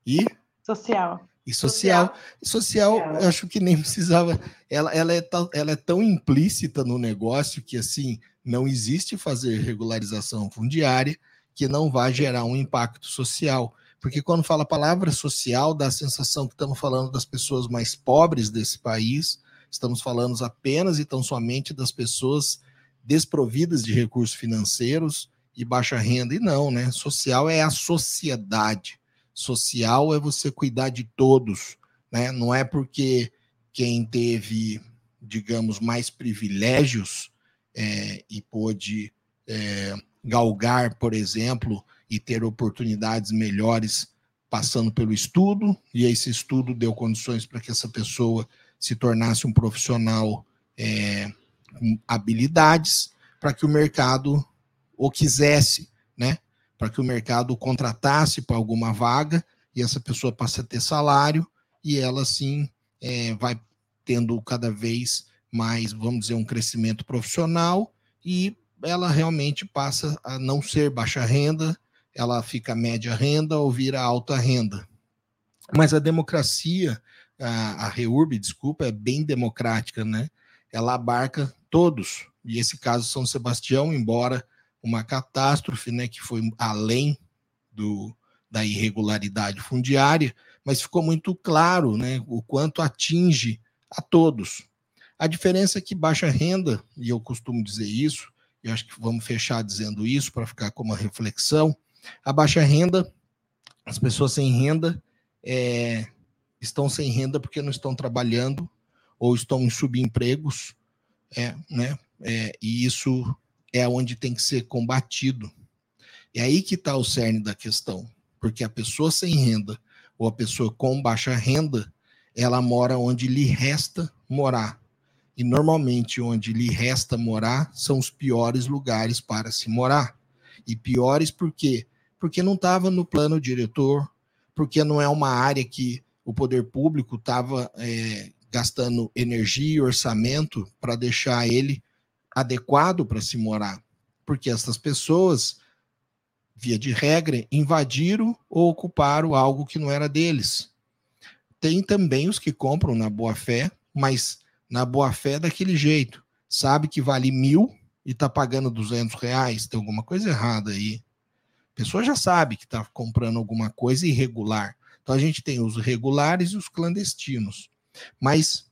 e social. E social. Social, social eu acho que nem precisava. Ela, ela, é, ela é tão implícita no negócio que assim não existe fazer regularização fundiária que não vai gerar um impacto social. Porque quando fala palavra social, dá a sensação que estamos falando das pessoas mais pobres desse país, estamos falando apenas e tão somente das pessoas desprovidas de recursos financeiros e baixa renda. E não, né? Social é a sociedade. Social é você cuidar de todos, né? Não é porque quem teve, digamos, mais privilégios é, e pôde é, galgar, por exemplo, e ter oportunidades melhores passando pelo estudo, e esse estudo deu condições para que essa pessoa se tornasse um profissional é, com habilidades, para que o mercado o quisesse, né? Para que o mercado contratasse para alguma vaga e essa pessoa passe a ter salário e ela, assim, é, vai tendo cada vez mais, vamos dizer, um crescimento profissional e ela realmente passa a não ser baixa renda, ela fica média renda ou vira alta renda. Mas a democracia, a, a REURB, desculpa, é bem democrática, né? Ela abarca todos. E esse caso São Sebastião, embora uma catástrofe, né, que foi além do, da irregularidade fundiária, mas ficou muito claro, né, o quanto atinge a todos. A diferença é que baixa renda, e eu costumo dizer isso, e acho que vamos fechar dizendo isso para ficar como uma reflexão, a baixa renda, as pessoas sem renda é, estão sem renda porque não estão trabalhando ou estão em subempregos, é, né? É, e isso é onde tem que ser combatido. É aí que está o cerne da questão, porque a pessoa sem renda ou a pessoa com baixa renda, ela mora onde lhe resta morar. E normalmente onde lhe resta morar são os piores lugares para se morar. E piores por quê? Porque não estava no plano diretor, porque não é uma área que o poder público estava é, gastando energia e orçamento para deixar ele adequado para se morar. Porque essas pessoas, via de regra, invadiram ou ocuparam algo que não era deles. Tem também os que compram na boa fé, mas na boa fé daquele jeito. Sabe que vale mil e está pagando 200 reais, tem alguma coisa errada aí. Pessoa já sabe que está comprando alguma coisa irregular. Então a gente tem os regulares e os clandestinos. Mas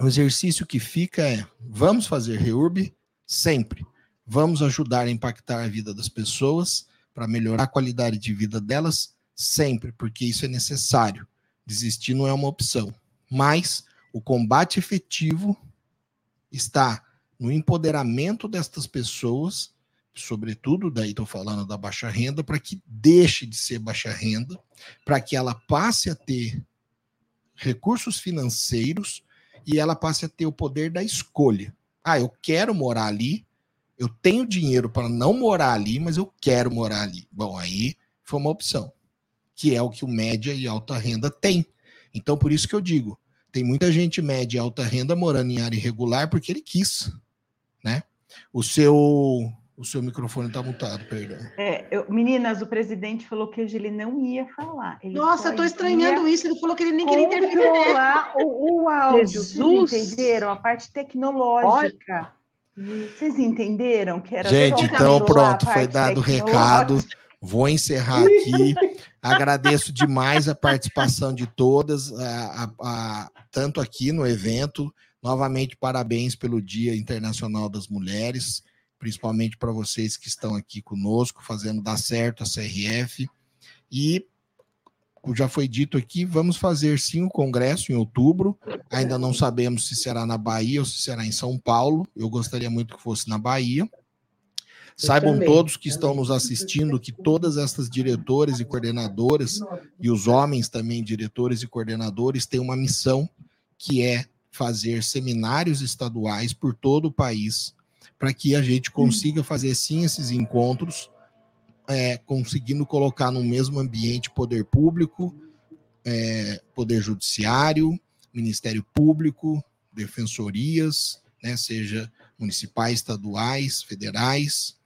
o exercício que fica é: vamos fazer reurb sempre. Vamos ajudar a impactar a vida das pessoas para melhorar a qualidade de vida delas sempre, porque isso é necessário. Desistir não é uma opção. Mas o combate efetivo está no empoderamento destas pessoas, sobretudo, daí estou falando da baixa renda, para que deixe de ser baixa renda, para que ela passe a ter recursos financeiros e ela passe a ter o poder da escolha. Ah, eu quero morar ali, eu tenho dinheiro para não morar ali, mas eu quero morar ali. Bom, aí foi uma opção, que é o que o média e alta renda tem. Então, por isso que eu digo, tem muita gente média e alta renda morando em área irregular porque ele quis, né? O seu o seu microfone está mutado, perdão. É, eu, meninas, o presidente falou que hoje ele não ia falar. Ele Nossa, eu estou estranhando isso. Ele falou que ele nem queria intervir. O, o áudio. Jesus. Vocês entenderam? A parte tecnológica. Olha. Vocês entenderam que era Gente, então pronto, foi dado o recado. Vou encerrar aqui. [laughs] Agradeço demais a participação de todas, a, a, a, tanto aqui no evento. Novamente, parabéns pelo Dia Internacional das Mulheres principalmente para vocês que estão aqui conosco, fazendo dar certo a CRF. E, como já foi dito aqui, vamos fazer sim o congresso em outubro. Ainda não sabemos se será na Bahia ou se será em São Paulo. Eu gostaria muito que fosse na Bahia. Saibam todos que estão nos assistindo que todas essas diretoras e coordenadoras, e os homens também, diretores e coordenadores, têm uma missão que é fazer seminários estaduais por todo o país para que a gente consiga fazer sim esses encontros, é, conseguindo colocar no mesmo ambiente poder público, é, poder judiciário, Ministério Público, defensorias, né, seja municipais, estaduais, federais,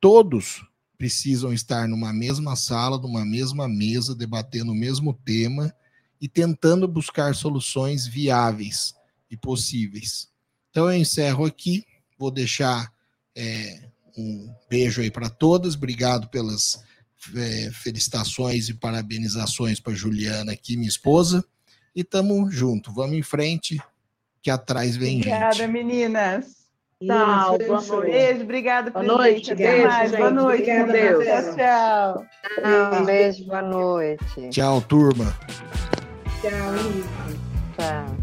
todos precisam estar numa mesma sala, numa mesma mesa, debatendo o mesmo tema e tentando buscar soluções viáveis e possíveis. Então eu encerro aqui Vou deixar é, um beijo aí para todas. Obrigado pelas é, felicitações e parabenizações para Juliana aqui, minha esposa. E tamo junto. Vamos em frente, que atrás vem Obrigada, gente. meninas. Tchau, boa noite. Beijo, obrigada, Boa noite, beijo, mais. Boa noite, Obrigada, Deus. Marcelo. Tchau, tchau. Um beijo, boa noite. Tchau, turma. Tchau. Tchau.